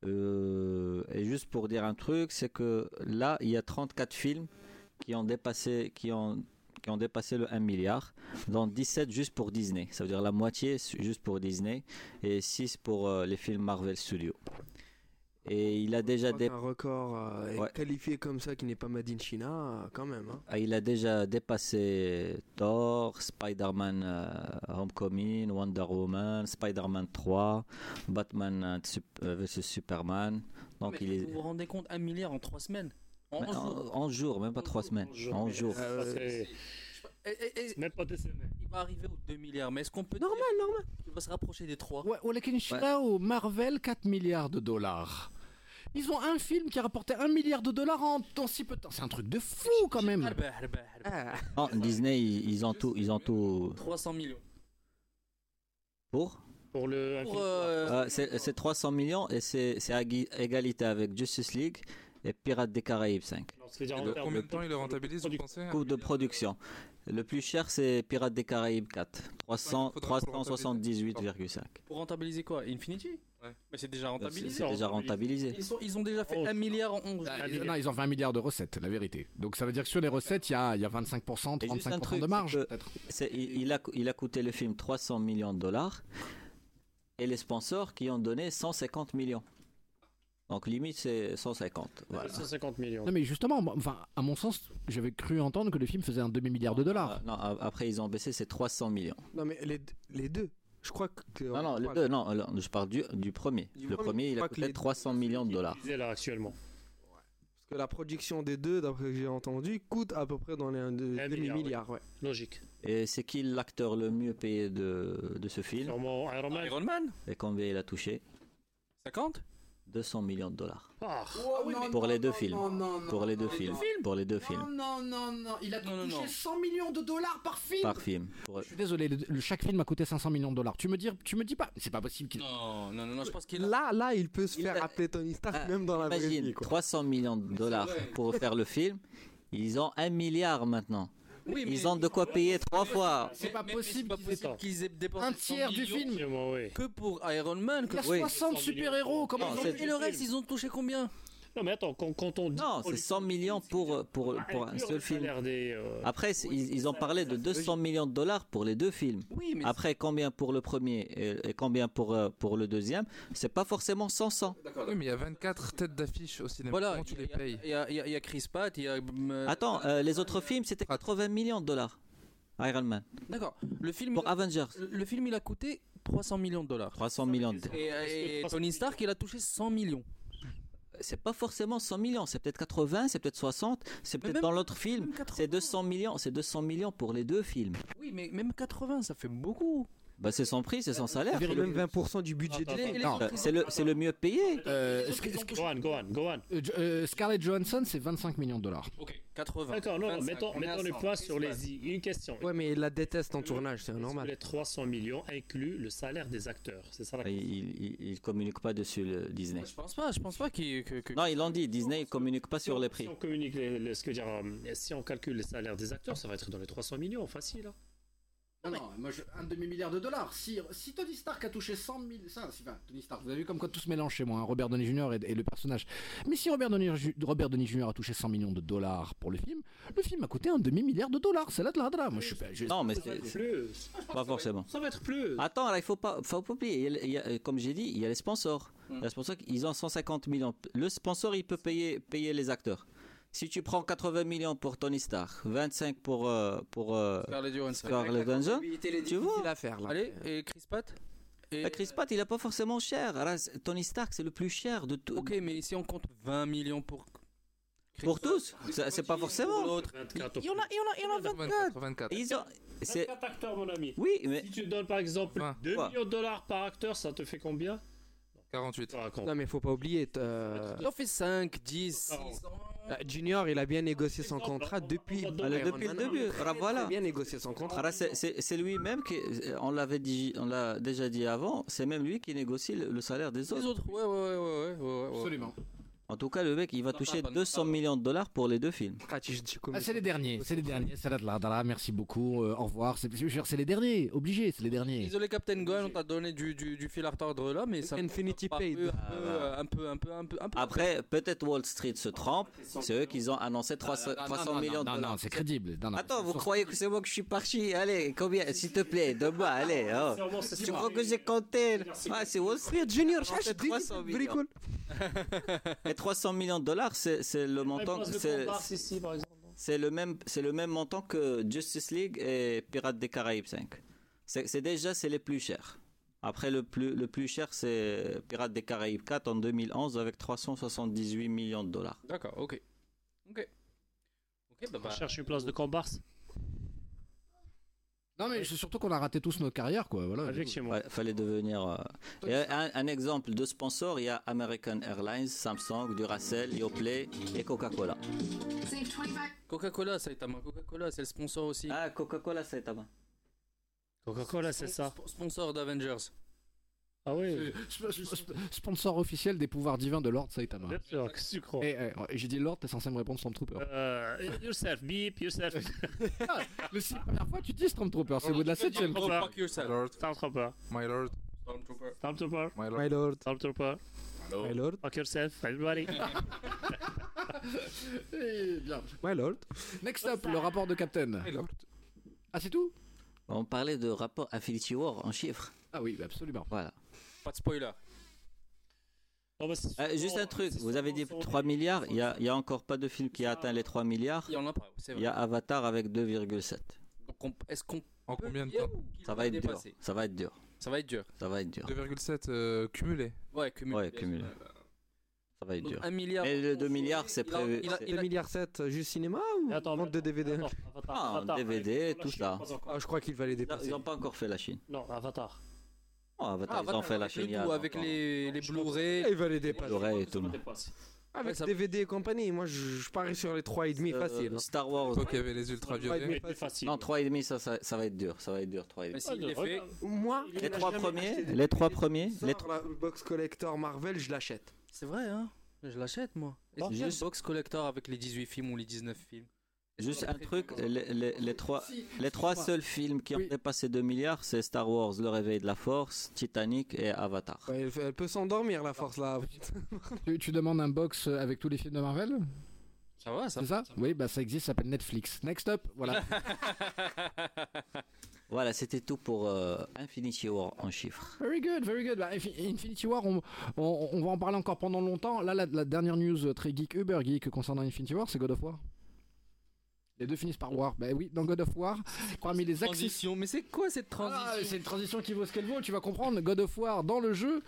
Euh, et juste pour dire un truc, c'est que là, il y a 34 films qui ont dépassé, qui ont, qui ont dépassé le 1 milliard, dont 17 juste pour Disney. Ça veut dire la moitié juste pour Disney et 6 pour euh, les films Marvel Studios. Et il a déjà dé- un record euh, Ouais. qualifié comme ça qui n'est pas Made in China, euh, quand même. hein. Ah, Il a déjà dépassé Thor, Spider-Man euh, Homecoming, Wonder Woman, Spider-Man 3, Batman euh, euh, vs Superman. Donc Mais il est Vous vous rendez compte 1 milliard en 3 semaines? En Mais 11 en, jours. en jours, même pas 3 semaines. En jours. Et- Même pas deux semaines. Il va arriver aux 2 milliards, mais est-ce qu'on peut. Normal, normal. Il va se rapprocher des 3. Ouais, Olekin au Marvel, 4 milliards de dollars. Ils ont un film qui a rapporté 1 milliard de dollars en, en si peu de temps. C'est un truc de fou quand même. Non, Disney, ils, ils ont tout, ils ont tout 300 millions. pour. Pour le. Pour, euh, Euh, c'est c'est 300 millions et c'est c'est à égalité avec Justice League et Pirates des Caraïbes 5. c'est-à-dire Et en de termes combien de temps il le rentabilise, vous pensez Coût de production. Le plus cher, c'est Pirates des Caraïbes 4. 300 faudra pour le 378,5. Pour rentabiliser quoi? Infinity? Ouais. Mais c'est déjà rentabilisé. C'est déjà rentabilisé. Ils, sont- ils ont déjà fait 1 milliard en 11 Ah, ils- non, ils ont fait un milliard de recettes, la vérité. Donc ça veut dire que sur les recettes, il y a, il y a 25%, Et juste un 35% truc, de marge. il, il a, il a coûté le film 300 millions de dollars et les sponsors qui ont donné 150 millions. Donc limite c'est 150. Voilà. 150 millions. Non mais justement, enfin, à mon sens, j'avais cru entendre que le film faisait un demi-milliard de dollars. Ah, non, après ils ont baissé c'est 300 millions. Non, mais les, les deux. Je crois que. Non non, le deux, non, je parle du, du premier. Du le premier, il a coûté les- 300 millions de dollars. Disait là actuellement. Parce que la production des deux, d'après ce que j'ai entendu, coûte à peu près dans les un- de- Un demi-milliard. milliard, ouais. Logique. Et c'est qui l'acteur le mieux payé de, de ce film? Sûrement Iron Man. Iron Man Et combien il a touché 50 200 millions de dollars. Ah. Pour les deux films. Pour les deux films. Pour les deux films. Non, non, non, il a non, touché non. 100 millions de dollars par film. Par film. Pour- Je suis désolé, le- le- chaque film a coûté 500 millions de dollars. Tu me dis, tu me dis pas, c'est pas possible qu'il. Non, non, non, non, je pense qu'il Là, là, il peut se faire appeler Tony Stark même dans la vraie Imagine, vie. Quoi. 300 millions de dollars pour faire le film. Ils ont un milliard maintenant. Oui, mais- Ils ont de quoi payer trois fois. C'est pas possible qu'ils aient- dépensé Un 100 tiers du film. que pour Iron Man. Il y a que- 60 super-héros, comment Et le reste, ils ont touché combien? Non, mais attends, quand, quand on dit. Non, c'est 100 millions pour, pour, pour un inclure seul film. des, euh, Après, c'est- ils, ils ont parlé de 200 millions de dollars pour les deux films. Oui, mais Après, combien pour le premier et, et combien pour, euh, pour le deuxième C'est pas forcément 100 Oui, mais il y a 24 têtes d'affiche au cinéma. Voilà, Comment tu les payes il y a, y a- y a Chris Pratt, il y a. euh, Attends, euh, les autres films, c'était 80 millions de dollars. Iron Man. D'accord. Le film. Pour il a- Avengers. Le film, il a coûté 300 millions de dollars. 300 millions de Et, et Tony Stark, il a touché 100 millions. C'est pas forcément 100 millions, c'est peut-être 80, c'est peut-être 60, c'est peut-être dans l'autre film, c'est 200 millions, c'est 200 millions pour les deux films. Oui, mais même 80, ça fait beaucoup. Bah c'est son prix, c'est son salaire. C'est même 20% du budget attends. Euh, C'est le, c'est le mieux payé. Euh, Go on, go on, go on. Euh, euh, Scarlett Johansson, c'est 25 millions de dollars. Ok, 80. D'accord, non, non, 25, mettons, mettons les ça points sur les i. Une question. Ouais, mais il la déteste en tournage, c'est normal. Les 300 millions incluent le salaire des acteurs? C'est ça la Il, question. il, il- il communique pas dessus le Disney. Je pense pas, je pense pas qu'il. que- que- Non, ils l'ont dit, Disney il communique pas sur les Si prix. on communique les, les- ce que dire, euh, si on calcule les salaires des acteurs, ça va être dans les 300 millions, facile. hein. Non, non, moi, je- un demi-milliard de dollars. Si, si Tony Stark a touché 100 000... Ça, enfin, Tony Stark, vous avez vu comme quoi tout se mélange chez moi, hein, Robert Downey Jr. Et, et le personnage. Mais si Robert Downey, Ju- Robert Downey Jr. a touché 100 millions de dollars pour le film, le film a coûté un demi-milliard de dollars. C'est là de la là. Moi, je suis pas... je- Non, mais c'est plus. pas forcément. Ça va être plus. Attends, là, il faut pas, faut pas oublier. il y a- il y a- comme j'ai dit, il y a les sponsors. Les sponsors, ils ont 150 millions. Le sponsor, il peut payer, payer les acteurs. Si tu prends 80 millions pour Tony Stark, 25 pour, euh, pour euh, Scarlett Johansson. Scarlett Johansson, tu vois à faire là. Allez, et Chris Pratt et... Bah, Chris Pratt, il est pas forcément cher. Alors, c'est- Tony Stark, c'est le plus cher de tout. Ok, mais si on compte 20 millions pour. Chris Pour tous, c'est pas forcément. l'autre. 24 Il y en a, il y en a, il y en a 24. 24, 24. Ils ont, c'est, 24 acteurs, mon ami. oui, mais Si tu donnes par exemple Vingt. 2 Quoi? millions de dollars par acteur, ça te fait combien? 48. Tu racontes. Non, mais faut pas oublier. euh, Il en fait 5, 10, 6. euh, Junior, il a bien négocié son contrat depuis. Allez, Iron depuis le début. Il a bien négocié son contrat. C'est- lui-même qui, on l'avait dit, on l'a déjà dit avant, c'est même lui qui négocie le, le salaire des Les autres. autres, ouais, ouais, ouais, ouais, ouais, ouais. Absolument. En tout cas, le mec, il va Non, toucher pas- pas- 200 millions de dollars pour les deux films. Ah, tu- tu Ah, c'est les derniers, c'est les derniers. Merci beaucoup. euh, au revoir. C'est les derniers, obligé, c'est les derniers. Désolé Captain Gohan, on t'a donné du, du, du fil à retordre là, mais ça Infinity Paid. un peu, un peu, un peu, un peu, un peu. Après, peut-être Wall Street se trompe, c'est eux qui ont annoncé 300, Non, non, 300 non, millions non, de dollars. Non, c'est crédible. Non, non. Attends, vous croyez que c'est moi que je suis parti? Allez, combien? S'il te plaît, allez. oh. Sûrement, c'est Tu sûr. crois que j'ai compté? Ah, c'est Wall Street. Junior, Non, c'est 300 millions. cool. Et 300 millions de dollars, c'est c'est le montant. C'est le même, c'est le même montant que Justice League et Pirates des Caraïbes 5. C'est déjà c'est les plus chers. Après le plus le plus cher c'est Pirates des Caraïbes 4 en 2011 avec 378 millions de dollars. D'accord, ok. Ok. Ok, bah, On bah. cherche une place de comparse. Non, mais c'est surtout qu'on a raté tous notre carrière, quoi. Voilà. Effectivement. Ouais, fallait devenir. euh, et un, un exemple de sponsor, il y a American Airlines, Samsung, Duracell, Yoplait et Coca-Cola. Coca-Cola, Saitama. Coca-Cola, c'est le sponsor aussi. Ah, Coca-Cola, main. Coca-Cola, c'est ça. Sp- Sponsor d'Avengers. Ah oui. Sp- sp- sp- Sponsor officiel des pouvoirs divins de Lord Saitama. Bien sûr, qu'est-ce que tu crois? Et, et- et j'ai dit Lord, t'es censé me répondre Stormtrooper. Euh, yourself, beep, yourself. Le six premières fois, tu dis Stormtrooper, c'est au bout de la septième. Go fuck yourself. Lord, Stormtrooper. my lord, Stormtrooper. Stormtrooper. my lord. My lord. Stormtrooper. My lord. Fuck yourself, everybody. Eh bien. My lord. Next up, le rapport de Captain. My lord. Ah, c'est tout? On parlait de rapport Infinity War en chiffres. Ah oui, absolument. Voilà. Pas de spoiler. Non, c'est Euh, juste un truc, vous avez dit 3 milliards, il n'y a, il y a encore pas de film qui a atteint les 3 milliards. Il y en a pas, c'est Il vrai. y a Avatar avec 2,7. Donc, on- est-ce qu'on En combien de temps Ça va être dur. Ça va être dur. Ça va être dur. Ça va être dur. 2,7 euh, cumulé. Ouais, cumulé. Ouais, cumulé. Ça va être Donc, dur. un milliard. Mais le 2 milliards, c'est Il prévu. il a- il a- 2 milliards 7 juste cinéma ou Attends, vente de DVD Attends, Avatar, Ah, Avatar. DVD, tout ça. Ah, je crois qu'il va les Ils dépasser. n'ont pas encore fait la Chine. Non, Avatar. Oh, Avatar, Ah, ils ont Avatar, fait la avec le Chine. il y a tout, avec longtemps. les, les Je Blu-ray. Il va les dépasser. Blu-ray et tout. Avec Ouais, ça- DVD et compagnie, moi je, je parie sur les 3,5 Euh, facile. hein. Star Wars. Toi qui avais les ultra violets. facile. Facile. Non, 3,5, ça, ça, ça va être dur. Ça va être dur, 3,5. Mais s'il les fait, Moi, Les il trois premiers, les trois premiers, les la box collector Marvel, je l'achète. c'est vrai, hein. Je l'achète, moi. Et Bon, c'est juste- juste box collector avec les 18 films ou les 19 films. Juste un truc, les, les- les trois, Si, les trois seuls films qui ont dépassé 2 milliards, c'est Star Wars, Le Réveil de la Force, Titanic et Avatar. Ouais, elle, peut s'endormir la force là. Tu, tu demandes un box avec tous les films de Marvel? Ça va, ça C'est ça? Oui, bah ça existe, ça s'appelle Netflix. Next up, voilà. Voilà, c'était tout pour euh, Infinity War en chiffres. Very good, very good. Bah, Infi- Infinity War, on, on- on va en parler encore pendant longtemps. Là, la, la dernière news euh, très geek, uber geek concernant Infinity War, c'est God of War. Les deux finissent par War. Bah oui, dans God of War, parmi les. Transition, mais c'est quoi cette transition Ah, c'est une transition qui vaut ce qu'elle vaut, tu vas comprendre. God of War, dans le jeu,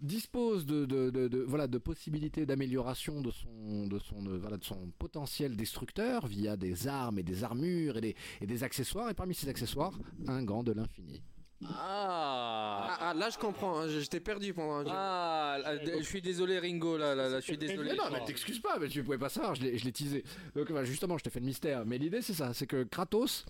dispose de, de, de- de- voilà, de possibilités d'amélioration de son, de, son, voilà, de son potentiel destructeur via des armes et des armures et des, et des accessoires. Et parmi ces accessoires, un gant de l'infini. Ah. Ah, ah, là je comprends, hein, j'étais perdu pendant un Ah, là, je suis désolé Ringo, là, là, là, je suis désolé. Mais non, mais t'excuses pas, mais tu pouvais pas savoir, je l'ai je l'ai teasé. Donc justement, je t'ai fait le mystère. Mais l'idée, c'est ça, c'est que Kratos,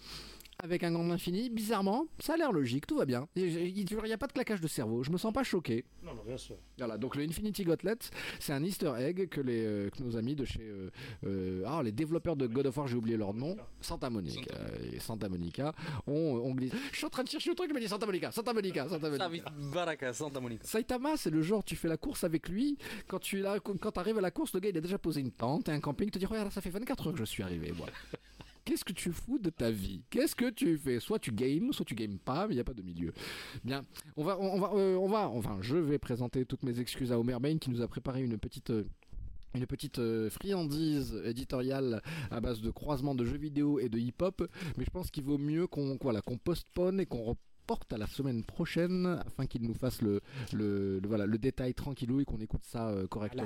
avec un gant de l'infini, bizarrement, ça a l'air logique, tout va bien. Il n'y a pas de claquage de cerveau, je me sens pas choqué. Non, non, bien sûr. Voilà, donc le Infinity Gauntlet, c'est un easter egg que, les, euh, que nos amis de chez... euh, euh, ah, les développeurs de God of War, j'ai oublié leur nom, Santa Monica. euh, et Santa Monica ont, ont glissé... Je suis en train de chercher le truc, il m'a dit Santa Monica, Santa Monica, Santa Monica. Baraka, Santa Monica. Saitama, c'est le genre, tu fais la course avec lui. Quand tu là, quand arrives à la course, le gars il a déjà posé une tente et un camping. Il te dit Regarde, ça fait 24 heures que je suis arrivé. Voilà. Qu'est-ce que tu fous de ta vie? Qu'est-ce que tu fais? Soit tu games, soit tu games pas, mais il n'y a pas de milieu. Bien, on va, on va, euh, on va, enfin, je vais présenter toutes mes excuses à Homer Bain qui nous a préparé une petite. euh, une petite euh, friandise éditoriale à base de croisement de jeux vidéo et de hip-hop, mais je pense qu'il vaut mieux qu'on voilà, postpone et qu'on reporte à la semaine prochaine afin qu'il nous fasse le, le, le- voilà, le détail tranquillou et qu'on écoute ça euh, correctement.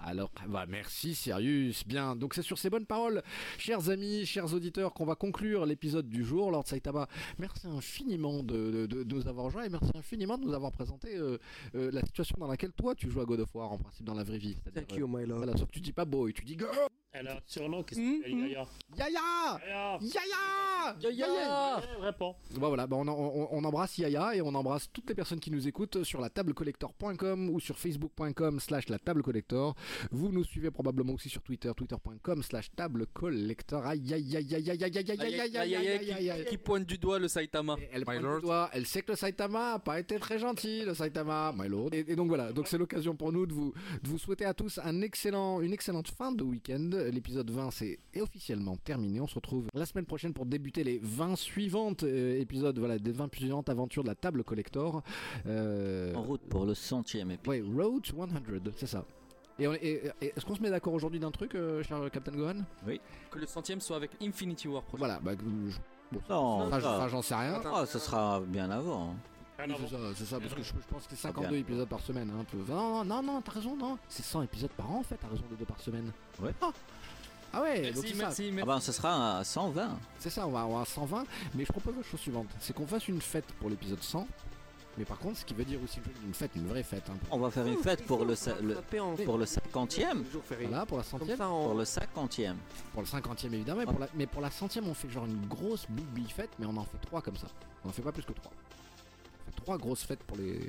Alors, bah, merci Sirius. Bien, donc c'est sur ces bonnes paroles, chers amis, chers auditeurs, qu'on va conclure l'épisode du jour. Lord Saitama, merci infiniment de, de- de- de nous avoir rejoints et merci infiniment de nous avoir présenté euh, euh, la situation dans laquelle toi tu joues à God of War en principe dans la vraie vie. Thank you, my lord. Voilà, sauf que tu dis pas boy, tu dis girl. Elle a un surnom qui s'appelle Yaya. Yaya Yaya Yaya Réponds. Bon, voilà, bah, on, on- on embrasse Yaya et on embrasse toutes les personnes qui nous écoutent sur la tablecollector.com ou sur facebook.com slash la table collector. Vous nous suivez probablement aussi sur Twitter, twitter.com slash table collector. Aïe aïe aïe aïe aïe aïe aïe aïe aïe aïe aïe aïe aïe aïe aïe. Qui pointe du doigt le Saitama Elle pointe du doigt, elle sait que le Saitama a pas été très gentil, le Saitama, my lord. Et, et donc voilà, donc c'est l'occasion pour nous de vous, de vous souhaiter à tous un excellent, une excellente fin de week-end. L'épisode 20 c'est est officiellement terminé. On se retrouve la semaine prochaine pour débuter les 20 suivantes euh, épisodes, voilà, des 20 suivantes aventures de la table collector. Euh, En route pour le centième épisode. Ouais, Road to 100, c'est ça. Et, on- et- et est-ce qu'on se met d'accord aujourd'hui d'un truc, euh, cher Captain Gohan? Oui. Que le centième soit avec Infinity War prochain. Voilà, bah, je- bon, Non, ça, ça- ça, j'en sais rien. Ah, ça sera bien avant. hein. Oui, c'est ça, c'est ça, parce que je, je pense que c'est Ah, 52 bien. épisodes par semaine. Hein, un peu. Non, non, non, t'as raison, non. C'est 100 épisodes par an en fait, t'as raison, de deux par semaine. Ouais. Ah, Ah ouais, Merci, donc c'est merci, ça. merci. Ah ben, ce sera à 120. C'est ça, on va avoir 120, mais je propose la chose suivante c'est qu'on fasse une fête pour l'épisode 100. Mais par contre, ce qui veut dire aussi une fête, une vraie fête. hein. On va faire une fête pour le, sa- le- pour le 50e. Voilà, pour la centième. Pour le 50e. Pour le 50e évidemment, mais pour la, mais pour la centième, on fait genre une grosse big fête, mais on en fait trois comme ça. On en fait pas plus que trois. Trois grosses fêtes pour les.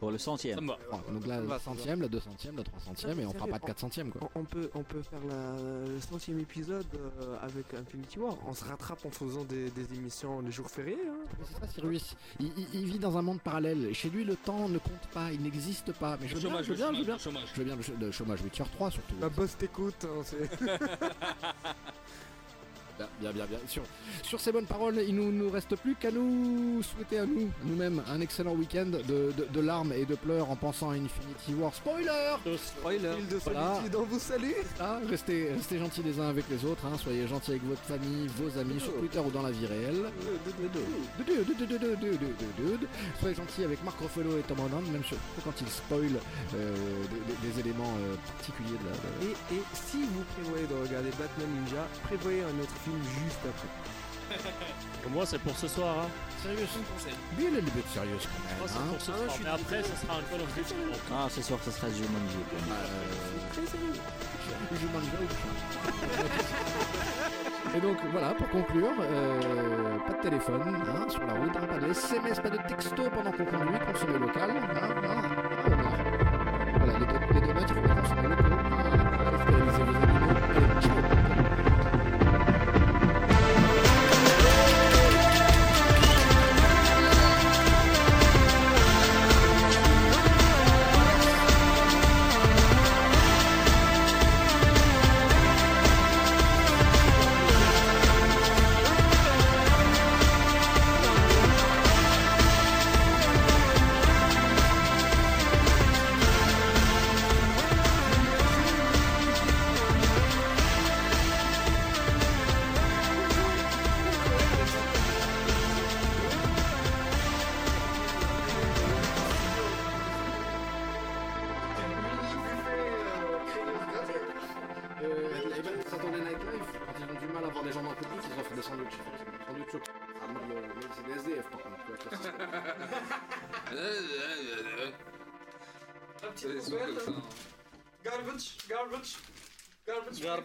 Pour le centième. Donc la centième, la deux centième, la trois centième, et on fera pas de quatre centièmes quoi. On, peut, on peut faire la- le centième épisode euh, avec Infinity War. On se rattrape en faisant des, des émissions les jours fériés. hein. C'est ça, Cyrus. Il, il- il vit dans un monde parallèle. Chez lui, le temps ne compte pas, il n'existe pas. Mais je veux Le bien, chômage, je veux le bien, je veux bien. chômage, le chômage. Je veux bien le, ch- le chômage, oui, tier 3 surtout. La boss t'écoute. hein, c'est- Bien, bien, bien, bien. Sur, sur ces bonnes paroles, il nous nous reste plus qu'à nous souhaiter à nous, nous-mêmes, un excellent week-end de, de- de larmes et de pleurs en pensant à Infinity War. Spoiler Spoiler. Île de Voilà. on vous salue. Ah, restez, restez gentils les uns avec les autres, hein. soyez gentils avec votre famille, vos amis, sur Twitter ou dans la vie réelle. Soyez gentils avec Marc Ruffalo et Tom Holland, même surtout quand ils spoilent euh, des, des- des éléments euh, particuliers de la... de- Et, et si vous prévoyez de regarder Batman Ninja, prévoyez un autre film juste après. Pour moi, c'est pour ce soir. Hein. Sérieux, a little bit serious quand même. Hein. pour ce soir. Mais après, ce sera un Call of Duty. Ah, ce soir, ce sera Jumanji. au chien. Et donc voilà, pour conclure, euh, pas de téléphone hein, sur la route, hein, pas de SMS, pas de texto pendant qu'on conduit, consommer local. Hein, hein, hein, voilà, les deux, les deux notes, il faut les consommer locaux.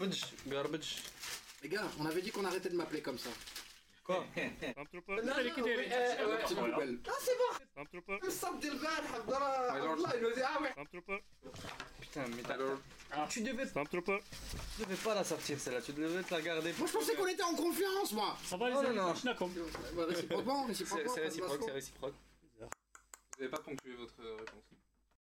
Garbage, garbage. Les gars, on avait dit qu'on arrêtait de m'appeler comme ça. Quoi c'est. Euh, euh, ah, c'est bon ah, Putain, mais. Ah. Tu devais. Tu devais pas la sortir celle-là, tu devais te la garder. Moi, je pensais qu'on était en confiance, moi Ça va, les oh, amis Non, non, Réciproquement. C'est réciproque, c'est réciproque. Vous n'avez pas conclu votre réponse.